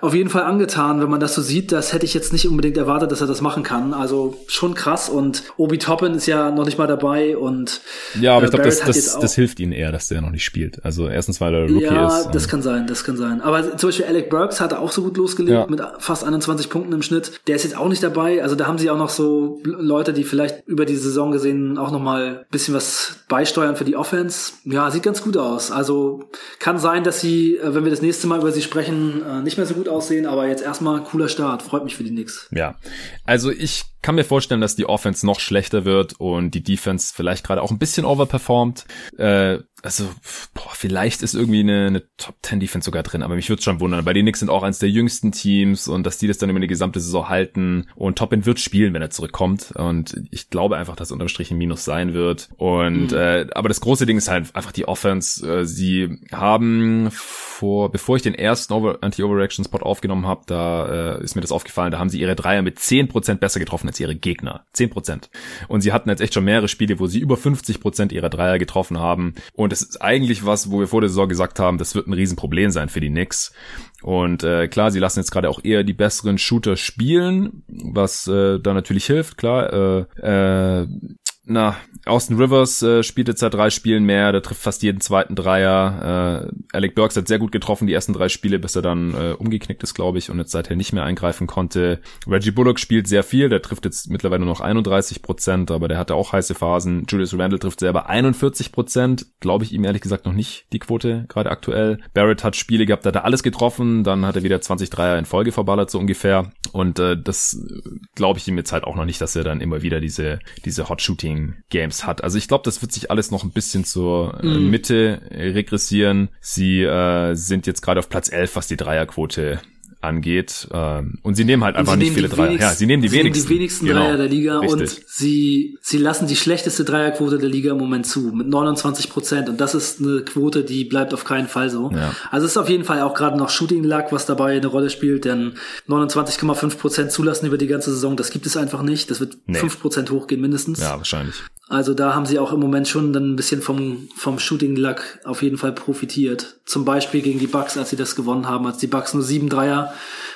auf jeden Fall angetan, wenn man das so sieht. Das hätte ich jetzt nicht unbedingt erwartet, dass er das machen kann. Also schon krass und Obi Toppin ist ja noch nicht mal dabei und ja, aber äh, ich glaube, das, das, das hilft ihnen eher, dass der noch nicht spielt. Also erstens, weil er Rookie ja, ist. Ja, das kann sein, das kann sein. Aber zum Beispiel Alec Burks hat auch so gut losgelegt ja. mit fast 21 Punkten im Schnitt. Der ist jetzt auch nicht dabei. Also da haben sie auch noch so Leute, die vielleicht über die Saison gesehen auch noch mal bisschen was beisteuern für die Offense. Ja, sieht ganz gut aus. Also kann sein, dass sie, äh, wenn wir das nächste Mal über sie sprechen, äh, nicht mehr so gut aussehen. Aber jetzt erstmal cooler Start. Freut mich für die Knicks. Ja, also ich kann mir vorstellen, dass die Offense noch schlechter wird und die Defense vielleicht gerade auch ein bisschen overperformt. Äh, also, boah, vielleicht ist irgendwie eine, eine Top 10 Defense sogar drin, aber mich würde schon wundern. Bei den Knicks sind auch eins der jüngsten Teams und dass die das dann über die gesamte Saison halten und Toppin wird spielen, wenn er zurückkommt und ich glaube einfach, dass unterm Strich ein Minus sein wird und mhm. äh, aber das große Ding ist halt einfach die Offense. Äh, sie haben vor, bevor ich den ersten Anti-Overreaction Spot aufgenommen habe, da äh, ist mir das aufgefallen, da haben sie ihre Dreier mit 10% besser getroffen als ihre Gegner. 10%. Und sie hatten jetzt echt schon mehrere Spiele, wo sie über 50% ihrer Dreier getroffen haben und das ist eigentlich was, wo wir vor der Saison gesagt haben, das wird ein Riesenproblem sein für die Knicks. Und äh, klar, sie lassen jetzt gerade auch eher die besseren Shooter spielen, was äh, da natürlich hilft, klar. Äh, äh, na, Austin Rivers äh, spielt jetzt seit drei Spielen mehr, der trifft fast jeden zweiten Dreier. Äh, Alec Burks hat sehr gut getroffen die ersten drei Spiele, bis er dann äh, umgeknickt ist, glaube ich, und jetzt seither nicht mehr eingreifen konnte. Reggie Bullock spielt sehr viel, der trifft jetzt mittlerweile nur noch 31 Prozent, aber der hatte auch heiße Phasen. Julius Randle trifft selber 41 Prozent, glaube ich ihm ehrlich gesagt noch nicht die Quote gerade aktuell. Barrett hat Spiele gehabt, da hat er alles getroffen, dann hat er wieder 20 Dreier in Folge verballert so ungefähr und äh, das glaube ich ihm jetzt halt auch noch nicht, dass er dann immer wieder diese diese Hot Shooting Shooting Games hat. Also ich glaube, das wird sich alles noch ein bisschen zur äh, mhm. Mitte regressieren. Sie äh, sind jetzt gerade auf Platz 11, was die Dreierquote angeht. Ähm, und sie nehmen halt einfach nicht viele Dreier. Ja, sie nehmen die sie wenigsten. Nehmen die wenigsten genau. Dreier der Liga Richtig. und sie, sie lassen die schlechteste Dreierquote der Liga im Moment zu, mit 29 Prozent. Und das ist eine Quote, die bleibt auf keinen Fall so. Ja. Also es ist auf jeden Fall auch gerade noch Shooting Luck, was dabei eine Rolle spielt, denn 29,5 Prozent zulassen über die ganze Saison, das gibt es einfach nicht. Das wird nee. 5 Prozent hochgehen mindestens. Ja, wahrscheinlich. Also da haben sie auch im Moment schon dann ein bisschen vom, vom Shooting Luck auf jeden Fall profitiert. Zum Beispiel gegen die Bucks, als sie das gewonnen haben, als die Bucks nur sieben Dreier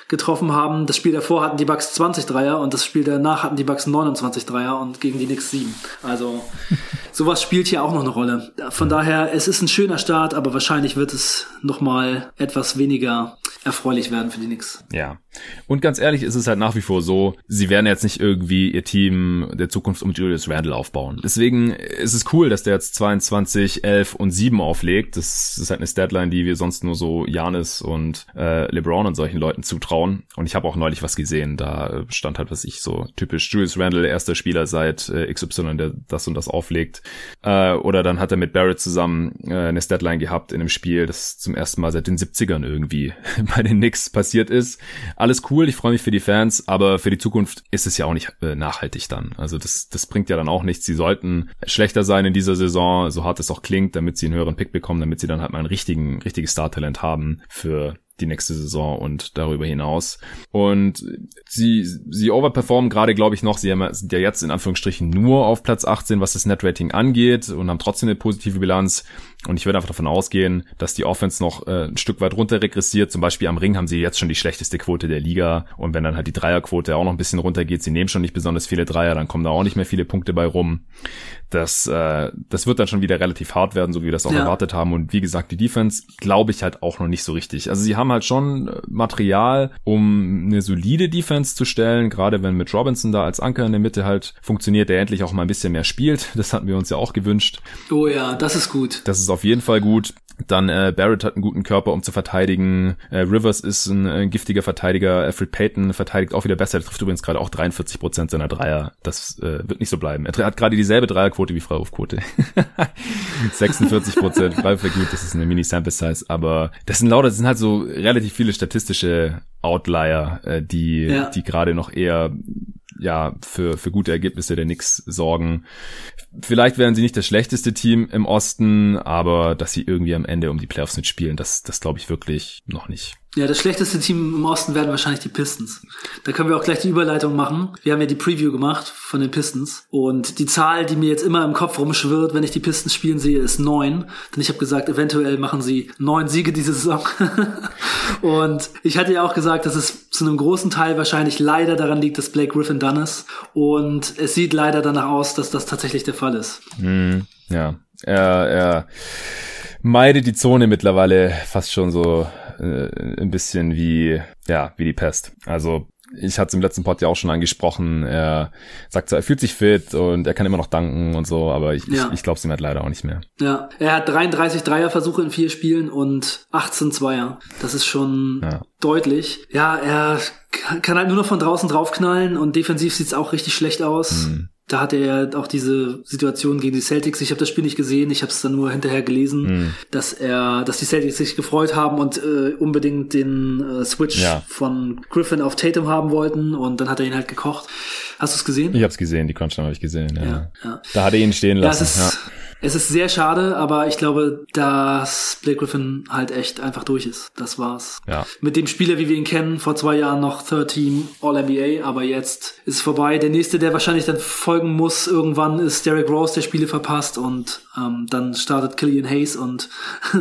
getroffen haben. Das Spiel davor hatten die Bucks 20 Dreier und das Spiel danach hatten die Bucks 29 Dreier und gegen die Knicks 7. Also sowas spielt hier auch noch eine Rolle. Von daher, es ist ein schöner Start, aber wahrscheinlich wird es nochmal etwas weniger erfreulich werden für die Knicks. Ja. Und ganz ehrlich ist es halt nach wie vor so, sie werden jetzt nicht irgendwie ihr Team der Zukunft um Julius Randle aufbauen. Deswegen ist es cool, dass der jetzt 22, 11 und 7 auflegt. Das ist halt eine Statline, die wir sonst nur so Janis und äh, LeBron und solchen Leuten zutrauen. Und ich habe auch neulich was gesehen, da stand halt, was ich so typisch Julius Randle, erster Spieler seit äh, XY, der das und das auflegt. Äh, oder dann hat er mit Barrett zusammen äh, eine Statline gehabt in einem Spiel, das zum ersten Mal seit den 70ern irgendwie bei den Knicks passiert ist. Alles cool, ich freue mich für die Fans, aber für die Zukunft ist es ja auch nicht äh, nachhaltig dann. Also das, das bringt ja dann auch nichts. Sie sollten schlechter sein in dieser Saison, so hart es auch klingt, damit sie einen höheren Pick bekommen, damit sie dann halt mal ein richtigen, richtiges Startalent haben für die nächste Saison und darüber hinaus. Und sie, sie overperformen gerade, glaube ich, noch. Sie haben, ja jetzt in Anführungsstrichen nur auf Platz 18, was das Netrating angeht und haben trotzdem eine positive Bilanz. Und ich würde einfach davon ausgehen, dass die Offense noch äh, ein Stück weit runter regressiert. Zum Beispiel am Ring haben sie jetzt schon die schlechteste Quote der Liga. Und wenn dann halt die Dreierquote auch noch ein bisschen runtergeht, sie nehmen schon nicht besonders viele Dreier, dann kommen da auch nicht mehr viele Punkte bei rum. Das, äh, das wird dann schon wieder relativ hart werden, so wie wir das auch ja. erwartet haben. Und wie gesagt, die Defense glaube ich halt auch noch nicht so richtig. Also sie haben halt schon Material, um eine solide Defense zu stellen, gerade wenn mit Robinson da als Anker in der Mitte halt funktioniert, der endlich auch mal ein bisschen mehr spielt. Das hatten wir uns ja auch gewünscht. Oh ja, das ist gut. Das ist auf jeden Fall gut. Dann äh, Barrett hat einen guten Körper, um zu verteidigen. Äh, Rivers ist ein, ein giftiger Verteidiger. Alfred Payton verteidigt auch wieder besser. Er trifft übrigens gerade auch 43 Prozent seiner Dreier. Das äh, wird nicht so bleiben. Er hat gerade dieselbe Dreierquote wie Freiwurfquote. 46 Prozent Freiwurfquote, das ist eine Mini-Sample-Size. Aber das sind lauter, das sind halt so relativ viele statistische Outlier, äh, die, ja. die gerade noch eher ja, für, für gute Ergebnisse der Knicks sorgen. Vielleicht wären sie nicht das schlechteste Team im Osten, aber dass sie irgendwie am Ende um die Playoffs mitspielen, das, das glaube ich wirklich noch nicht. Ja, das schlechteste Team im Osten werden wahrscheinlich die Pistons. Da können wir auch gleich die Überleitung machen. Wir haben ja die Preview gemacht von den Pistons. Und die Zahl, die mir jetzt immer im Kopf rumschwirrt, wenn ich die Pistons spielen sehe, ist neun. Denn ich habe gesagt, eventuell machen sie neun Siege diese Saison. und ich hatte ja auch gesagt, dass es zu einem großen Teil wahrscheinlich leider daran liegt, dass Blake Griffin done ist. Und es sieht leider danach aus, dass das tatsächlich der Fall ist. Mm, ja, er, er meidet die Zone mittlerweile fast schon so äh, ein bisschen wie, ja, wie die Pest. Also ich hatte es im letzten Pod ja auch schon angesprochen. Er sagt so, er fühlt sich fit und er kann immer noch danken und so, aber ich, ja. ich, ich glaube es ihm halt leider auch nicht mehr. Ja, er hat 33 Dreierversuche in vier Spielen und 18 Zweier. Das ist schon ja. deutlich. Ja, er kann halt nur noch von draußen draufknallen und defensiv sieht's auch richtig schlecht aus. Mhm da hatte er auch diese Situation gegen die Celtics. Ich habe das Spiel nicht gesehen, ich habe es dann nur hinterher gelesen, mhm. dass er, dass die Celtics sich gefreut haben und äh, unbedingt den äh, Switch ja. von Griffin auf Tatum haben wollten und dann hat er ihn halt gekocht. Hast du es gesehen? Ich habe es gesehen, die Crunch habe ich gesehen. Ja. Ja, ja. Da hat er ihn stehen lassen. Ja, es ist, es ist sehr schade, aber ich glaube, dass Blake Griffin halt echt einfach durch ist. Das war's. Ja. Mit dem Spieler, wie wir ihn kennen, vor zwei Jahren noch Third Team All-NBA, aber jetzt ist es vorbei. Der nächste, der wahrscheinlich dann folgen muss irgendwann, ist Derek Rose, der Spiele verpasst und ähm, dann startet Killian Hayes und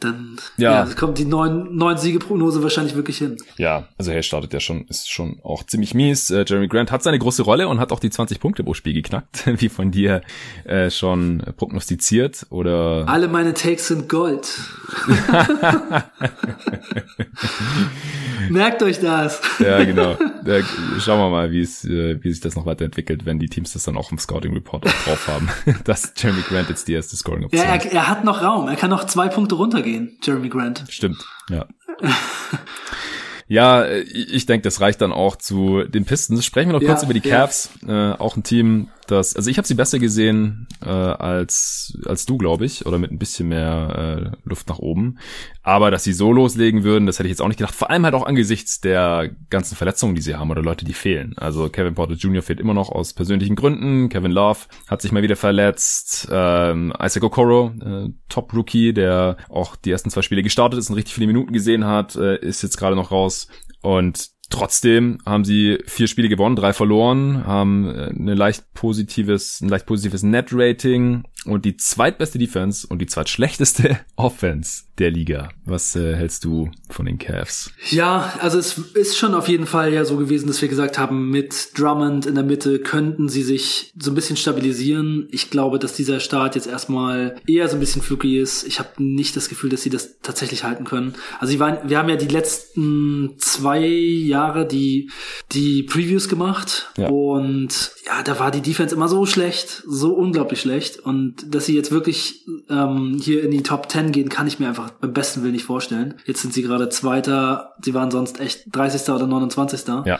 dann ja. ja kommt die neun, neun Siegeprognose wahrscheinlich wirklich hin. Ja, also Hayes startet ja schon, ist schon auch ziemlich mies. Äh, Jeremy Grant hat seine große Rolle und hat auch die 20 Punkte pro Spiel geknackt, wie von dir äh, schon prognostiziert oder. Alle meine Takes sind Gold. Merkt euch das. ja, genau. Ja, schauen wir mal, wie es, äh, wie sich das noch weiterentwickelt, wenn die Teams das dann auch im Scouting Report auch drauf haben, dass Jeremy Grant jetzt die erste Scoring Option Ja, er, er hat noch Raum. Er kann noch zwei Punkte runtergehen, Jeremy Grant. Stimmt, ja. Ja, ich denke, das reicht dann auch zu den Pistons. Sprechen wir noch kurz ja, über die Cavs. Ja. Äh, auch ein Team, das, also ich habe sie besser gesehen äh, als als du, glaube ich, oder mit ein bisschen mehr äh, Luft nach oben. Aber dass sie so loslegen würden, das hätte ich jetzt auch nicht gedacht. Vor allem halt auch angesichts der ganzen Verletzungen, die sie haben oder Leute, die fehlen. Also Kevin Porter Jr. fehlt immer noch aus persönlichen Gründen. Kevin Love hat sich mal wieder verletzt. Ähm, Isaac Okoro, äh, Top Rookie, der auch die ersten zwei Spiele gestartet ist und richtig viele Minuten gesehen hat, äh, ist jetzt gerade noch raus. Und Trotzdem haben sie vier Spiele gewonnen, drei verloren, haben äh, eine leicht positives, ein leicht positives Net-Rating und die zweitbeste Defense und die zweitschlechteste Offense der Liga. Was äh, hältst du von den Cavs? Ja, also es ist schon auf jeden Fall ja so gewesen, dass wir gesagt haben, mit Drummond in der Mitte könnten sie sich so ein bisschen stabilisieren. Ich glaube, dass dieser Start jetzt erstmal eher so ein bisschen fluky ist. Ich habe nicht das Gefühl, dass sie das tatsächlich halten können. Also sie waren, wir haben ja die letzten zwei Jahre die die Previews gemacht ja. und ja, da war die Defense immer so schlecht, so unglaublich schlecht und dass sie jetzt wirklich ähm, hier in die Top 10 gehen, kann ich mir einfach beim besten Willen nicht vorstellen. Jetzt sind sie gerade Zweiter, sie waren sonst echt 30. oder 29. Ja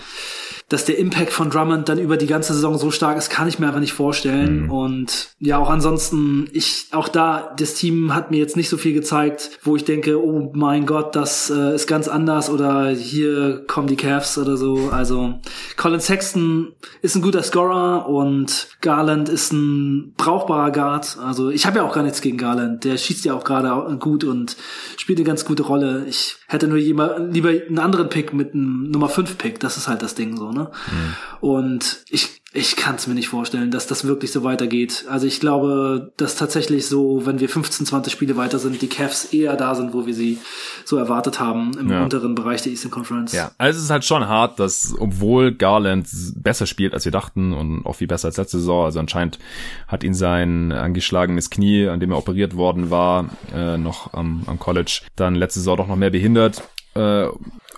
dass der Impact von Drummond dann über die ganze Saison so stark ist, kann ich mir einfach nicht vorstellen. Mhm. Und ja, auch ansonsten, ich, auch da, das Team hat mir jetzt nicht so viel gezeigt, wo ich denke, oh mein Gott, das äh, ist ganz anders oder hier kommen die Cavs oder so. Also Colin Sexton ist ein guter Scorer und Garland ist ein brauchbarer Guard. Also ich habe ja auch gar nichts gegen Garland. Der schießt ja auch gerade gut und spielt eine ganz gute Rolle. Ich hätte nur jemand, lieber einen anderen Pick mit einem Nummer 5 Pick. Das ist halt das Ding so, ne? Mhm. Und ich ich kann es mir nicht vorstellen, dass das wirklich so weitergeht. Also ich glaube, dass tatsächlich so, wenn wir 15, 20 Spiele weiter sind, die Cavs eher da sind, wo wir sie so erwartet haben im ja. unteren Bereich der Eastern Conference. Ja, also es ist halt schon hart, dass obwohl Garland besser spielt, als wir dachten und auch viel besser als letzte Saison, also anscheinend hat ihn sein angeschlagenes Knie, an dem er operiert worden war, äh, noch am, am College, dann letzte Saison doch noch mehr behindert. Äh,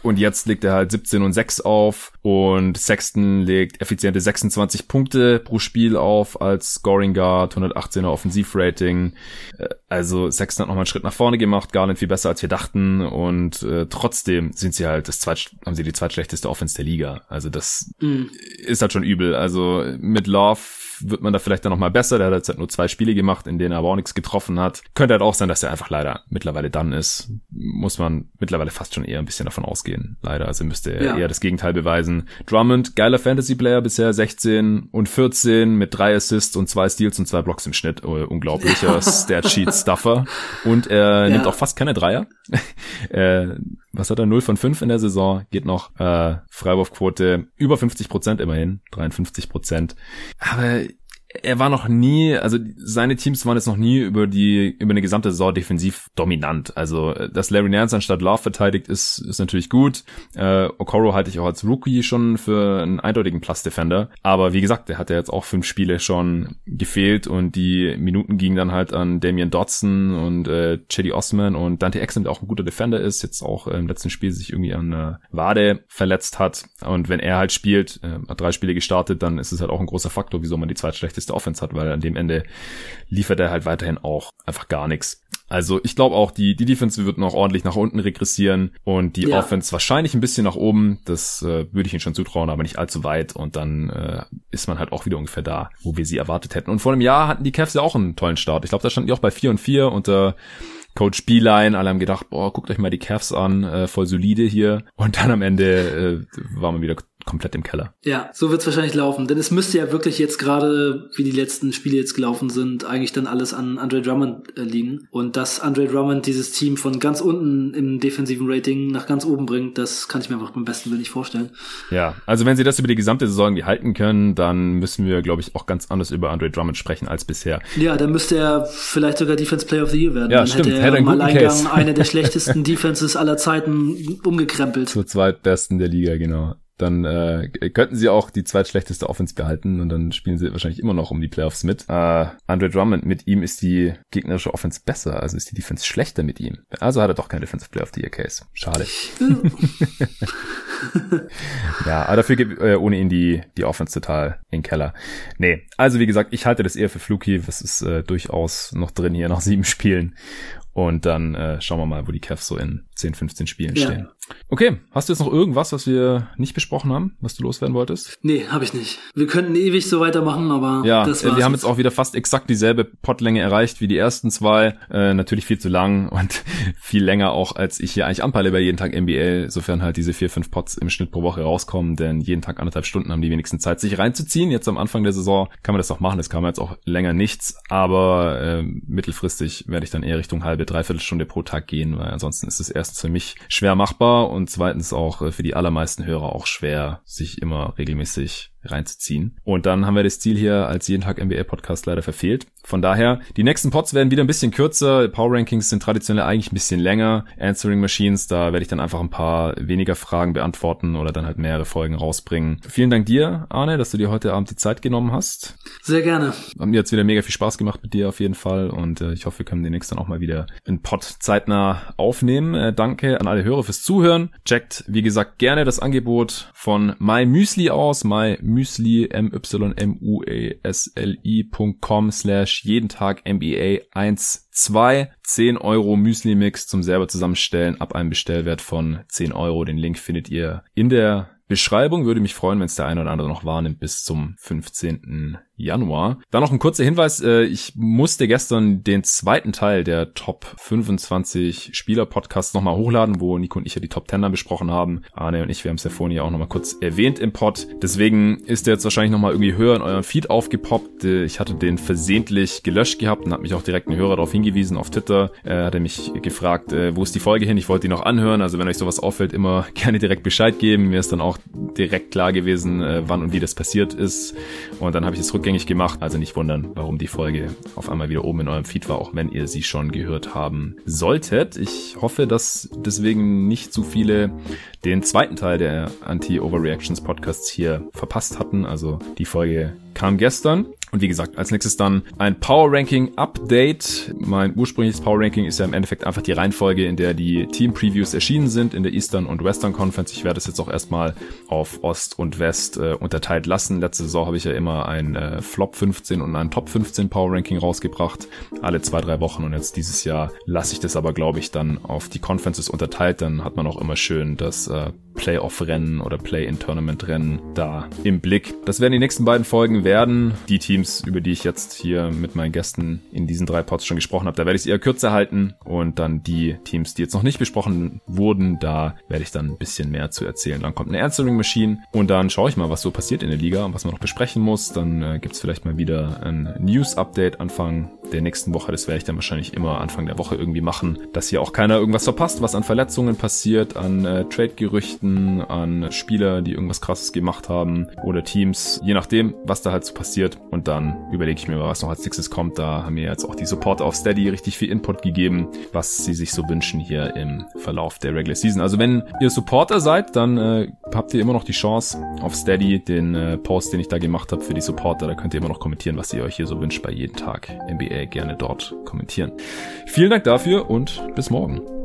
und jetzt legt er halt 17 und 6 auf und Sexton legt effiziente 26 Punkte pro Spiel auf als Scoring Guard, 118er Offensivrating. Äh, also Sexton hat nochmal einen Schritt nach vorne gemacht, Garland viel besser als wir dachten und äh, trotzdem sind sie halt das zweit, haben sie die zweitschlechteste Offense der Liga. Also das mhm. ist halt schon übel. Also mit Love wird man da vielleicht dann nochmal besser. Der hat jetzt halt nur zwei Spiele gemacht, in denen er aber auch nichts getroffen hat. Könnte halt auch sein, dass er einfach leider mittlerweile dann ist. muss man mittlerweile fast schon eher ein bisschen davon ausgehen, leider. Also müsste er ja. eher das Gegenteil beweisen. Drummond, geiler Fantasy-Player bisher, 16 und 14 mit drei Assists und zwei Steals und zwei Blocks im Schnitt. Uh, unglaublicher Stat-Sheet-Stuffer. Und er ja. nimmt auch fast keine Dreier. äh, was hat er? 0 von 5 in der Saison. Geht noch äh, Freiwurfquote über 50 Prozent immerhin. 53 Prozent. Aber er war noch nie, also seine Teams waren jetzt noch nie über die, über eine gesamte Saison defensiv dominant. Also, dass Larry Nance anstatt Love verteidigt, ist, ist natürlich gut. Äh, Okoro halte ich auch als Rookie schon für einen eindeutigen Plus-Defender. Aber wie gesagt, der hat ja jetzt auch fünf Spiele schon gefehlt und die Minuten gingen dann halt an Damian Dodson und äh, Chedi Osman und Dante Exum, der auch ein guter Defender ist, jetzt auch im letzten Spiel sich irgendwie an der Wade verletzt hat. Und wenn er halt spielt, äh, hat drei Spiele gestartet, dann ist es halt auch ein großer Faktor, wieso man die zweitschlechteste schlechteste Offense hat, weil an dem Ende liefert er halt weiterhin auch einfach gar nichts. Also ich glaube auch, die, die Defense wird noch ordentlich nach unten regressieren und die ja. Offense wahrscheinlich ein bisschen nach oben. Das äh, würde ich ihnen schon zutrauen, aber nicht allzu weit. Und dann äh, ist man halt auch wieder ungefähr da, wo wir sie erwartet hätten. Und vor einem Jahr hatten die Cavs ja auch einen tollen Start. Ich glaube, da standen die auch bei 4 und 4 unter Coach Beeline. Alle haben gedacht, boah, guckt euch mal die Cavs an, äh, voll solide hier. Und dann am Ende äh, war man wieder komplett im Keller. Ja, so wird es wahrscheinlich laufen. Denn es müsste ja wirklich jetzt gerade, wie die letzten Spiele jetzt gelaufen sind, eigentlich dann alles an Andre Drummond äh, liegen. Und dass Andre Drummond dieses Team von ganz unten im defensiven Rating nach ganz oben bringt, das kann ich mir einfach beim besten Willen nicht vorstellen. Ja, also wenn sie das über die gesamte Saison halten können, dann müssen wir, glaube ich, auch ganz anders über Andre Drummond sprechen als bisher. Ja, dann müsste er vielleicht sogar Defense Player of the Year werden. Ja, dann stimmt. hätte er hätte im Alleingang eine der schlechtesten Defenses aller Zeiten umgekrempelt. Zur zweitbesten der Liga, genau dann äh, könnten sie auch die zweitschlechteste Offense behalten und dann spielen sie wahrscheinlich immer noch um die Playoffs mit. Äh, Andre Drummond, mit ihm ist die gegnerische Offense besser, also ist die Defense schlechter mit ihm. Also hat er doch kein Defensive Player of the Year Case. Schade. ja, aber dafür gibt äh, ohne ihn die, die Offense total in den Keller. Nee, also wie gesagt, ich halte das eher für fluky. Was ist äh, durchaus noch drin hier nach sieben Spielen. Und dann äh, schauen wir mal, wo die Cavs so in 10, 15 Spielen ja. stehen. Okay, hast du jetzt noch irgendwas, was wir nicht besprochen haben, was du loswerden wolltest? Nee, habe ich nicht. Wir könnten ewig so weitermachen, aber ja, das war's wir haben jetzt auch wieder fast exakt dieselbe Potlänge erreicht wie die ersten zwei. Äh, natürlich viel zu lang und viel länger auch, als ich hier eigentlich anpeile bei jeden Tag NBA, sofern halt diese vier, fünf Pots im Schnitt pro Woche rauskommen, denn jeden Tag anderthalb Stunden haben die wenigsten Zeit, sich reinzuziehen. Jetzt am Anfang der Saison kann man das auch machen, das kann man jetzt auch länger nichts, aber äh, mittelfristig werde ich dann eher Richtung halbe, dreiviertel Stunde pro Tag gehen, weil ansonsten ist es erstens für mich schwer machbar und zweitens auch äh, für die allermeisten Hörer auch schwer, sich immer regelmäßig reinzuziehen. Und dann haben wir das Ziel hier als jeden Tag NBA Podcast leider verfehlt. Von daher, die nächsten Pods werden wieder ein bisschen kürzer. Power Rankings sind traditionell eigentlich ein bisschen länger. Answering Machines, da werde ich dann einfach ein paar weniger Fragen beantworten oder dann halt mehrere Folgen rausbringen. Vielen Dank dir, Arne, dass du dir heute Abend die Zeit genommen hast. Sehr gerne. Haben mir jetzt wieder mega viel Spaß gemacht mit dir auf jeden Fall und äh, ich hoffe, wir können demnächst dann auch mal wieder einen Pod zeitnah aufnehmen. Äh, danke an alle Hörer fürs Zuhören. Checkt, wie gesagt, gerne das Angebot von My Müsli aus. My Müsli, m-y-m-u-e-s-l-i.com slash jeden Tag MBA 1, 2, 10 Euro Müsli-Mix zum selber zusammenstellen ab einem Bestellwert von 10 Euro. Den Link findet ihr in der Beschreibung. Würde mich freuen, wenn es der eine oder andere noch wahrnimmt bis zum 15. Januar. Dann noch ein kurzer Hinweis. Äh, ich musste gestern den zweiten Teil der Top 25 Spieler Podcasts nochmal hochladen, wo Nico und ich ja die Top 10 dann besprochen haben. Arne und ich, wir haben es ja vorhin ja auch nochmal kurz erwähnt im Pod. Deswegen ist der jetzt wahrscheinlich nochmal irgendwie höher in eurem Feed aufgepoppt. Äh, ich hatte den versehentlich gelöscht gehabt und hat mich auch direkt ein Hörer darauf hingewiesen auf Twitter. Er hatte mich gefragt, äh, wo ist die Folge hin? Ich wollte die noch anhören. Also wenn euch sowas auffällt, immer gerne direkt Bescheid geben. Mir ist dann auch direkt klar gewesen, wann und wie das passiert ist. Und dann habe ich es rückgängig rückgängig gemacht. Also nicht wundern, warum die Folge auf einmal wieder oben in eurem Feed war, auch wenn ihr sie schon gehört haben solltet. Ich hoffe, dass deswegen nicht zu viele den zweiten Teil der Anti-Overreactions Podcasts hier verpasst hatten. Also die Folge kam gestern. Und wie gesagt, als nächstes dann ein Power Ranking Update. Mein ursprüngliches Power Ranking ist ja im Endeffekt einfach die Reihenfolge, in der die Team Previews erschienen sind in der Eastern und Western Conference. Ich werde es jetzt auch erstmal auf Ost und West äh, unterteilt lassen. Letzte Saison habe ich ja immer ein äh, Flop 15 und ein Top 15 Power Ranking rausgebracht. Alle zwei, drei Wochen. Und jetzt dieses Jahr lasse ich das aber, glaube ich, dann auf die Conferences unterteilt. Dann hat man auch immer schön das äh, Playoff-Rennen oder Play-in-Tournament-Rennen da im Blick. Das werden die nächsten beiden Folgen werden. Die Teams über die ich jetzt hier mit meinen Gästen in diesen drei Pods schon gesprochen habe, da werde ich es eher kürzer halten und dann die Teams, die jetzt noch nicht besprochen wurden, da werde ich dann ein bisschen mehr zu erzählen. Dann kommt eine Answering Machine und dann schaue ich mal, was so passiert in der Liga und was man noch besprechen muss. Dann äh, gibt's vielleicht mal wieder ein News-Update Anfang der nächsten Woche. Das werde ich dann wahrscheinlich immer Anfang der Woche irgendwie machen, dass hier auch keiner irgendwas verpasst, was an Verletzungen passiert, an äh, Trade-Gerüchten, an Spieler, die irgendwas krasses gemacht haben oder Teams, je nachdem, was da halt so passiert. Und dann überlege ich mir, was noch als nächstes kommt. Da haben mir jetzt auch die Support auf Steady richtig viel Input gegeben, was sie sich so wünschen hier im Verlauf der Regular Season. Also wenn ihr Supporter seid, dann äh, habt ihr immer noch die Chance auf Steady, den äh, Post, den ich da gemacht habe für die Supporter, da könnt ihr immer noch kommentieren, was ihr euch hier so wünscht bei jeden Tag NBA gerne dort kommentieren. Vielen Dank dafür und bis morgen.